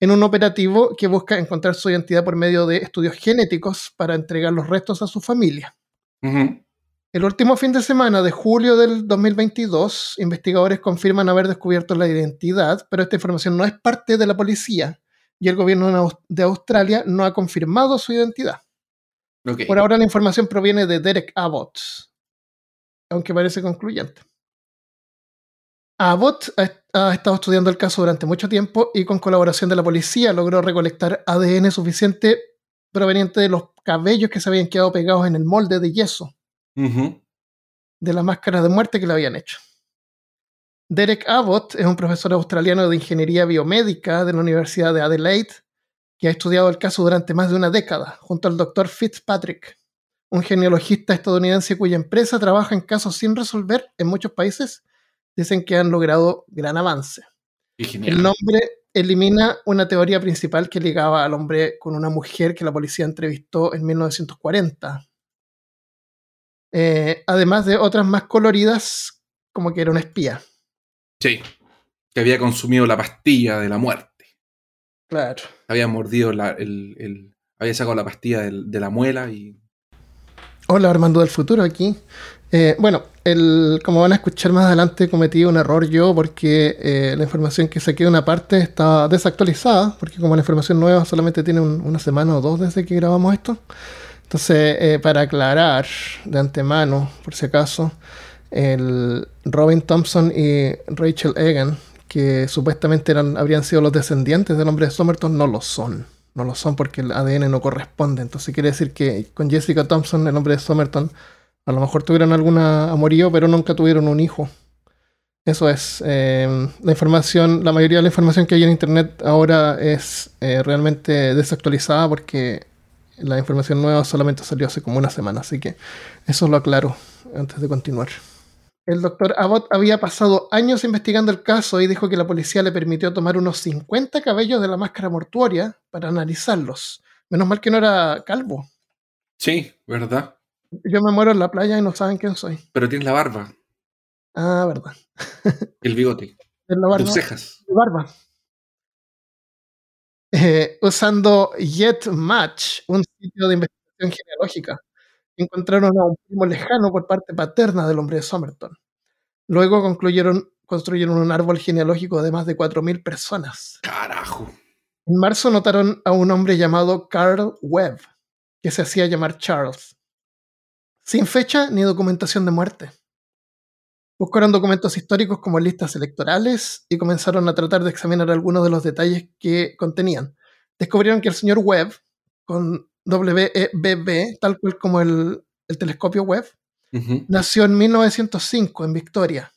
en un operativo que busca encontrar su identidad por medio de estudios genéticos para entregar los restos a su familia. El último fin de semana de julio del 2022, investigadores confirman haber descubierto la identidad, pero esta información no es parte de la policía y el gobierno de Aus- de Australia no ha confirmado su identidad. Por ahora la información proviene de Derek Abbott, aunque parece concluyente. Abbott ha, ha estado estudiando el caso durante mucho tiempo y con colaboración de la policía logró recolectar ADN suficiente proveniente de los cabellos que se habían quedado pegados en el molde de yeso de la máscara de muerte que le habían hecho. Derek Abbott es un profesor australiano de ingeniería biomédica de la Universidad de Adelaide que ha estudiado el caso durante más de una década, junto al doctor Fitzpatrick, un genealogista estadounidense cuya empresa trabaja en casos sin resolver en muchos países. Dicen que han logrado gran avance. El nombre elimina una teoría principal que ligaba al hombre con una mujer que la policía entrevistó en 1940. Eh, además de otras más coloridas, como que era un espía. Sí. Que había consumido la pastilla de la muerte. Claro. Había mordido la, el, el- Había sacado la pastilla del- de la muela y. Hola Armando del futuro aquí. Eh, bueno, el, como van a escuchar más adelante, cometí un error yo porque eh, la información que saqué de una parte está desactualizada, porque como la información nueva solamente tiene un- una semana o dos desde que grabamos esto. Entonces, eh, para aclarar de antemano, por si acaso, el Robin Thompson y Rachel Egan, que supuestamente eran, habrían sido los descendientes del hombre de Somerton, no lo son. No lo son porque el ADN no corresponde. Entonces quiere decir que con Jessica Thompson, el hombre de Somerton, a lo mejor tuvieron alguna amorío, pero nunca tuvieron un hijo. Eso es. eh, la información, la mayoría de la información que hay en internet ahora es eh, realmente desactualizada porque la información nueva solamente salió hace como una semana. Así que eso lo aclaro antes de continuar. El doctor Abbott había pasado años investigando el caso y dijo que la policía le permitió tomar unos 50 cabellos de la máscara mortuoria para analizarlos. Menos mal que no era calvo. Sí, ¿verdad? Yo me muero en la playa y no saben quién soy. Pero tienes la barba, Ah, verdad. el bigote, la barba. tus cejas. de barba. Eh, usando YetMatch, un sitio de investigación genealógica, encontraron a un primo lejano por parte paterna del hombre de Somerton. Luego concluyeron, construyeron un árbol genealógico de más de 4.000 personas. Carajo. En marzo notaron a un hombre llamado Carl Webb, que se hacía llamar Charles, sin fecha ni documentación de muerte. Buscaron documentos históricos como listas electorales y comenzaron a tratar de examinar algunos de los detalles que contenían. Descubrieron que el señor Webb, con WEBB, tal cual como el, el telescopio Webb, Ujú. nació en 1905 en Victoria,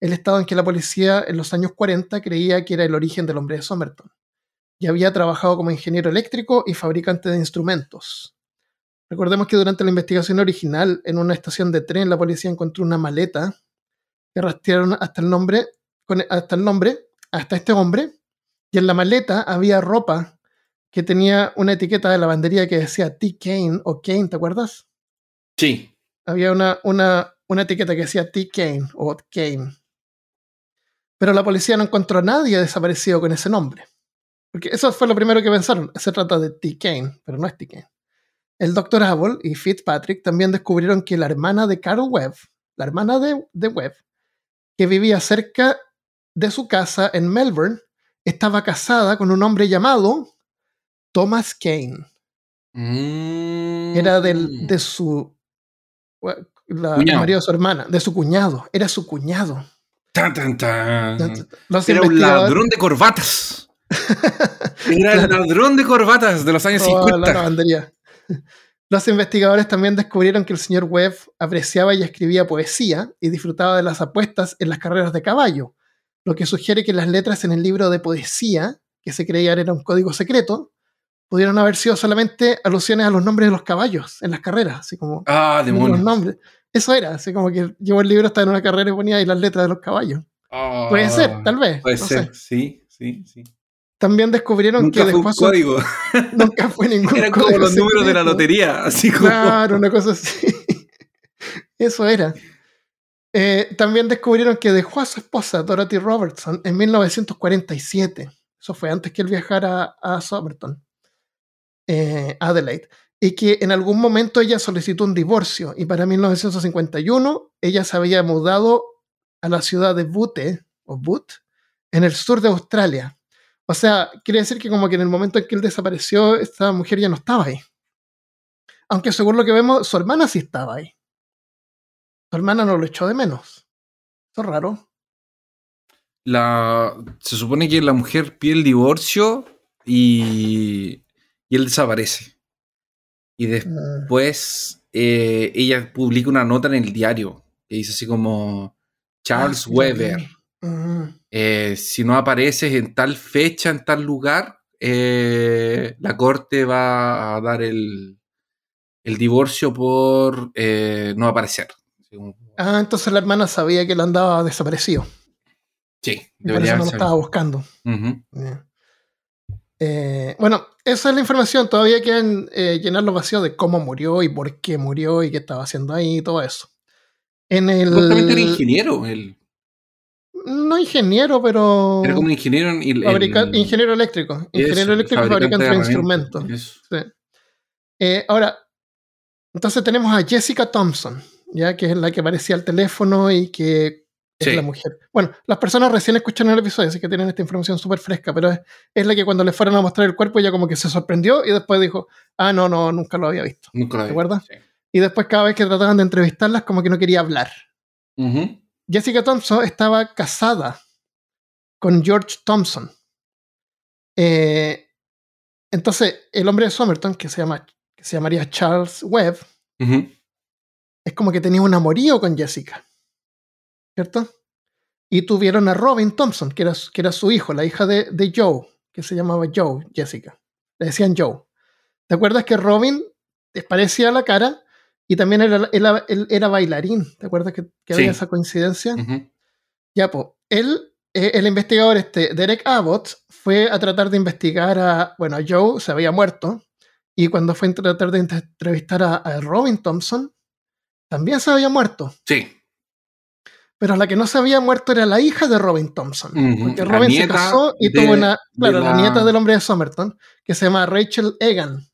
el estado en que la policía en los años 40 creía que era el origen del hombre de Somerton. Y había trabajado como ingeniero eléctrico y fabricante de instrumentos. Recordemos que durante la investigación original en una estación de tren la policía encontró una maleta que rastrearon hasta el nombre, hasta el nombre, hasta este hombre, y en la maleta había ropa que tenía una etiqueta de lavandería que decía T. Kane o Kane, ¿te acuerdas? Sí. había una, una, una etiqueta que decía T. Kane o Kane. Pero la policía no encontró a nadie desaparecido con ese nombre. Porque eso fue lo primero que pensaron. Se trata de T. Kane, pero no es T. Kane. El Dr. Abel y Fitzpatrick también descubrieron que la hermana de Carol Webb, la hermana de, de Webb, que vivía cerca de su casa en Melbourne, estaba casada con un hombre llamado Thomas Kane. Mm. Era del, de su. la- el marido de su hermana, de su cuñado. Era su cuñado. Tan, tan, tan. Los Era un ladrón de corbatas. Era el ladrón de corbatas de los años Oh, la 50. lavandería. Los investigadores también descubrieron que el señor Webb apreciaba y escribía poesía y disfrutaba de las apuestas en las carreras de caballo, lo que sugiere que las letras en el libro de poesía, que se creía era un código secreto, pudieron haber sido solamente alusiones a los nombres de los caballos en las carreras, así como Ah, los nombres. Eso era, así como que llevó el libro, estaba en una carrera y ponía ahí las letras de los caballos. Ah, Puede ser, tal vez. Puede no ser, sé. sí, sí, sí. También descubrieron Nunca que fue un después código. nunca fue ningún Eran como los números de la lotería. Así como. Claro, una cosa así. Eso era. Eh, también descubrieron que dejó a su esposa, Dorothy Robertson, en 1947. Eso fue antes que él viajara a Somerton, eh, Adelaide. Y que en algún momento ella solicitó un divorcio. Y para 1951 ella se había mudado a la ciudad de Butte, o Butte, en el sur de Australia. O sea, quiere decir que como que en el momento en que él desapareció, esta mujer ya no estaba ahí. Aunque según lo que vemos, su hermana sí estaba ahí. Su hermana no lo echó de menos. Eso es raro. La, se supone que la mujer pide el divorcio y, y él desaparece. Y después eh, ella publica una nota en el diario que dice así como Charles Ah, sí, Mm. eh, si no apareces en tal fecha, en tal lugar, eh, la corte va a dar el, el divorcio por eh, no aparecer. Ah, entonces la hermana sabía que él andaba desaparecido. sí, Y por eso no lo estaba buscando. Yeah. Eh, bueno, esa es la información. Todavía quedan eh, llenar los vacíos de cómo murió y por qué murió y qué estaba haciendo ahí y todo eso. En el. Supuestamente era ingeniero, él. No ingeniero, pero. Era como ingeniero en el- el- ingeniero eléctrico. Ingeniero eso, eléctrico y fabricante de instrumentos. Sí. Eh, ahora, entonces tenemos a Jessica Thompson, ya que es la que aparecía al teléfono y que es Sí. la mujer. Bueno, las personas recién escuchan el episodio, así que tienen esta información súper fresca, pero es, es la que cuando le fueron a mostrar el cuerpo ella como que se sorprendió y después dijo, ah, no, no, nunca lo había visto. Nunca lo ¿Te vi. acuerdas? Sí. Y después cada vez que trataban de entrevistarlas como que no quería hablar. Ujú. Jessica Thompson estaba casada con George Thompson. Eh, entonces, el hombre de Somerton, que se, llama, que se llamaría Charles Webb, es como que tenía un amorío con Jessica. ¿Cierto? Y tuvieron a Robin Thompson, que era, su- que era su hijo, la hija de, de Joe, que se llamaba Joe, Jessica. Le decían Joe. ¿Te acuerdas que Robin te parecía la cara y también era, él, él era bailarín? ¿Te acuerdas que, que Sí. había esa coincidencia? Ya, pues, él, eh, el investigador este, Derek Abbott, fue a tratar de investigar a, bueno, a Joe se había muerto, y cuando fue a tratar de entre- entrevistar a, a Robin Thompson, también se había muerto. Sí. Pero la que no se había muerto era la hija de Robin Thompson. Porque Robin se casó y de- tuvo una, claro, la... la- nieta del hombre de Somerton, que se llama Rachel Egan.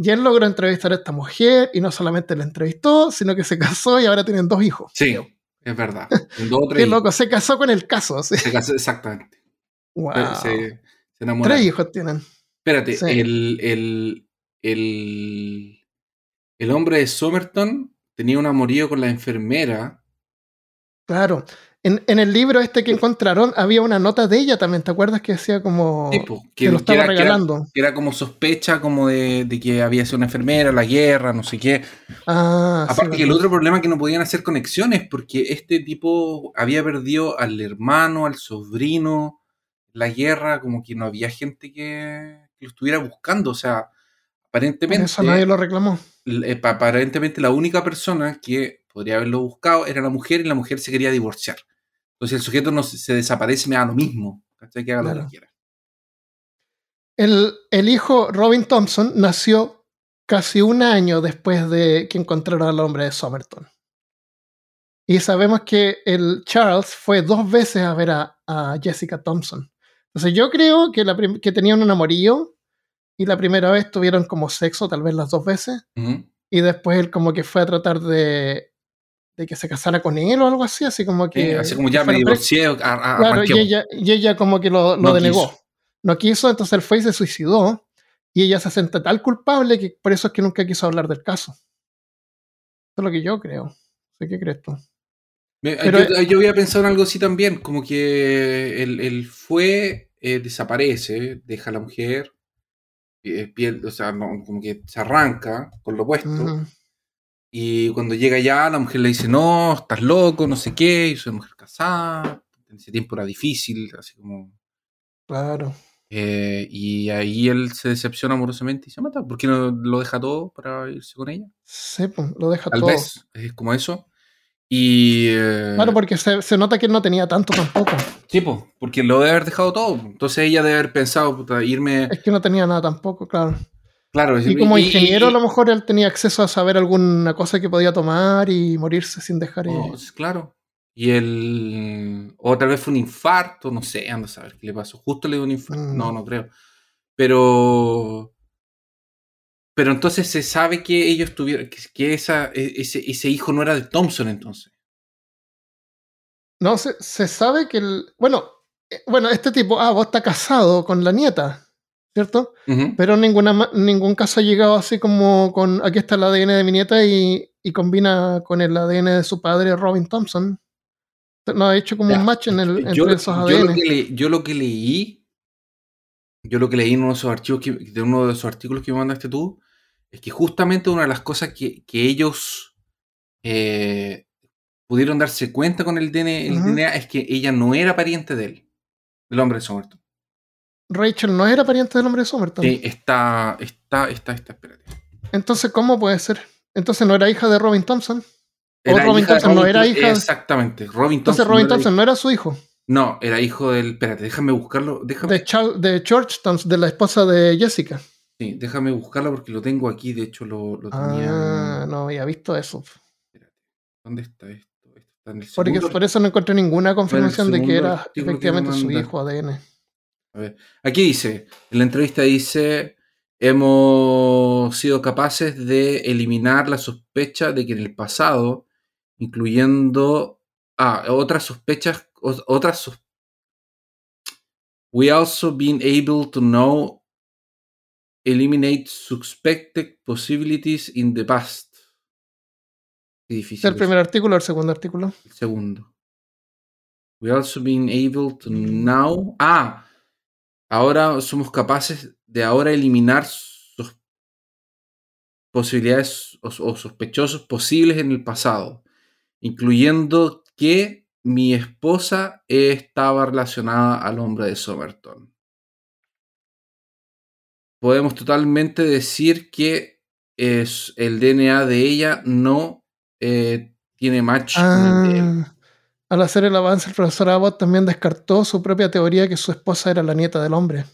Y él logró entrevistar a esta mujer, y no solamente la entrevistó, sino que se casó y ahora tienen dos hijos. Sí, es verdad. Dos o tres Qué loco, se casó con el caso. sí. Se casó exactamente. Wow. Se, se. Tres hijos tienen. Espérate, Sí. el, el, el, el hombre de Somerton tenía un amorío con la enfermera Claro. En, en el libro este que encontraron había una nota de ella también, ¿te acuerdas que decía como que, lo estaba que era- regalando? que era como sospecha como de, de que había sido una enfermera, la guerra, no sé qué. Ah, sí, Aparte que el otro problema es que no podían hacer conexiones porque este tipo había perdido al hermano, al sobrino, la guerra, como que no había gente que, lo estuviera buscando. O sea, aparentemente, eso nadie lo reclamó. eh, pa- aparentemente la única persona que podría haberlo buscado era la mujer y la mujer se quería divorciar. Entonces el sujeto no se, desaparece, me da lo mismo. ¿cachai? Que haga lo que quiera. El, el hijo Robin Thompson nació casi un año después de que encontraron al hombre de Somerton. Y sabemos que el Charles fue dos veces a ver a, a Jessica Thompson. Entonces yo creo que, la que tenían un amorío y la primera vez tuvieron como sexo, tal vez las dos veces, y después él como que fue a tratar de, de que se casara con él o algo así, así como Sí, que... así como ya me divorcié, a- a- Claro, y ella, y ella como que lo, lo No denegó. quiso. No quiso, entonces él fue y se suicidó. Y ella se siente tal culpable que por eso es que nunca quiso hablar del caso. Eso es lo que yo creo. ¿Sé qué crees tú? Me- Pero- yo, yo había pensado en algo así también, como que él, él fue, eh, desaparece, deja a la mujer, eh, piel, o sea, no, como que se arranca con lo opuesto, Ujú. Y cuando llega allá, la mujer le dice, no, estás loco, no sé qué, y soy mujer casada, en ese tiempo era difícil, así como... Claro. eh, y ahí él se decepciona amorosamente y se mata, ¿por qué no lo deja todo para irse con ella? Sí, pues, lo deja Tal todo. vez, es como eso. Y... eh, Claro, porque se, se nota que él no tenía tanto tampoco. Sí, pues, porque lo debe haber dejado todo. Entonces ella debe haber pensado, puta, irme. Es que no tenía nada tampoco, claro. Claro, Y como ingeniero, y- a lo mejor él tenía acceso a saber alguna cosa que podía tomar y morirse sin dejar. oh, sí, claro. Y el. O tal vez fue un infarto, no sé, anda a saber qué le pasó. Justo le dio un infarto. Mm. No, no creo. Pero. Pero entonces se sabe que ellos tuvieron. Que, que esa, e- ese, ese hijo no era de Thompson, entonces. No, se, se sabe que el. Bueno, eh, bueno, este tipo, ah, vos está casado con la nieta, ¿cierto? Pero ninguna, ningún caso ha llegado así como con aquí está el ADN de mi nieta y, y combina con el ADN de su padre, Robin Thompson. No ha hecho como Ya, un match en el, entre yo, esos yo lo ADN. que le- yo lo que leí, yo lo que leí en uno de esos archivos que, de uno de esos artículos que me mandaste tú, es que justamente una de las cosas que, que ellos eh, pudieron darse cuenta con el, DNA, el. DNA es que ella no era pariente de él, del hombre de Somerton. Rachel no era pariente del hombre de Somerton. Sí, está, está, está, está, espérate. Entonces, ¿cómo puede ser? Entonces no era hija de Robin Thompson. O Robin Thompson no Robin era hija Exactamente, Robin Entonces Thompson. Robin no era Thompson no era su hijo. No, era hijo del. Espérate, déjame buscarlo. Déjame, De, Char- de George Thompson, de la esposa de Jessica. sí, déjame buscarlo porque lo tengo aquí. De hecho, lo, lo tenía. Ah, no había visto eso. Espérate, ¿Dónde está esto? Esto está en el Porque por eso no encontré ninguna confirmación de que era efectivamente su hijo ADN. A ver, aquí dice, en la entrevista dice, hemos sido capaces de eliminar la sospecha de que en el pasado, incluyendo, ah, otras sospechas, otras We also been able to know eliminate suspected possibilities in the past. Qué ¿Es difícil. el primer artículo o el segundo artículo? El segundo. We also been able to now. Ah, ahora somos capaces de ahora eliminar posibilidades o, o sospechosos posibles en el pasado, incluyendo que mi esposa estaba relacionada al hombre de Somerton. Podemos totalmente decir que es, el DNA de ella no eh, tiene match con el de él. Al hacer el avance, el profesor Abbott también descartó su propia teoría que su esposa era la nieta del hombre.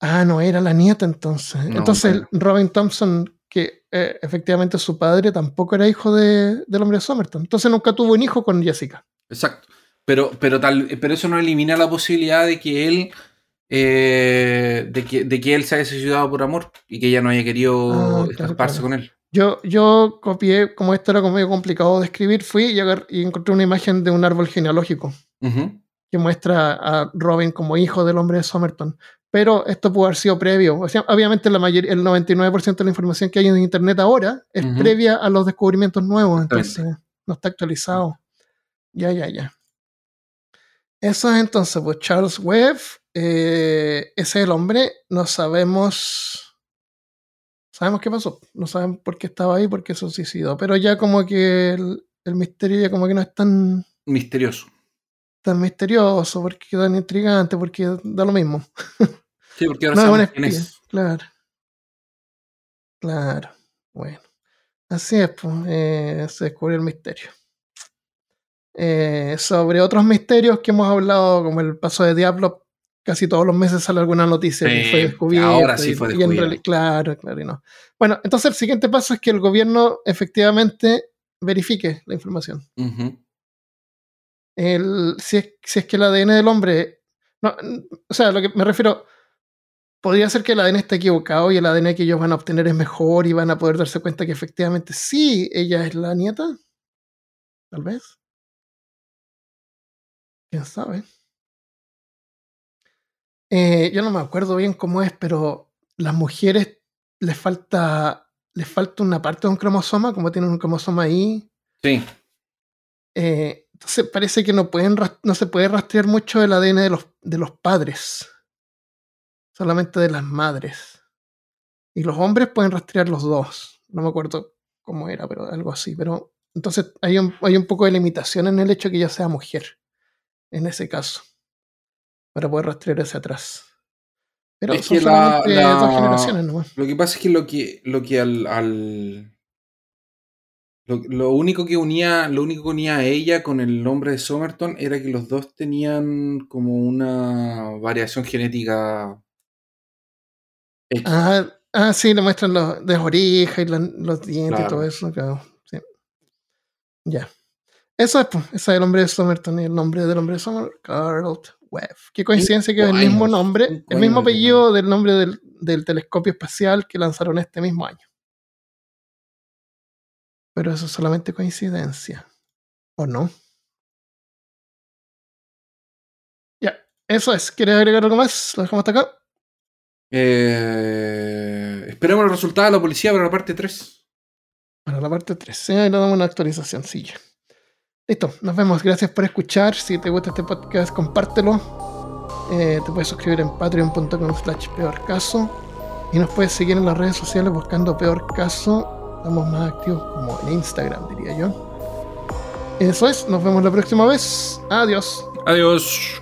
Ah, no era la nieta entonces. No, entonces. Robin Thompson, que eh, efectivamente su padre tampoco era hijo de- del hombre de Somerton. Entonces nunca tuvo un hijo con Jessica. Exacto. Pero, pero, tal, pero eso no elimina la posibilidad de que él eh, de, que, de que él se haya suicidado por amor y que ella no haya querido Ah, claro, escaparse claro. con él. Yo, yo copié, como esto era como medio complicado de escribir, fui y, y encontré una imagen de un árbol genealógico que muestra a Robin como hijo del hombre de Somerton. Pero esto pudo haber sido previo. O sea, obviamente la mayoría, el 99% de la información que hay en internet ahora es previa a los descubrimientos nuevos. Entonces, no está actualizado. Ya, ya, ya. Eso es entonces, pues Charles Webb, eh, ese es el hombre, no sabemos, sabemos qué pasó, no sabemos por qué estaba ahí, por qué se suicidó, pero ya como que el, el misterio ya como que no es tan, Misterioso. tan misterioso, porque tan intrigante, porque da lo mismo. Sí, porque ahora No sabemos quién es. claro. Claro, bueno. Así es, pues, eh, se descubrió el misterio. Eh, sobre otros misterios que hemos hablado, como el paso de Diablo, casi todos los meses sale alguna noticia que Sí, fue descubierto. ahora sí fue reali- claro, claro, y no. Bueno, entonces el siguiente paso es que el gobierno efectivamente verifique la información. El, si, es, si es que el ADN del hombre. No, o sea, lo que me refiero. Podría ser que el ADN esté equivocado y el ADN que ellos van a obtener es mejor y van a poder darse cuenta que efectivamente sí, ella es la nieta. Tal vez. Quién sabe. Eh, yo no me acuerdo bien cómo es, pero las mujeres les falta. Les falta una parte de un cromosoma, como tienen un cromosoma ahí, Sí. eh, entonces parece que no, pueden, no se puede rastrear mucho el ADN de los, de los padres, solamente de las madres. Y los hombres pueden rastrear los dos. No me acuerdo cómo era, pero algo así. Pero entonces hay un, hay un poco de limitación en el hecho de que ella sea mujer, en ese caso, para poder rastrear hacia atrás. Pero Es son que la- la- dos generaciones nomás. Lo que pasa es que lo que, lo que al, al- lo, lo único que unía, lo único que unía a ella con el nombre de Somerton era que los dos tenían como una variación genética. Ah, ah, sí, le muestran los, las orejas y la- los dientes y todo eso. claro, sí. Ya. Eso es, pues, ese es el nombre de Somerton y el nombre del hombre de Somerton, Carl Webb. Qué coincidencia que es el mismo nombre, el mismo apellido del nombre del, del telescopio espacial que lanzaron este mismo año. Pero eso es solamente coincidencia. ¿O no? Ya, eso es. ¿Quieres agregar algo más? Lo dejamos hasta acá. Eh, esperemos el resultado de la policía para la parte 3. Para la parte 3. Sí, ahí le damos una actualización, sí. ya. Listo, nos vemos. Gracias por escuchar. Si te gusta este podcast, compártelo. Eh, te puedes suscribir en patreon.com slash peor caso. Y nos puedes seguir en las redes sociales buscando peor caso. Estamos más activos como en Instagram, diría yo. Eso es, nos vemos la próxima vez. Adiós. Adiós.